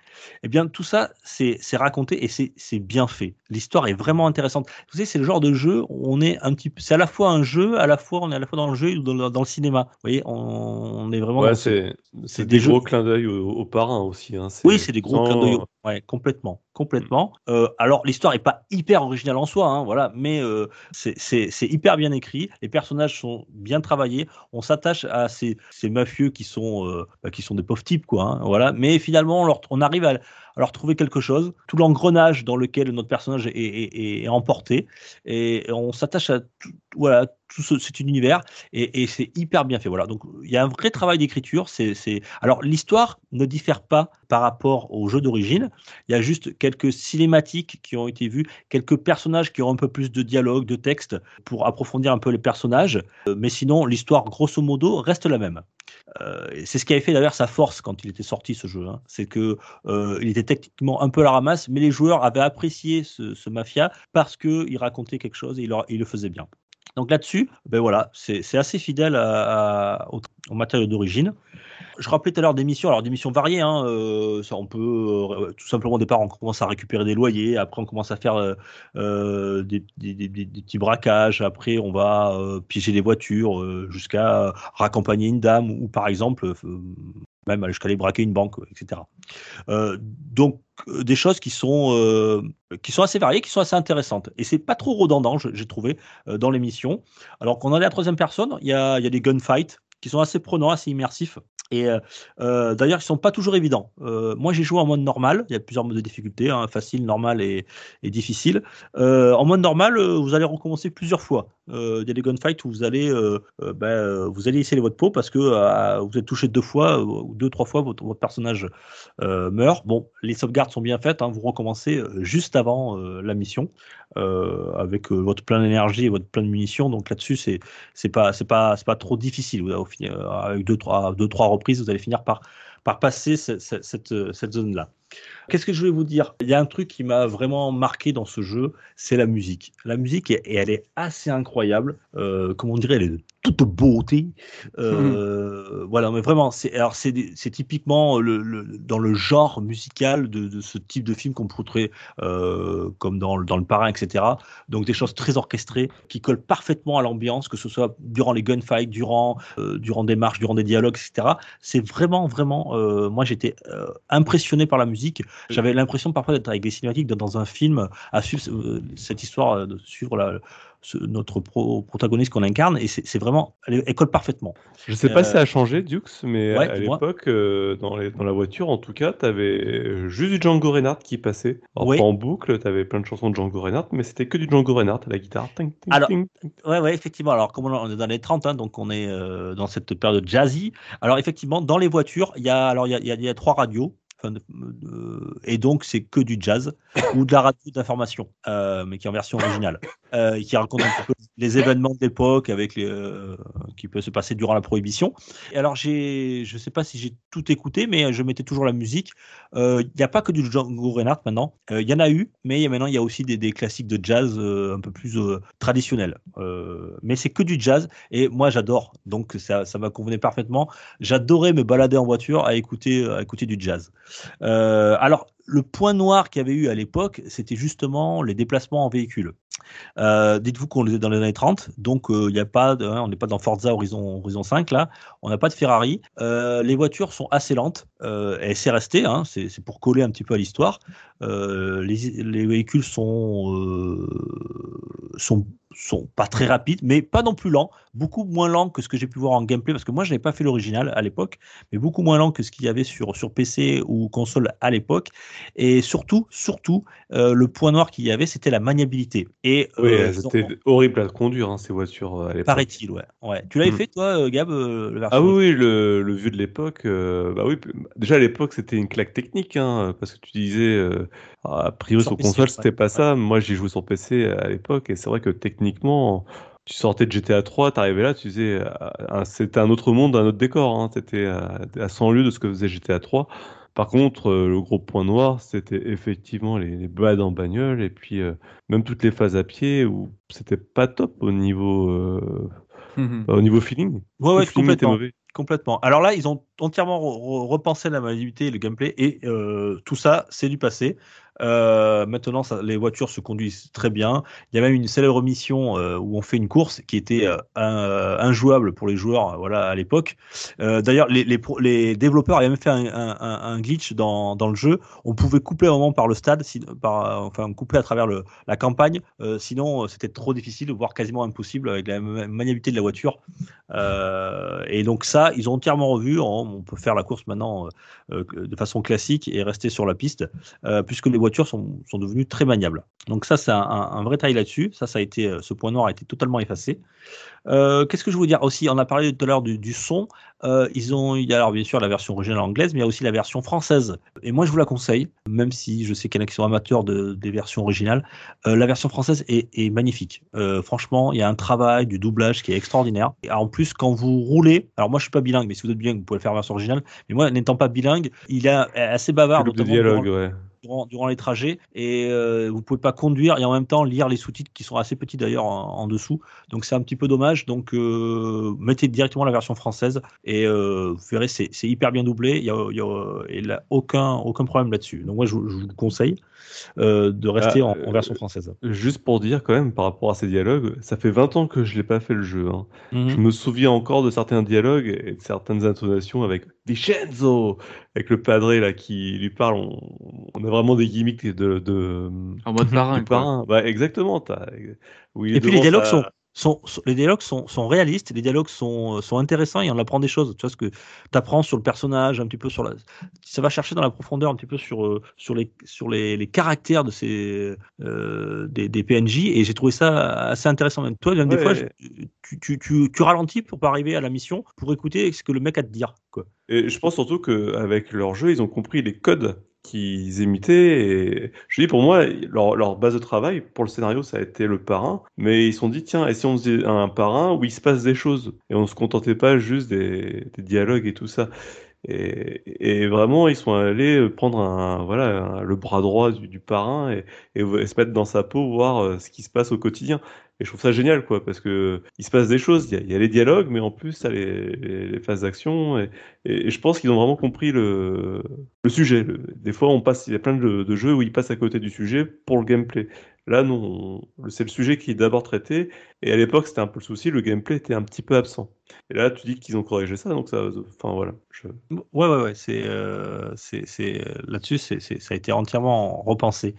Eh bien, tout ça, c'est raconté et c'est bien fait. L'histoire est vraiment intéressante. Vous savez, c'est le genre de jeu où on est un petit peu, c'est à la fois un jeu, à la fois on est à la fois dans le jeu et dans, le- dans le cinéma. Vous voyez, on, on est vraiment. Ouais, c'est des des gros jeux- clins d'œil aux, aux parrains aussi. Hein. Oui, c'est des gros clins d'œil. Ouais, complètement, complètement. Euh, alors l'histoire est pas hyper originale en soi, hein, voilà, mais euh, c'est- hyper bien écrit. Les personnages sont bien travaillés. On s'attache à ces, mafieux qui sont euh, bah, qui sont des pauvres types, quoi. hein, voilà. Mais finalement, on arrive à, leur trouver quelque chose. Tout l'engrenage dans lequel notre personnage est, emporté, et on s'attache à tout, voilà tout ce, cet univers et, et c'est hyper bien fait. Voilà. Donc il y a un vrai travail d'écriture. C'est, c'est... Alors l'histoire ne diffère pas par rapport au jeu d'origine. Il y a juste quelques cinématiques qui ont été vues, quelques personnages qui ont un peu plus de dialogue, de texte pour approfondir un peu les personnages. Euh, Mais sinon, l'histoire grosso modo reste la même. Euh, c'est ce qui avait fait d'ailleurs sa force quand il était sorti ce jeu. hein. C'est que euh, il était techniquement un peu à la ramasse, mais les joueurs avaient apprécié ce, mafia parce que il racontait quelque chose et il, le faisait bien. Donc là-dessus, ben voilà, c'est assez fidèle au, au matériau d'origine. Je rappelais tout à l'heure des missions, alors des missions variées. Hein, euh, on peut euh, tout simplement au départ, on commence à récupérer des loyers. Après, on commence à faire euh, des, petits braquages. Après, on va piéger des voitures jusqu'à raccompagner une dame ou, par exemple, même jusqu'à aller braquer une banque, etc. Donc des choses qui sont qui sont assez variées, qui sont assez intéressantes. Et c'est pas trop redondant, j'ai trouvé, dans l'émission. Alors qu'on en est à la troisième personne, il y a, il y a des gunfights qui sont assez prenants, assez immersifs. Et euh, euh, d'ailleurs, ils sont pas toujours évidents. Euh, moi, j'ai joué en mode normal. Il y a plusieurs modes de difficulté, hein, facile, normal et, difficile. En mode normal, vous allez recommencer plusieurs fois. Euh, Il y a des où vous allez, euh, euh, euh, vous allez essayer votre peau parce que euh, vous êtes touché deux fois euh, ou deux, trois fois, votre, personnage euh, meurt. Bon, les sauvegardes sont bien faites. hein, vous recommencez euh, juste avant euh, la mission euh, avec euh, votre plein d'énergie et votre plein de munitions. Donc là-dessus, c'est c'est pas c'est pas c'est pas trop difficile. Vous euh, avec deux trois deux trois reprises, vous allez finir par passer cette zone là. Qu'est-ce que je voulais vous dire? Il y a un truc qui m'a vraiment marqué dans ce jeu, c'est la musique. La musique, et elle est assez incroyable. Euh, comme on dirait, elle est toute beauté. Euh, Voilà, mais vraiment, c'est alors typiquement le, le- dans le genre musical de, de ce type de film qu'on pourrait euh, comme dans, le- dans le Parrain, etc. Donc des choses très orchestrées qui collent parfaitement à l'ambiance, que ce soit durant les gunfights, durant euh, durant des marches, durant des dialogues, etc. C'est vraiment vraiment, moi j'étais impressionné par la musique. J'avais l'impression parfois d'être avec des cinématiques dans, dans un film à suivre euh, cette histoire, euh, de suivre la, ce- notre pro- protagoniste qu'on incarne, et c'est vraiment, elle, elle colle parfaitement. Je sais pas Euh, si ça a changé, Dukes, mais ouais, à l'époque, euh, dans, la voiture, en tout cas, t'avais juste du Django Reinhardt qui passait. Alors, Oui. pas en boucle, t'avais plein de chansons de Django Reinhardt, mais c'était que du Django Reinhardt à la guitare. Ting, ting, Alors, ting. Ouais, ouais, effectivement. Alors, comme on est dans les 30, hein, donc on est euh, dans cette période jazzy. Alors, effectivement, dans les voitures, il y a, alors, il y a, il y a- il y a trois radios. De- et donc, c'est que du jazz ou de la radio d'information, euh, mais qui est en version originale, euh, qui raconte un peu les événements de l'époque avec les, euh, qui peut se passer durant la prohibition. Et alors, j'ai, je sais pas si j'ai tout écouté, mais je mettais toujours la musique. Euh, Il n'y a pas que du Django Reinhardt maintenant. Euh, Il y en a eu, mais maintenant il y a aussi des, des classiques de jazz un peu plus traditionnels. Mais c'est que du jazz et moi j'adore. Donc ça, ça m'a convenu parfaitement. J'adorais me balader en voiture à écouter, à écouter du jazz. Alors le point noir qu'il y avait eu à l'époque, c'était justement les déplacements en véhicule. Euh, Dites-vous qu'on est dans les années 30, donc euh, a pas, hein, on n'est pas dans Forza Horizon, Horizon 5 là, on n'a pas de Ferrari. Euh, les voitures sont assez lentes, et c'est resté, hein, c'est pour coller un petit peu à l'histoire. Les, les véhicules sont, sont pas très rapides, mais pas non plus lents, beaucoup moins lents que ce que j'ai pu voir en gameplay, parce que moi je n'avais pas fait l'original à l'époque, mais beaucoup moins lents que ce qu'il y avait sur, sur PC ou console à l'époque. Et surtout, surtout, euh, le point noir qu'il y avait, c'était la maniabilité. Et Oui, euh, ont- c'était horrible à conduire, hein, ces voitures euh, à l'époque. paraît-il, ouais. ouais. Tu l'avais Mm. fait toi, euh, Gab, euh, le Ah oui, le, le vieux de l'époque, euh, bah oui, déjà à l'époque c'était une claque technique, hein, parce que tu disais, euh, a priori Sur sur PC, console ouais, c'était pas ça, moi j'ai joué sur PC à l'époque, et c'est vrai que techniquement, tu sortais de GTA 3, t'arrivais là, tu disais, euh, c'était un autre monde, un autre décor, hein, c'était à, à 100 lieues de ce que faisait GTA 3. Par contre, euh, le gros point noir, c'était effectivement les, les balades en bagnole, et puis euh, même toutes les phases à pied, où c'était pas top au niveau, euh, bah, au niveau feeling. Ouais, ouais, feeling complètement. mauvais. Complètement. Alors là, ils ont entièrement re- re- repensé la maniabilité et le gameplay, et euh, tout ça, c'est du passé. Euh, maintenant, les voitures se conduisent très bien. Il y a même une célèbre mission euh, où on fait une course qui était euh, injouable pour les joueurs, voilà, à l'époque. D'ailleurs, les, développeurs avaient même fait un, glitch dans, le jeu. On pouvait couper un moment par le stade, enfin couper à travers la campagne. Sinon, c'était trop difficile, voire quasiment impossible avec la ma- maniabilité de la voiture. Et donc ça, ils ont entièrement revu. On, on peut faire la course maintenant de façon classique et rester sur la piste, puisque les voitures sont, sont devenues très maniables. Donc ça, c'est un, vrai taille là-dessus. Ça, ça a été, euh, ce point noir a été totalement effacé. Euh, Qu'est-ce que je voulais dire aussi? On a parlé tout à l'heure du, du son. Euh, ils ont, il y a alors bien sûr la version originale anglaise, mais il y a aussi la version française. Et moi, je vous la conseille, même si je sais qu'il y en a qui sont amateurs de, des versions originales. Euh, la version française est, est magnifique. Franchement, il y a un travail du doublage qui est extraordinaire. Et en plus, quand vous roulez, alors moi, je suis pas bilingue, mais si vous êtes bilingue, vous pouvez le faire en version originale. Mais moi, n'étant pas bilingue, il est assez bavard, Le dialogue, ouais. Durant, les trajets et euh, vous pouvez pas conduire et en même temps lire les sous-titres qui sont assez petits d'ailleurs en, dessous. Donc c'est un petit peu dommage. Donc euh, mettez directement la version française et euh, vous verrez c'est hyper bien doublé. Il y a, y a- a aucun aucun problème là-dessus. Donc moi je, je vous conseille euh, de rester Ah, en, en euh, version française. Juste pour dire quand même par rapport à ces dialogues, ça fait 20 ans que je l'ai pas fait le jeu. hein. Mhm. Je me souviens encore de certains dialogues et de certaines intonations avec Vincenzo, avec le padré là qui lui parle. On, on a vraiment des gimmicks de, de En mode parrain. Bah, exactement. Et puis les dialogues sont, sont, sont- les dialogues sont, sont réalistes, les dialogues sont, sont intéressants et on apprend des choses. Tu vois ce que tu apprends sur le personnage, un petit peu sur la, ça va chercher dans la profondeur un petit peu sur, euh, sur les, sur les, les caractères de ces, euh, des, des PNJ et j'ai trouvé ça assez intéressant. Même toi, même des fois, je- tu, tu, tu, tu ralentis pour pas arriver à la mission pour écouter ce que le mec a à te dire. Quoi. Et je pense surtout qu'avec leur jeu, ils ont compris les codes qu'ils imitaient. Je dis, pour moi, leur, base de travail pour le scénario, ça a été le parrain. Mais ils se sont dit, tiens, et si on faisait un parrain où il se passe des choses Et on se contentait pas juste des, dialogues et tout ça? Et, vraiment, ils sont allés prendre un, voilà, le bras droit du, parrain et, et, et se mettre dans sa peau, voir euh, ce qui se passe au quotidien. Et je trouve ça génial, quoi, parce que il se passe des choses. Il y a, les dialogues, mais en plus, t'as les, les, phases d'action. Et, je pense qu'ils ont vraiment compris le, sujet. Des fois, on passe, il y a plein de jeux où ils passent à côté du sujet pour le gameplay. Là, non, on- c'est le sujet qui est d'abord traité. Et à l'époque, c'était un peu le souci, le gameplay était un petit peu absent. Et là, tu dis qu'ils ont corrigé ça, donc ça, enfin voilà. Ouais, ouais, ouais. C'est, euh, c'est, là-dessus, ça a été entièrement repensé.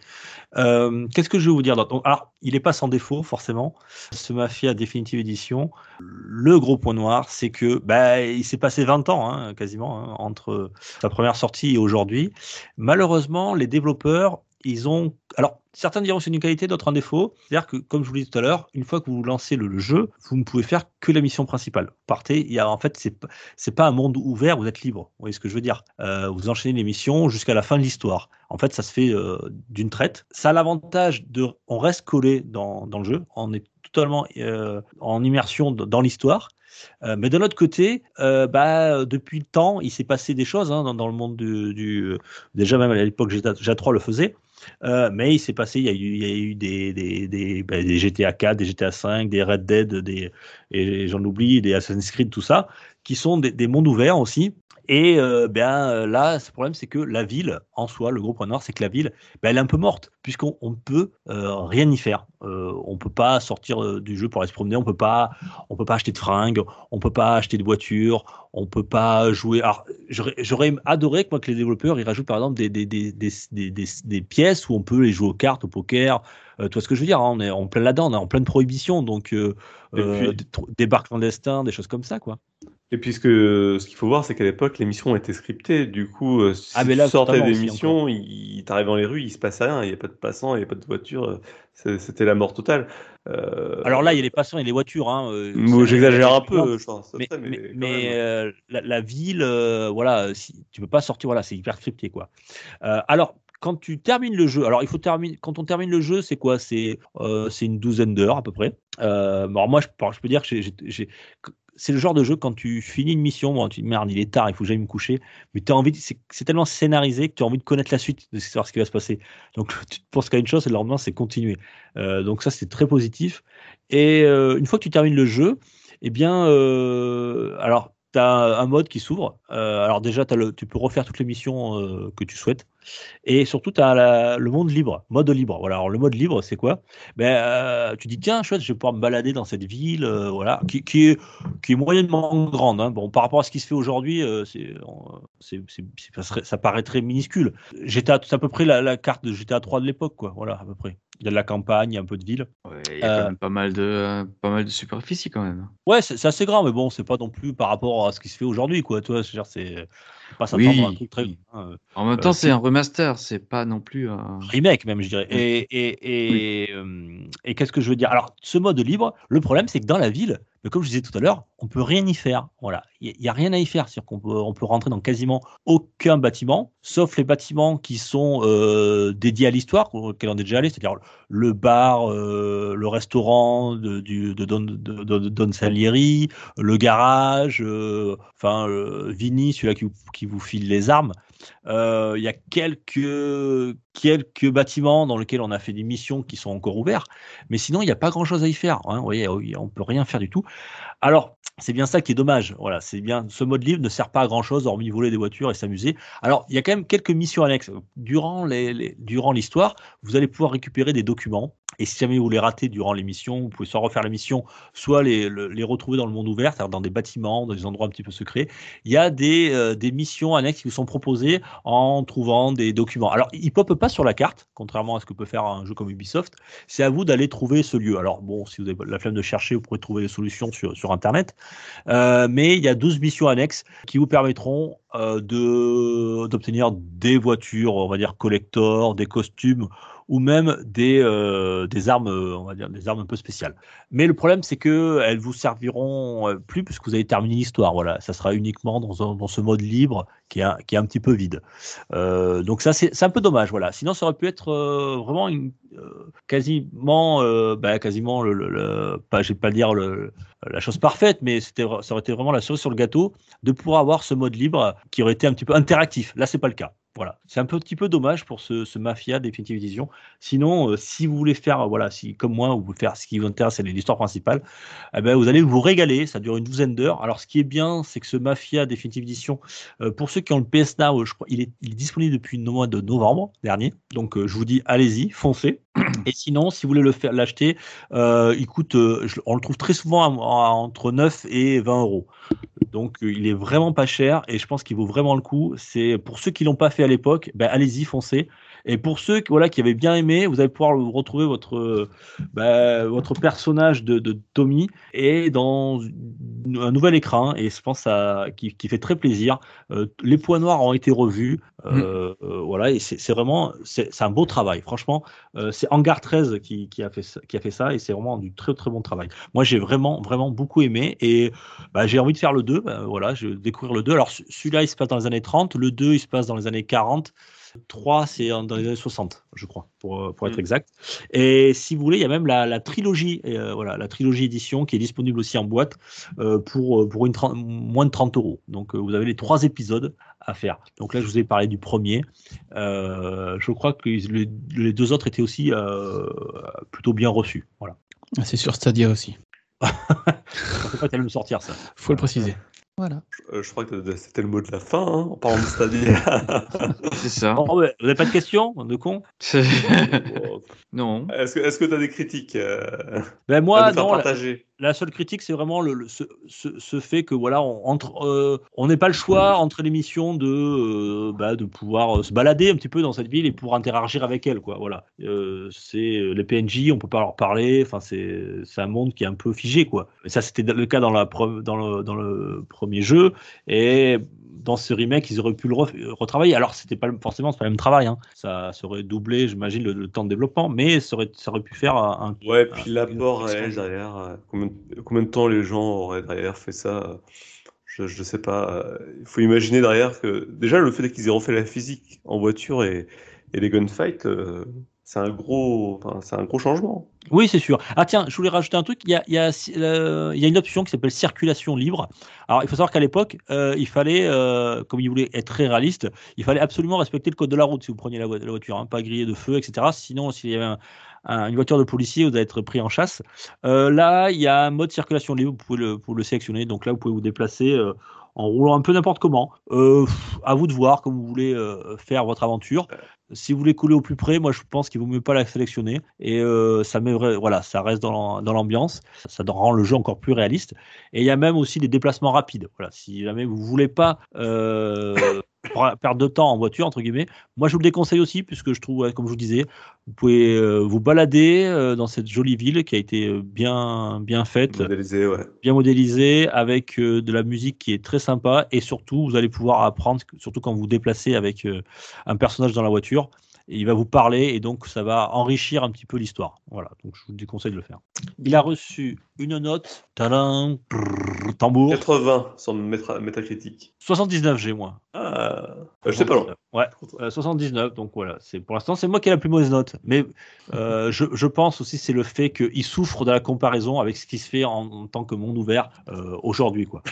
Euh, qu'est-ce que je vais vous dire d'autre? Alors, il n'est pas sans défaut, forcément. Ce Mafia Definitive Edition, le gros point noir, c'est que bah, il s'est passé 20 ans, hein, quasiment, hein, entre sa première sortie et aujourd'hui. Malheureusement, les développeurs, ils ont. Alors, certains diront que c'est une qualité, d'autres un défaut. C'est-à-dire que, comme je vous l'ai dit tout à l'heure, une fois que vous lancez le, jeu, vous ne pouvez faire que la mission principale. Vous partez, il y a, en fait, c'est, c'est pas un monde ouvert, vous êtes libre. Vous voyez ce que je veux dire? Euh, Vous enchaînez les missions jusqu'à la fin de l'histoire. En fait, ça se fait euh, d'une traite. Ça a l'avantage de. On reste collé dans, dans le jeu. On est totalement euh, en immersion dans l'histoire. Euh, mais d'un autre côté, euh, bah, depuis le temps, il s'est passé des choses hein, dans, le monde du, du- déjà même à l'époque GTA, GTA 3 le faisait. Euh, mais il s'est passé, il y a eu, il y a eu des, des, bah, GTA 4, des GTA 5, des Red Dead, des, et j'en oublie, des Assassin's Creed, tout ça, qui sont des mondes ouverts aussi. Et euh, ben euh, là, ce problème, c'est que la ville, en soi, le gros point noir, c'est que la ville, ben, elle est un peu morte, puisqu'on on peut euh, rien y faire. Euh, on peut pas sortir du jeu pour aller se promener, on on peut pas acheter de fringues, on peut pas acheter de voitures, on peut pas jouer. Alors, j'aurais adoré que, moi, que les développeurs ils rajoutent par exemple des, pièces où on peut les jouer aux cartes, au poker. Euh, tu vois ce que je veux dire hein, On est en plein là-dedans, on est en pleine prohibition, donc euh, euh, des bars clandestins, des choses comme ça, quoi. Et puis ce qu'il faut voir, c'est qu'à l'époque, les missions étaient scriptées. Du coup, euh, si Ah, mais là, tu sortais des missions, il, t'arrive dans les rues, il se passait rien, il n'y a pas de passants, il n'y a pas de voiture, c'est- c'était la mort totale. Euh, Alors là, il y a les passants et les voitures. Hein, euh, j'exagère un peu, je pense, Mais, euh, la, la ville, euh, voilà, si, tu peux pas sortir, voilà, c'est hyper scripté, quoi. Alors, quand tu termines le jeu, alors il faut terminer, quand on termine le jeu, c'est quoi? C'est euh, c'est une douzaine d'heures à peu près. Euh, alors moi, je, je peux dire que j'ai- c'est le genre de jeu quand tu finis une mission, bon, tu dis merde, il est tard, il faut que j'aille me coucher, mais as envie, c'est tellement scénarisé que tu as envie de connaître la suite, de savoir ce qui va se passer. Donc tu penses qu'à une chose et le c'est continuer. Euh, donc ça, c'est très positif. Et euh, une fois que tu termines le jeu, eh bien, euh, alors, tu as un mode qui s'ouvre. Alors déjà, le, tu peux refaire toutes les missions que tu souhaites. Et surtout, tu as le monde libre, mode libre. Voilà, alors le mode libre, c'est quoi? Ben, euh, Tu dis, tiens, chouette, je vais pouvoir me balader dans cette ville, euh, voilà, qui, qui, est, qui est moyennement grande. hein. Bon, par rapport à ce qui se fait aujourd'hui, euh, c'est, ça, paraît très minuscule. GTA, c'est à peu près la, la carte de GTA 3 de l'époque, quoi. Voilà, à peu près. Il y a de la campagne, il y a un peu de ville. Il y a Euh, quand même pas mal de, pas mal de superficie quand même. Ouais, c'est assez grand, mais bon, c'est pas non plus par rapport à ce qui se fait aujourd'hui, quoi. Tu vois, c'est pas s'attendre à un Oui, truc très oui. hein, En même euh, temps, c'est qui- un remaster, c'est pas non plus un. remake même, je dirais. Et, et, euh, et qu'est-ce que je veux dire? Alors, ce mode libre, le problème, c'est que dans la ville, mais comme je disais tout à l'heure, on peut rien y faire. Voilà, il n'y a rien à y faire. C'est-à-dire qu'on peut, on peut rentrer dans quasiment aucun bâtiment, sauf les bâtiments qui sont euh, dédiés à l'histoire, auxquels on est déjà allé, c'est-à-dire le bar, euh, le restaurant de, Don, Salieri, le garage, euh, enfin euh, Vini, celui-là qui, vous- file les armes. Il y a quelques, quelques bâtiments dans lesquels on a fait des missions qui sont encore ouverts, mais sinon il n'y a pas grand-chose à y faire. hein. Vous voyez, on peut rien faire du tout. Alors, c'est bien ça qui est dommage. Voilà, c'est bien. Ce mode livre ne sert pas à grand chose, hormis voler des voitures et s'amuser. Alors, il y a quand même quelques missions annexes. Durant les- durant l'histoire, vous allez pouvoir récupérer des documents. Et si jamais vous les ratez durant l'émission, vous pouvez soit refaire la mission, soit les, le- les retrouver dans le monde ouvert, c'est-à-dire dans des bâtiments, dans des endroits un petit peu secrets. Il y a des, euh, des missions annexes qui vous sont proposées en trouvant des documents. Alors, ils ne popent pas sur la carte, contrairement à ce que peut faire un jeu comme Ubisoft. C'est à vous d'aller trouver ce lieu. Alors, bon, si vous avez la flemme de chercher, vous pourrez trouver des solutions sur, sur Internet. Euh, mais il y a 12 missions annexes qui vous permettront euh, d'obtenir des voitures, on va dire collector, des costumes ou même des, euh, des armes, euh, on va dire des armes un peu spéciales. Mais le problème, c'est que elles vous serviront euh, plus puisque vous avez terminé l'histoire. Voilà, ça sera uniquement dans, dans ce mode libre qui est, un- qui est un petit peu vide. Donc ça, c'est un peu dommage. Voilà. Sinon, ça aurait pu être vraiment quasiment, bah, quasiment le, pas, je vais pas le dire la chose parfaite, mais c'était, ça aurait été vraiment la cerise sur le gâteau de pouvoir avoir ce mode libre qui aurait été un petit peu interactif. Là, c'est pas le cas. Voilà, c'est un petit peu dommage pour ce, Mafia Definitive Edition. Sinon, euh, si vous voulez faire, euh, voilà, si comme moi, vous voulez faire ce qui vous intéresse, c'est l'histoire principale, eh ben, vous allez vous régaler. Ça dure une douzaine d'heures. Alors, ce qui est bien, c'est que ce Mafia Definitive Edition, euh, pour ceux qui ont le PS Now, je crois, il est, il est disponible depuis le mois de novembre dernier. Donc, euh, je vous dis, allez-y, foncez. Et sinon, si vous voulez l'acheter, euh, il coûte, euh, on le trouve très souvent entre 9 et 20 euros. Donc, euh, il est vraiment pas cher et je pense qu'il vaut vraiment le coup. Pour ceux qui l'ont pas fait à l'époque, ben, allez-y, foncez. Et pour ceux qui, voilà, qui avaient bien aimé, vous allez pouvoir retrouver votre, euh, ben, votre personnage de, de Tommy et dans un nouvel écran. Et je pense à, qui, qui fait très plaisir. Euh, les points noirs ont été revus. Euh, euh, voilà, et c'est vraiment, c'est un beau travail. Franchement, c'est Hangar 13 qui, qui a fait ça, qui a fait ça et c'est vraiment du très très bon travail. Moi, j'ai vraiment vraiment beaucoup aimé et bah, j'ai envie de faire le 2. bah, voilà, je vais découvrir le 2. Alors, ce- celui-là, il se passe dans les années 30. Le 2, il se passe dans les années 40. 3, c'est dans les années 60, je crois, pour, euh, pour être Mm. exact. Et si vous voulez, il y a même la, la trilogie, euh, voilà, la trilogie édition qui est disponible aussi en boîte euh, pour, pour une moins de 30 euros. Donc, euh, vous avez les trois épisodes à faire. Donc là, je vous ai parlé du premier. Euh, je crois que les, les deux autres étaient aussi euh, plutôt bien reçus. Voilà. Ah, C'est sur Stadia aussi. Sais pas qu'elle me sortir ça. Faut le préciser. Voilà. Euh, je crois que c'était le mot de la fin, hein, en parlant de Stadia. C'est ça. Oh, vous n'avez pas de questions, de con? Non. Est-ce que tu as des critiques euh, Ben à moi, nous faire non. La, partager la seule critique, c'est vraiment ce, fait que voilà, on entre, euh, n'est pas le choix entre l'émission de, euh, bah, de pouvoir euh, se balader un petit peu dans cette ville et pour interagir avec elle, quoi. Voilà. C'est les PNJ, on peut pas leur parler. Enfin, c'est un monde qui est un peu figé, quoi. Ça, c'était le cas dans la le dans le premier jeu et dans ce remake, ils auraient pu le re- retravailler. Alors, c'était pas forcément pas le même travail. Hein. Ça serait doublé, j'imagine, le, le temps de développement, mais ça aurait, ça aurait pu faire un. Ouais, puis un- l'apport une- réel derrière, euh, combien, combien de temps les gens auraient derrière fait ça euh, je, je sais pas. euh, Il faut imaginer derrière que déjà le fait qu'ils aient refait la physique en voiture et, et les gunfights, euh, c'est un gros, enfin, c'est un gros changement. Oui, c'est sûr. Ah tiens, je voulais rajouter un truc. Il y a, il y a, euh, il y a une option qui s'appelle circulation libre. Alors, il faut savoir qu'à l'époque, euh, il fallait, euh, comme il voulait être très réaliste, il fallait absolument respecter le code de la route si vous preniez la, vo- la voiture, hein, pas griller de feu, etc. Sinon, s'il y avait un- un- une voiture de policier, vous allez être pris en chasse. Là, il y a un mode circulation libre, vous pouvez le, vous le sélectionner. Donc là, vous pouvez vous déplacer en roulant un peu n'importe comment. Euh, à vous de voir comme vous voulez euh, faire votre aventure. Si vous voulez couler au plus près, moi je pense qu'il vaut mieux pas la sélectionner et euh, ça met voilà, ça reste dans l'am- dans l'ambiance, ça rend le jeu encore plus réaliste. Et il y a même aussi des déplacements rapides. Voilà, si jamais vous voulez pas perdre de temps en voiture entre guillemets, moi je vous le déconseille aussi puisque je trouve, comme je vous disais, vous pouvez euh, vous balader euh, dans cette jolie ville qui a été euh, bien bien faite ouais. bien modélisé, avec de la musique qui est très sympa, et surtout, vous allez pouvoir apprendre, surtout quand vous vous déplacez avec un personnage dans la voiture, et il va vous parler, et donc ça va enrichir un petit peu l'histoire. Voilà, donc je vous déconseille de le faire. Il a reçu une note, brrr, tambour, 80 sur Metacritic. 79 j'ai moi. Ah, euh, j'étais pas loin. Ouais, euh, 79, donc voilà, c'est pour l'instant c'est moi qui ai la plus mauvaise note, mais euh, je, je pense aussi c'est le fait qu'il souffre de la comparaison avec ce qui se fait en, en tant que monde ouvert euh, aujourd'hui, quoi.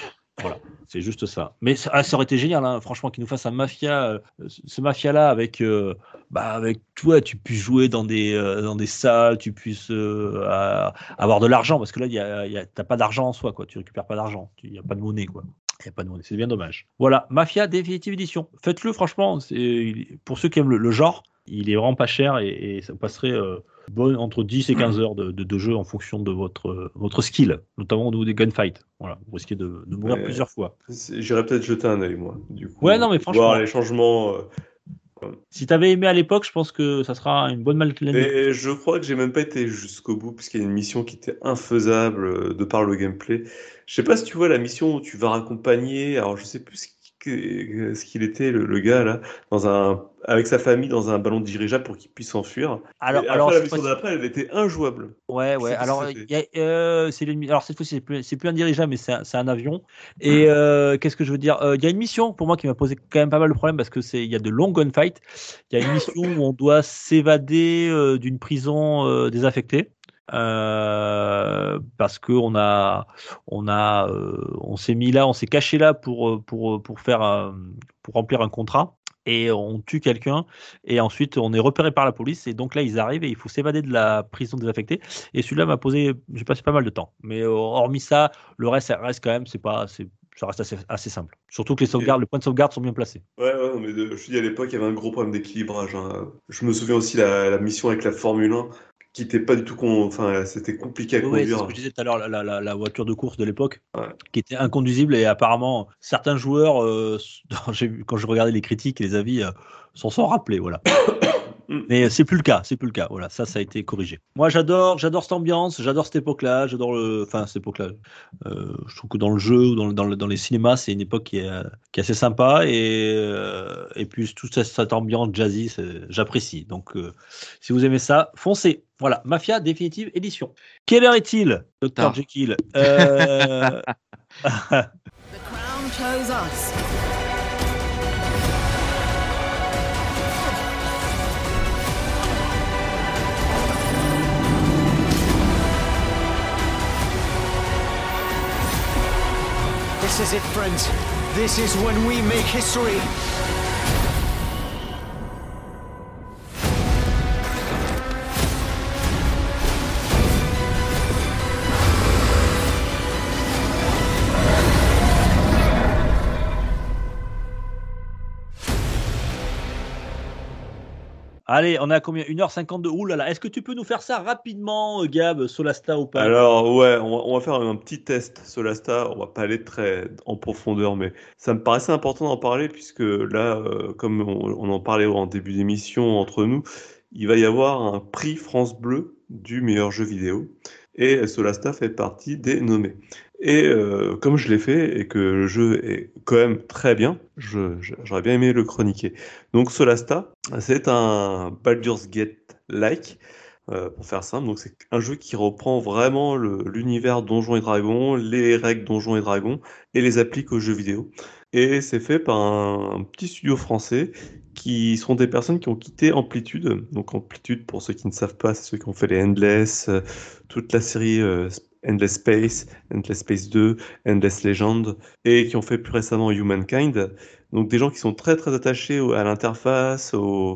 Voilà, c'est juste ça. Mais ça, ah, aurait été génial, hein, franchement, qu'il nous fasse un mafia, euh, ce mafia-là avec, euh, bah, avec toi, tu puisses jouer dans des, euh, salles, tu puisses avoir de l'argent, parce que là, y a, t'as pas d'argent en soi, quoi. Tu récupères pas d'argent, il n'y a pas de monnaie, quoi. Pas de monnaie, c'est bien dommage. Voilà, Mafia Definitive Edition. Faites-le, franchement, pour ceux qui aiment le, genre, il est vraiment pas cher et, ça passerait bon, entre 10 et 15 heures de, de- de jeu en fonction de votre, euh, votre skill, notamment au niveau des gunfights. Voilà, vous risquez de, de mourir Ouais. plusieurs fois. J'irais peut-être jeter un œil, moi. Du coup, Ouais, non, mais franchement- Voir les changements. euh, Si t'avais aimé à l'époque, je pense que ça sera une bonne malclène. Et je crois que j'ai même pas été jusqu'au bout, puisqu'il y a une mission qui était infaisable euh, de par le gameplay. Je sais pas si tu vois la mission où tu vas raccompagner, alors je sais plus ce qui- ce qu'il était, le, le gars là, dans un, avec sa famille dans un ballon dirigeable pour qu'il puisse s'enfuir. Alors- après, la mission d'après, elle était injouable. Ouais, ouais. Alors, y a, euh. Alors cette fois-ci, c'est plus, un dirigeable, mais c'est un, un avion. Et Mmh. euh, qu'est-ce que je veux dire Euh, Il y a une mission pour moi qui m'a posé quand même pas mal de problèmes parce que c'est il y a de longs gunfights. Il y a une mission où on doit s'évader d'une prison désaffectée. Euh, parce que on a on a euh, on s'est mis là on s'est caché là pour pour pour faire un- pour remplir un contrat et on tue quelqu'un et ensuite on est repéré par la police et donc là ils arrivent et il faut s'évader de la prison désaffectée et celui-là m'a posé j'ai passé pas mal de temps mais euh, hormis ça le reste ça reste quand même c'est pas c'est ça reste assez, assez simple surtout que les sauvegardes les points de sauvegarde sont bien placés Ouais, ouais, mais de- je te dis à l'époque, il y avait un gros problème d'équilibrage. hein. Je me souviens aussi la, la mission avec la Formule 1 qui était pas du tout con... enfin, c'était compliqué à Oui, oui, c'est ce conduire. que je disais tout à l'heure, la, la- la- la voiture de course de l'époque, Ouais. qui était inconduisible et apparemment certains joueurs, euh, j'ai quand je regardais les critiques et les avis, euh, s'en sont rappelés, voilà. Mm. Mais c'est plus le cas, c'est plus le cas, voilà, ça, ça a été corrigé. Moi, j'adore, j'adore cette ambiance, j'adore cette époque-là, j'adore le, enfin, cette époque-là. Euh, je trouve que dans le jeu ou dans, le- dans, le- dans les cinémas, c'est une époque qui est, qui est assez sympa et, euh, et puis toute cette, cette ambiance jazzy, j'apprécie. Donc, euh, si vous aimez ça, foncez. Voilà, Mafia définitive édition. Quelle heure est-il, Dr. Jekyll? This is it, friends. This is when we make history. Allez, on à combien? 1h52. Ouh là là, est-ce que tu peux nous faire ça rapidement, Gab, Solasta ou pas? Alors ouais, on va, on va faire un petit test Solasta. On va pas aller très en profondeur, mais ça me paraissait important d'en parler puisque là, euh, comme on, on en parlait en début d'émission entre nous, il va y avoir un prix France Bleu du meilleur jeu vidéo et Solasta fait partie des nommés. Et euh, comme je l'ai fait et que le jeu est quand même très bien, j'aurais bien aimé le chroniquer. Donc Solasta, c'est un Baldur's Gate-like. Euh, pour faire simple, c'est un jeu qui reprend vraiment l'univers Donjons et Dragons, les règles Donjons et Dragons, et les applique aux jeux vidéo. Et c'est fait par un, petit studio français qui sont des personnes qui ont quitté Amplitude. Donc Amplitude, pour ceux qui ne savent pas, c'est ceux qui ont fait les Endless, euh, toute la série Endless Space, Endless Space 2, Endless Legend, et qui ont fait plus récemment Humankind. Donc des gens qui sont très très attachés à l'interface, euh,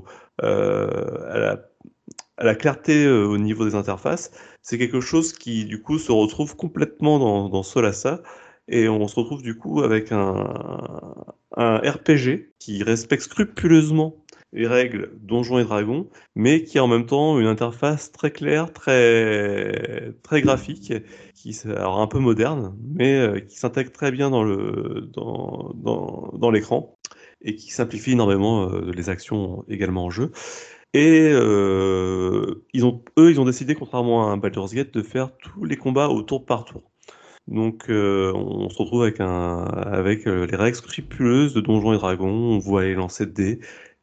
à la clarté euh, au niveau des interfaces, c'est quelque chose qui du coup se retrouve complètement dans, dans Solasta et on se retrouve du coup avec un RPG qui respecte scrupuleusement les règles Donjons et Dragons, mais qui a en même temps une interface très claire, très très graphique, qui alors un peu moderne, mais euh, qui s'intègre très bien dans le dans, dans, dans l'écran et qui simplifie énormément euh, les actions également en jeu. Et euh, ils ont, eux, ils ont décidé, contrairement à un Baldur's Gate, de faire tous les combats au tour par tour. Donc, on se retrouve avec, un, avec les règles scrupuleuses de Donjons et Dragons. On voit les lancers de dés,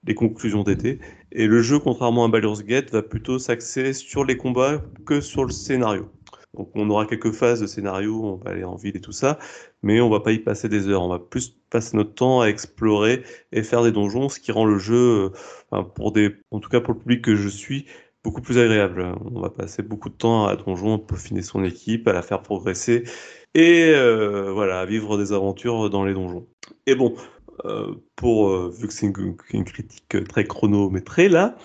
les conclusions dés. Et le jeu, contrairement à Baldur's Gate, va plutôt s'axer sur les combats que sur le scénario. Donc, on aura quelques phases de scénario, on va aller en ville et tout ça, mais on va pas y passer des heures. On va plus passer notre temps à explorer et faire des donjons, ce qui rend le jeu, euh, en tout cas pour le public que je suis, beaucoup plus agréable. On va passer beaucoup de temps à donjon, peaufiner son équipe, à la faire progresser et euh, voilà, à vivre des aventures dans les donjons. Et bon, pour euh, vu que c'est une, critique très chronométrée là,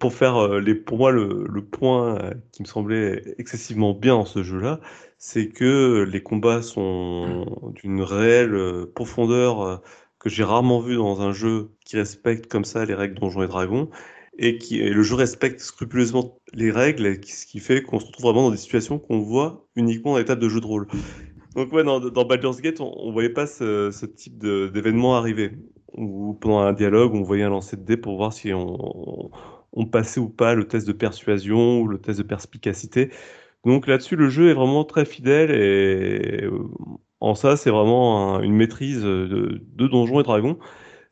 pour faire euh, pour moi le, point euh, qui me semblait excessivement bien dans ce jeu-là, c'est que les combats sont d'une réelle euh, profondeur euh, que j'ai rarement vu dans un jeu qui respecte comme ça les règles Donjons et Dragons et qui le jeu respecte scrupuleusement les règles, ce qui fait qu'on se retrouve vraiment dans des situations qu'on voit uniquement dans tables de jeu de rôle. Donc ouais, dans, dans Baldur's Gate, on, on voyait pas ce, ce type d'événement arriver. Où pendant un dialogue, on voyait un lancer de dés pour voir si on, on passait ou pas le test de persuasion ou le test de perspicacité. Donc là-dessus, le jeu est vraiment très fidèle et en ça, c'est vraiment un- une maîtrise de, de Donjons et Dragons.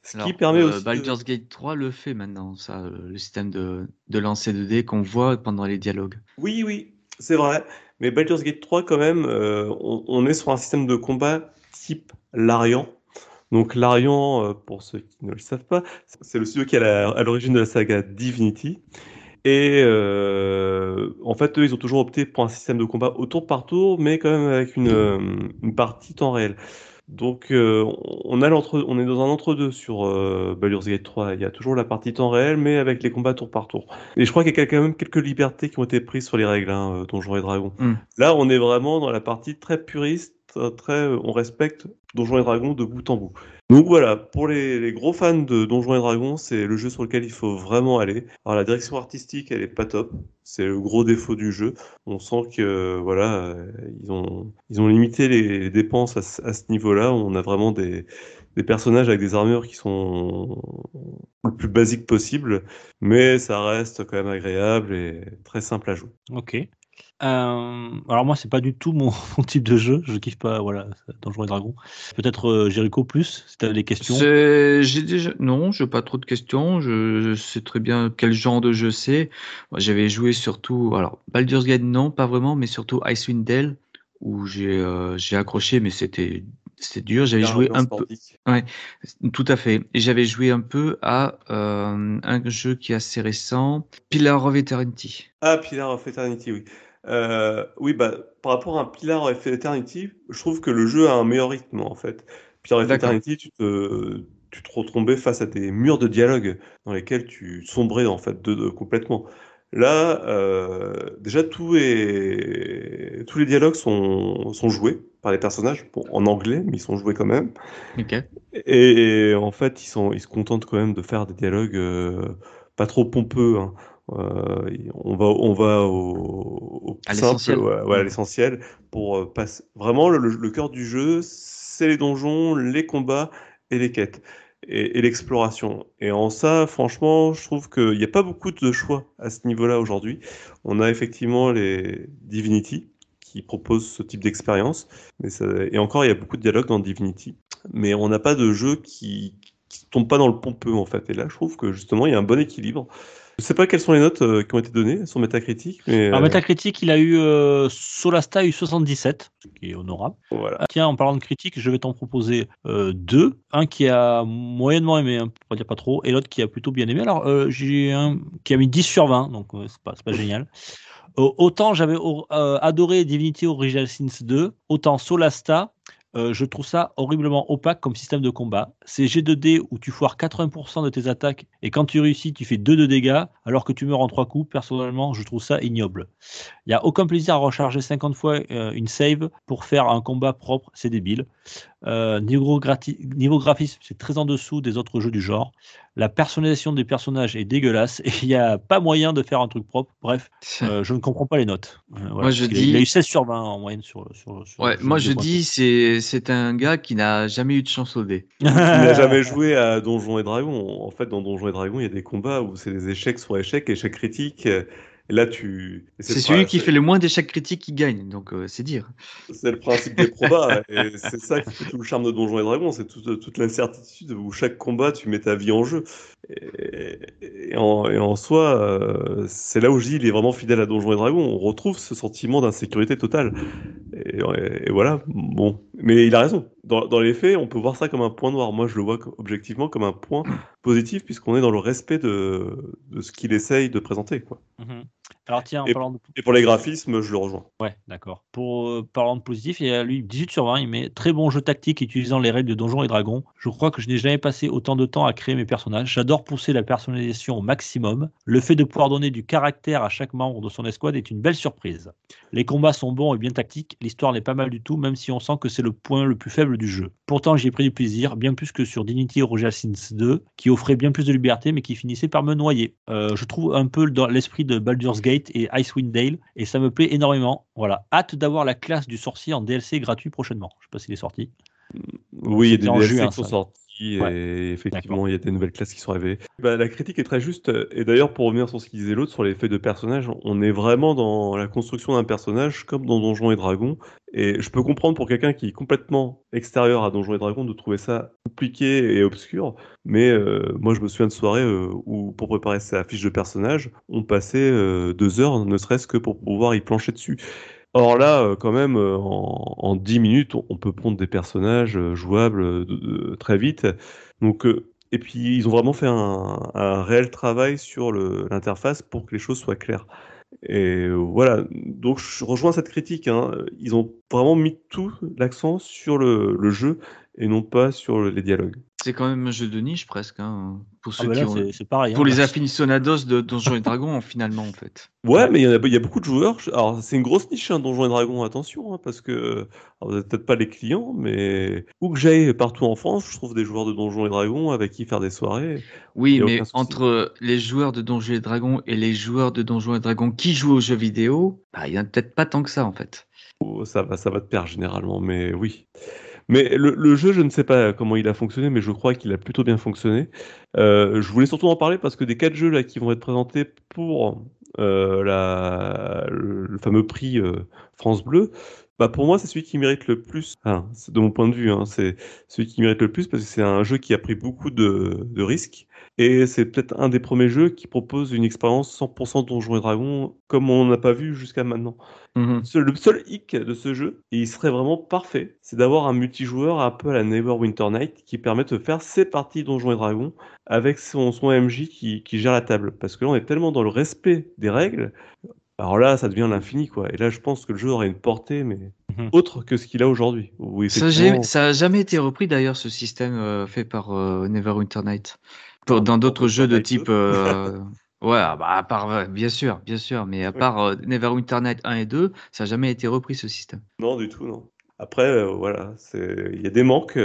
Ce Alors, qui permet euh, aussi. de- Baldur's Gate 3 le fait maintenant, ça, le système de, de lancer de dés qu'on voit pendant les dialogues. Oui, oui, c'est vrai. Mais Baldur's Gate 3, quand même, euh, on, est sur un système de combat type Larian. Donc Larian, euh, pour ceux qui ne le savent pas, c'est le studio qui est à l'origine de la saga Divinity. Et euh, en fait, eux, ils ont toujours opté pour un système de combat au tour par tour, mais quand même avec une, euh, une partie temps réel. Donc euh, on, a l'entre- on est dans un entre-deux sur euh, Baldur's Gate 3. Il y a toujours la partie temps réel, mais avec les combats tour par tour. Et je crois qu'il y a quand même quelques libertés qui ont été prises sur les règles, hein, euh, Donjons et Dragons. Mm. Là, on est vraiment dans la partie très puriste, très, on respecte Donjons et Dragons de bout en bout. Donc voilà, pour les, gros fans de Donjons et Dragons, c'est le jeu sur lequel il faut vraiment aller. Alors la direction artistique, elle est pas top. C'est le gros défaut du jeu. On sent que voilà, euh, ils ont limité les, dépenses à, ce- niveau-là. On a vraiment des personnages avec des armures qui sont le plus basiques possible, mais ça reste quand même agréable et très simple à jouer. Ok. Euh, alors moi, c'est pas du tout mon, mon type de jeu. Je kiffe pas, voilà, Donjons et Dragons. Peut-être euh, Jericho plus, si tu as des questions. J'ai déjà non, je pas trop de questions. Je, je sais très bien quel genre de jeu c'est. Moi, j'avais joué surtout, alors Baldur's Gate non, pas vraiment, mais surtout Icewind Dale où j'ai euh, j'ai accroché, mais c'était c'était dur. J'avais joué un peu, ouais, tout à fait. Et j'avais joué un peu à euh, un jeu qui est assez récent, Pillar of Eternity. Ah, Pillar of Eternity, oui. Euh, oui, bah, par rapport à un Pillar of Eternity, je trouve que le jeu a un meilleur rythme, en fait. Pillar of. Eternity, tu te, tu te retrouvais face à des murs de dialogue dans lesquels tu sombrais, en fait, de, de- complètement. Là, euh, déjà, tout est... tous les dialogues sont, sont joués par les personnages, bon, en anglais, mais ils sont joués quand même. Ok. Et, et en fait, ils sont, ils se contentent quand même de faire des dialogues euh, pas trop pompeux. hein. Euh, on va, on va au, simple, ouais, ouais, à Mm. l'essentiel pour euh, passer. Vraiment, le, le cœur du jeu, c'est les donjons, les combats et les quêtes et, et l'exploration. Et en ça, franchement, je trouve qu'il n'y a pas beaucoup de choix à ce niveau-là aujourd'hui. On a effectivement les Divinity qui proposent ce type d'expérience, mais ça- et encore, il y a beaucoup de dialogues dans Divinity, mais on n'a pas de jeu qui qui tombe pas dans le pompeux en fait. Et là, je trouve que justement, il y a un bon équilibre. Je sais pas quelles sont les notes euh, qui ont été données sur Metacritic, mais Alors euh, Metacritic, il a eu euh, Solasta a eu 77, ce qui est honorable. voilà. Tiens, en parlant de critique, je vais t'en proposer euh, deux. Un qui a moyennement aimé, hein, pour pas dire pas trop, et l'autre qui a plutôt bien aimé. Alors, j'ai un qui a mis 10 sur 20, donc c'est pas, pas génial. Autant j'avais or- adoré Divinity Original Sins 2, autant Solasta, euh, je trouve ça horriblement opaque comme système de combat. C'est G2D où tu foires 80% de tes attaques et quand tu réussis, tu fais 2 de dégâts alors que tu meurs en 3 coups. Personnellement, je trouve ça ignoble. Il n'y a aucun plaisir à recharger 50 fois euh, une save pour faire un combat propre, c'est débile. Euh, niveau, graphisme, c'est très en dessous des autres jeux du genre. La personnalisation des personnages est dégueulasse et il n'y a pas moyen de faire un truc propre. Bref, euh, je ne comprends pas les notes. Euh, voilà, Moi, je a- dis- Il a eu 16 sur 20 en moyenne sur. sur, sur Ouais, moi je dis c'est c'est un gars qui n'a jamais eu de chance au dé. Tu n'as jamais joué à Donjons et Dragons. En fait, dans Donjons et Dragons, il y a des combats où c'est des échecs sur échecs, échecs critiques. Et là, tu. C'est celui qui fait le moins d'échecs critiques qui gagne, donc euh, c'est dire. C'est le principe des probas, et c'est ça qui fait tout le charme de Donjons et Dragons, c'est toute, toute l'incertitude où chaque combat tu mets ta vie en jeu. Et, et en, et en soi, euh, c'est là où je dis il est vraiment fidèle à Donjons et Dragons. On retrouve ce sentiment d'insécurité totale. Et voilà, bon. Mais il a raison. Dans, dans les faits, on peut voir ça comme un point noir. Moi, je le vois objectivement comme un point positif, puisqu'on est dans le respect de, de ce qu'il essaye de présenter. Quoi. Mhm. Alors tiens, en Et, parlant de... et pour les graphismes, je le rejoins. Ouais, d'accord. Pour euh, parlant de positif, il y a lui 18 sur 20. Il met très bon jeu tactique utilisant les règles de Donjons et Dragons. Je crois que je n'ai jamais passé autant de temps à créer mes personnages. J'adore pousser la personnalisation au maximum. Le fait de pouvoir donner du caractère à chaque membre de son escouade est une belle surprise. Les combats sont bons et bien tactiques. L'histoire n'est pas mal du tout, même si on sent que c'est le point le plus faible du jeu. Pourtant, j'y ai pris du plaisir, bien plus que sur Divinity Original Sins 2, qui offrait bien plus de liberté, mais qui finissait par me noyer. Euh, je trouve un peu dans l'esprit de Baldur's Gate et Icewind Dale, et ça me plaît énormément. Voilà, hâte d'avoir la classe du sorcier en DLC gratuit prochainement. Je sais pas s'il est sorti. Oui, il y a des DLC qui sont. Ouais. et effectivement, il y a des nouvelles classes qui sont arrivées. Bah, la critique est très juste. Et d'ailleurs, pour revenir sur ce qu'il disait l'autre, sur l'effet de personnage, on est vraiment dans la construction d'un personnage comme dans Donjons et Dragons. Et je peux comprendre pour quelqu'un qui est complètement extérieur à Donjons et Dragons de trouver ça compliqué et obscur. Mais euh, moi, je me souviens de soirées euh, où, pour préparer sa fiche de personnage, on passait euh, deux heures, ne serait-ce que pour pouvoir y plancher dessus. Or là, euh, quand même, euh, en, en 10 minutes, on, peut prendre des personnages euh, jouables très vite. Et puis, ils ont vraiment fait un, réel travail sur l'interface pour que les choses soient claires. Et voilà, donc je rejoins cette critique. hein. Ils ont vraiment mis tout l'accent sur le, le jeu et non pas sur le- les dialogues. C'est quand même un jeu de niche presque, hein, pour Ah ceux bah qui ont... c'est- c'est pareil. Pour hein. les aficionados de Donjons et Dragons, finalement, en fait. Ouais, mais il y, a, il y a beaucoup de joueurs. Alors, c'est une grosse niche, hein, Donjons et Dragons, attention, hein, parce que alors, vous n'êtes peut-être pas les clients, mais où que j'aille partout en France, je trouve des joueurs de Donjons et Dragons avec qui faire des soirées. Oui, mais entre les joueurs de Donjons et Dragons et les joueurs de Donjons et Dragons qui jouent aux jeux vidéo, bah, il y en a peut-être pas tant que ça, en fait. Oh, Ça va, ça va de pair généralement, mais oui. Mais le, jeu, je ne sais pas comment il a fonctionné, mais je crois qu'il a plutôt bien fonctionné. Euh, je voulais surtout en parler parce que des quatre jeux là qui vont être présentés pour euh, le fameux prix euh, France Bleu, bah pour moi c'est celui qui mérite le plus. C'est de mon point de vue, hein, c'est celui qui mérite le plus parce que c'est un jeu qui a pris beaucoup de, de risques et c'est peut-être un des premiers jeux qui propose une expérience 100% Donjons et Dragons comme on n'a pas vu jusqu'à maintenant. Ce- Le seul hic de ce jeu, et il serait vraiment parfait, c'est d'avoir un multijoueur un peu à la Neverwinter Night qui permet de faire ses parties Donjons et Dragons avec son, son MJ qui, qui gère la table. Parce que là, on est tellement dans le respect des règles, alors là, ça devient l'infini, quoi. Et là, je pense que le jeu aurait une portée, mais Mhm. autre que ce qu'il a aujourd'hui. Ça n'a jamais été repris, d'ailleurs, ce système euh, fait par euh, Neverwinter Night. Pour- dans d'autres jeux de type... euh, Ouais, ah bah, à part, ouais, bien sûr, bien sûr, mais à part euh, Neverwinter Night 1 et 2, ça n'a jamais été repris, ce système. Non, du tout, non. Après, euh, voilà, c'est il y a des manques.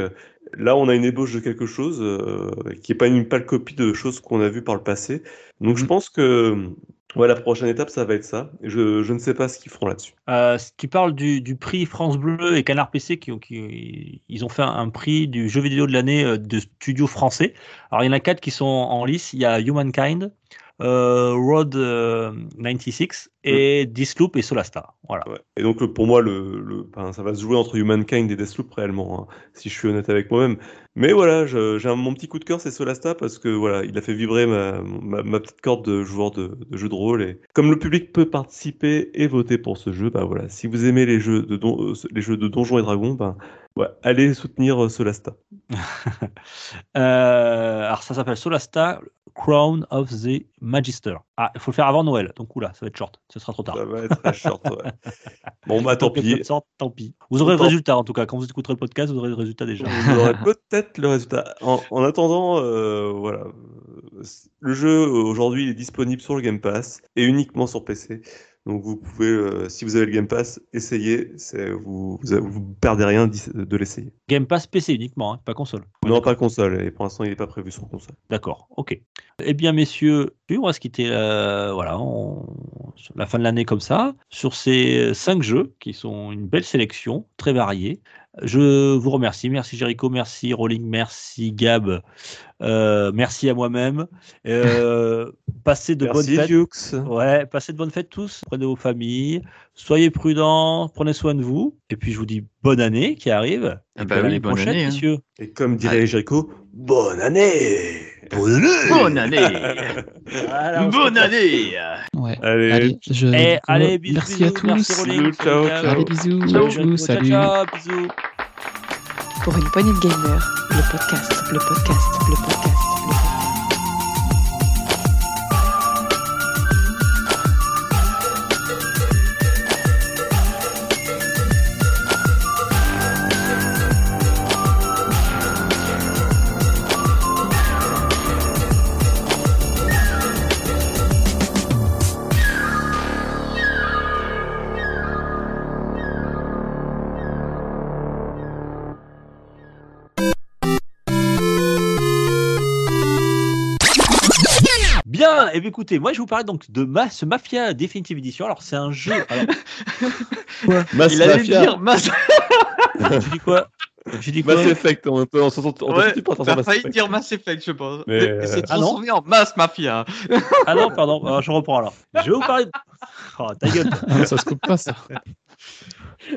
Là, on a une ébauche de quelque chose euh, qui n'est pas une pâle copie de choses qu'on a vues par le passé. Donc, je pense que ouais, la prochaine étape, ça va être ça. Je, je ne sais pas ce qu'ils feront là-dessus. Euh, tu parles du, du prix France Bleu et Canard PC qui, qui- ils ont fait un, un prix du jeu vidéo de l'année euh, de studio français. Alors il y en a quatre qui sont en lice. Il y a Humankind, Road euh, 96 et Disloop et Solastar. Voilà. Ouais. Et donc, pour moi, le, le- enfin, ça va se jouer entre Humankind et Deathloop réellement, hein, si je suis honnête avec moi-même. Mais voilà, j'ai mon petit coup de cœur, c'est Solasta, parce que voilà, il a fait vibrer ma, ma, ma petite corde de joueur de, de jeu de rôle. Et comme le public peut participer et voter pour ce jeu, bah voilà, si vous aimez les jeux de, don- euh, les jeux de Donjons et Dragons, bah, ouais, allez soutenir euh, Solasta. Euh, alors ça s'appelle Solasta Crown of the Magister. Ah, il faut le faire avant Noël. Donc oula, ça va être short. Ce sera trop tard. Ça va être très short, ouais. Bon, bah tant pis. sorte, tant pis. Vous aurez le résultat en tout cas. Quand vous écouterez le podcast, vous aurez le résultat déjà. Vous aurez peut-être le résultat. En, en attendant, euh, voilà. Le jeu aujourd'hui il est disponible sur le Game Pass et uniquement sur PC. Donc vous pouvez, euh, si vous avez le Game Pass, essayer. C'est, vous, vous, vous perdez rien de l'essayer. Game Pass PC uniquement, hein, pas console. Non, pas console. Et pour l'instant, il n'est pas prévu sur console. D'accord, ok. Eh bien, messieurs, on va se quitter euh, voilà, on- sur la fin de l'année comme ça, sur ces cinq jeux qui sont une belle sélection, très variée. Je vous remercie. Merci Jericho, merci Rolling, merci Gab, euh, merci à moi-même. Euh, passez de Merci, bonnes fêtes. Dukes. Ouais, passez de bonnes fêtes tous. Prenez vos familles. Soyez prudents. Prenez soin de vous. Et puis, je vous dis bonne année qui arrive. Ah Et bah puis à oui, l'année bonne prochaine, année, hein. messieurs. Et comme dirait Jericho, bonne année Bonne année Bonne année Voilà, Bonne année Ouais. Allez. Allez, je... Eh, allez, bisous, merci à merci tous. Rolling, Ciao, salut, ciao. Allez, bisous. Ciao, ciao, salut. ciao, bisous. Pour une poignée de gamer, le podcast, le podcast, le podcast. Bien écoutez, moi je vous parle donc de ma, ce Mafia Definitive Edition. Alors c'est un jeu. Alors, Mass Il allait Mafia. dire Mass... j'ai dit quoi J'ai dit quoi Mass Effect, on peut on s'entend on Ouais, t'as Mass failli Effect. dire Mass Effect, je pense. Mais, Mais, euh, c'est ah transformé en Mass Mafia. Ah non, pardon, alors, je reprends alors. Je vais vous parler. de- Oh, ta gueule. ça se coupe pas, ça.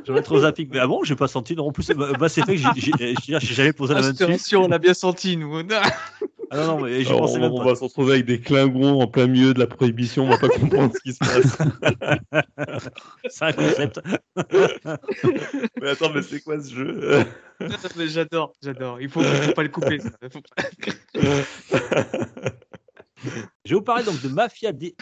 Je vais être aux Zapic. Mais ah bon, j'ai pas senti. Non, en plus, bah, Mass Effect, j'ai- jamais posé la main dessus. Attention, on l'a bien senti, nous. Ah non, non, mais Alors, pensais on, même on pas. va se retrouver avec des clingons en plein milieu de la prohibition, on va pas comprendre ce qui se passe. C'est un concept. mais attends, mais c'est quoi ce jeu? J'adore, j'adore. Il faut, faut pas le couper. ça. Je vais vous parler donc de Mafia. Di-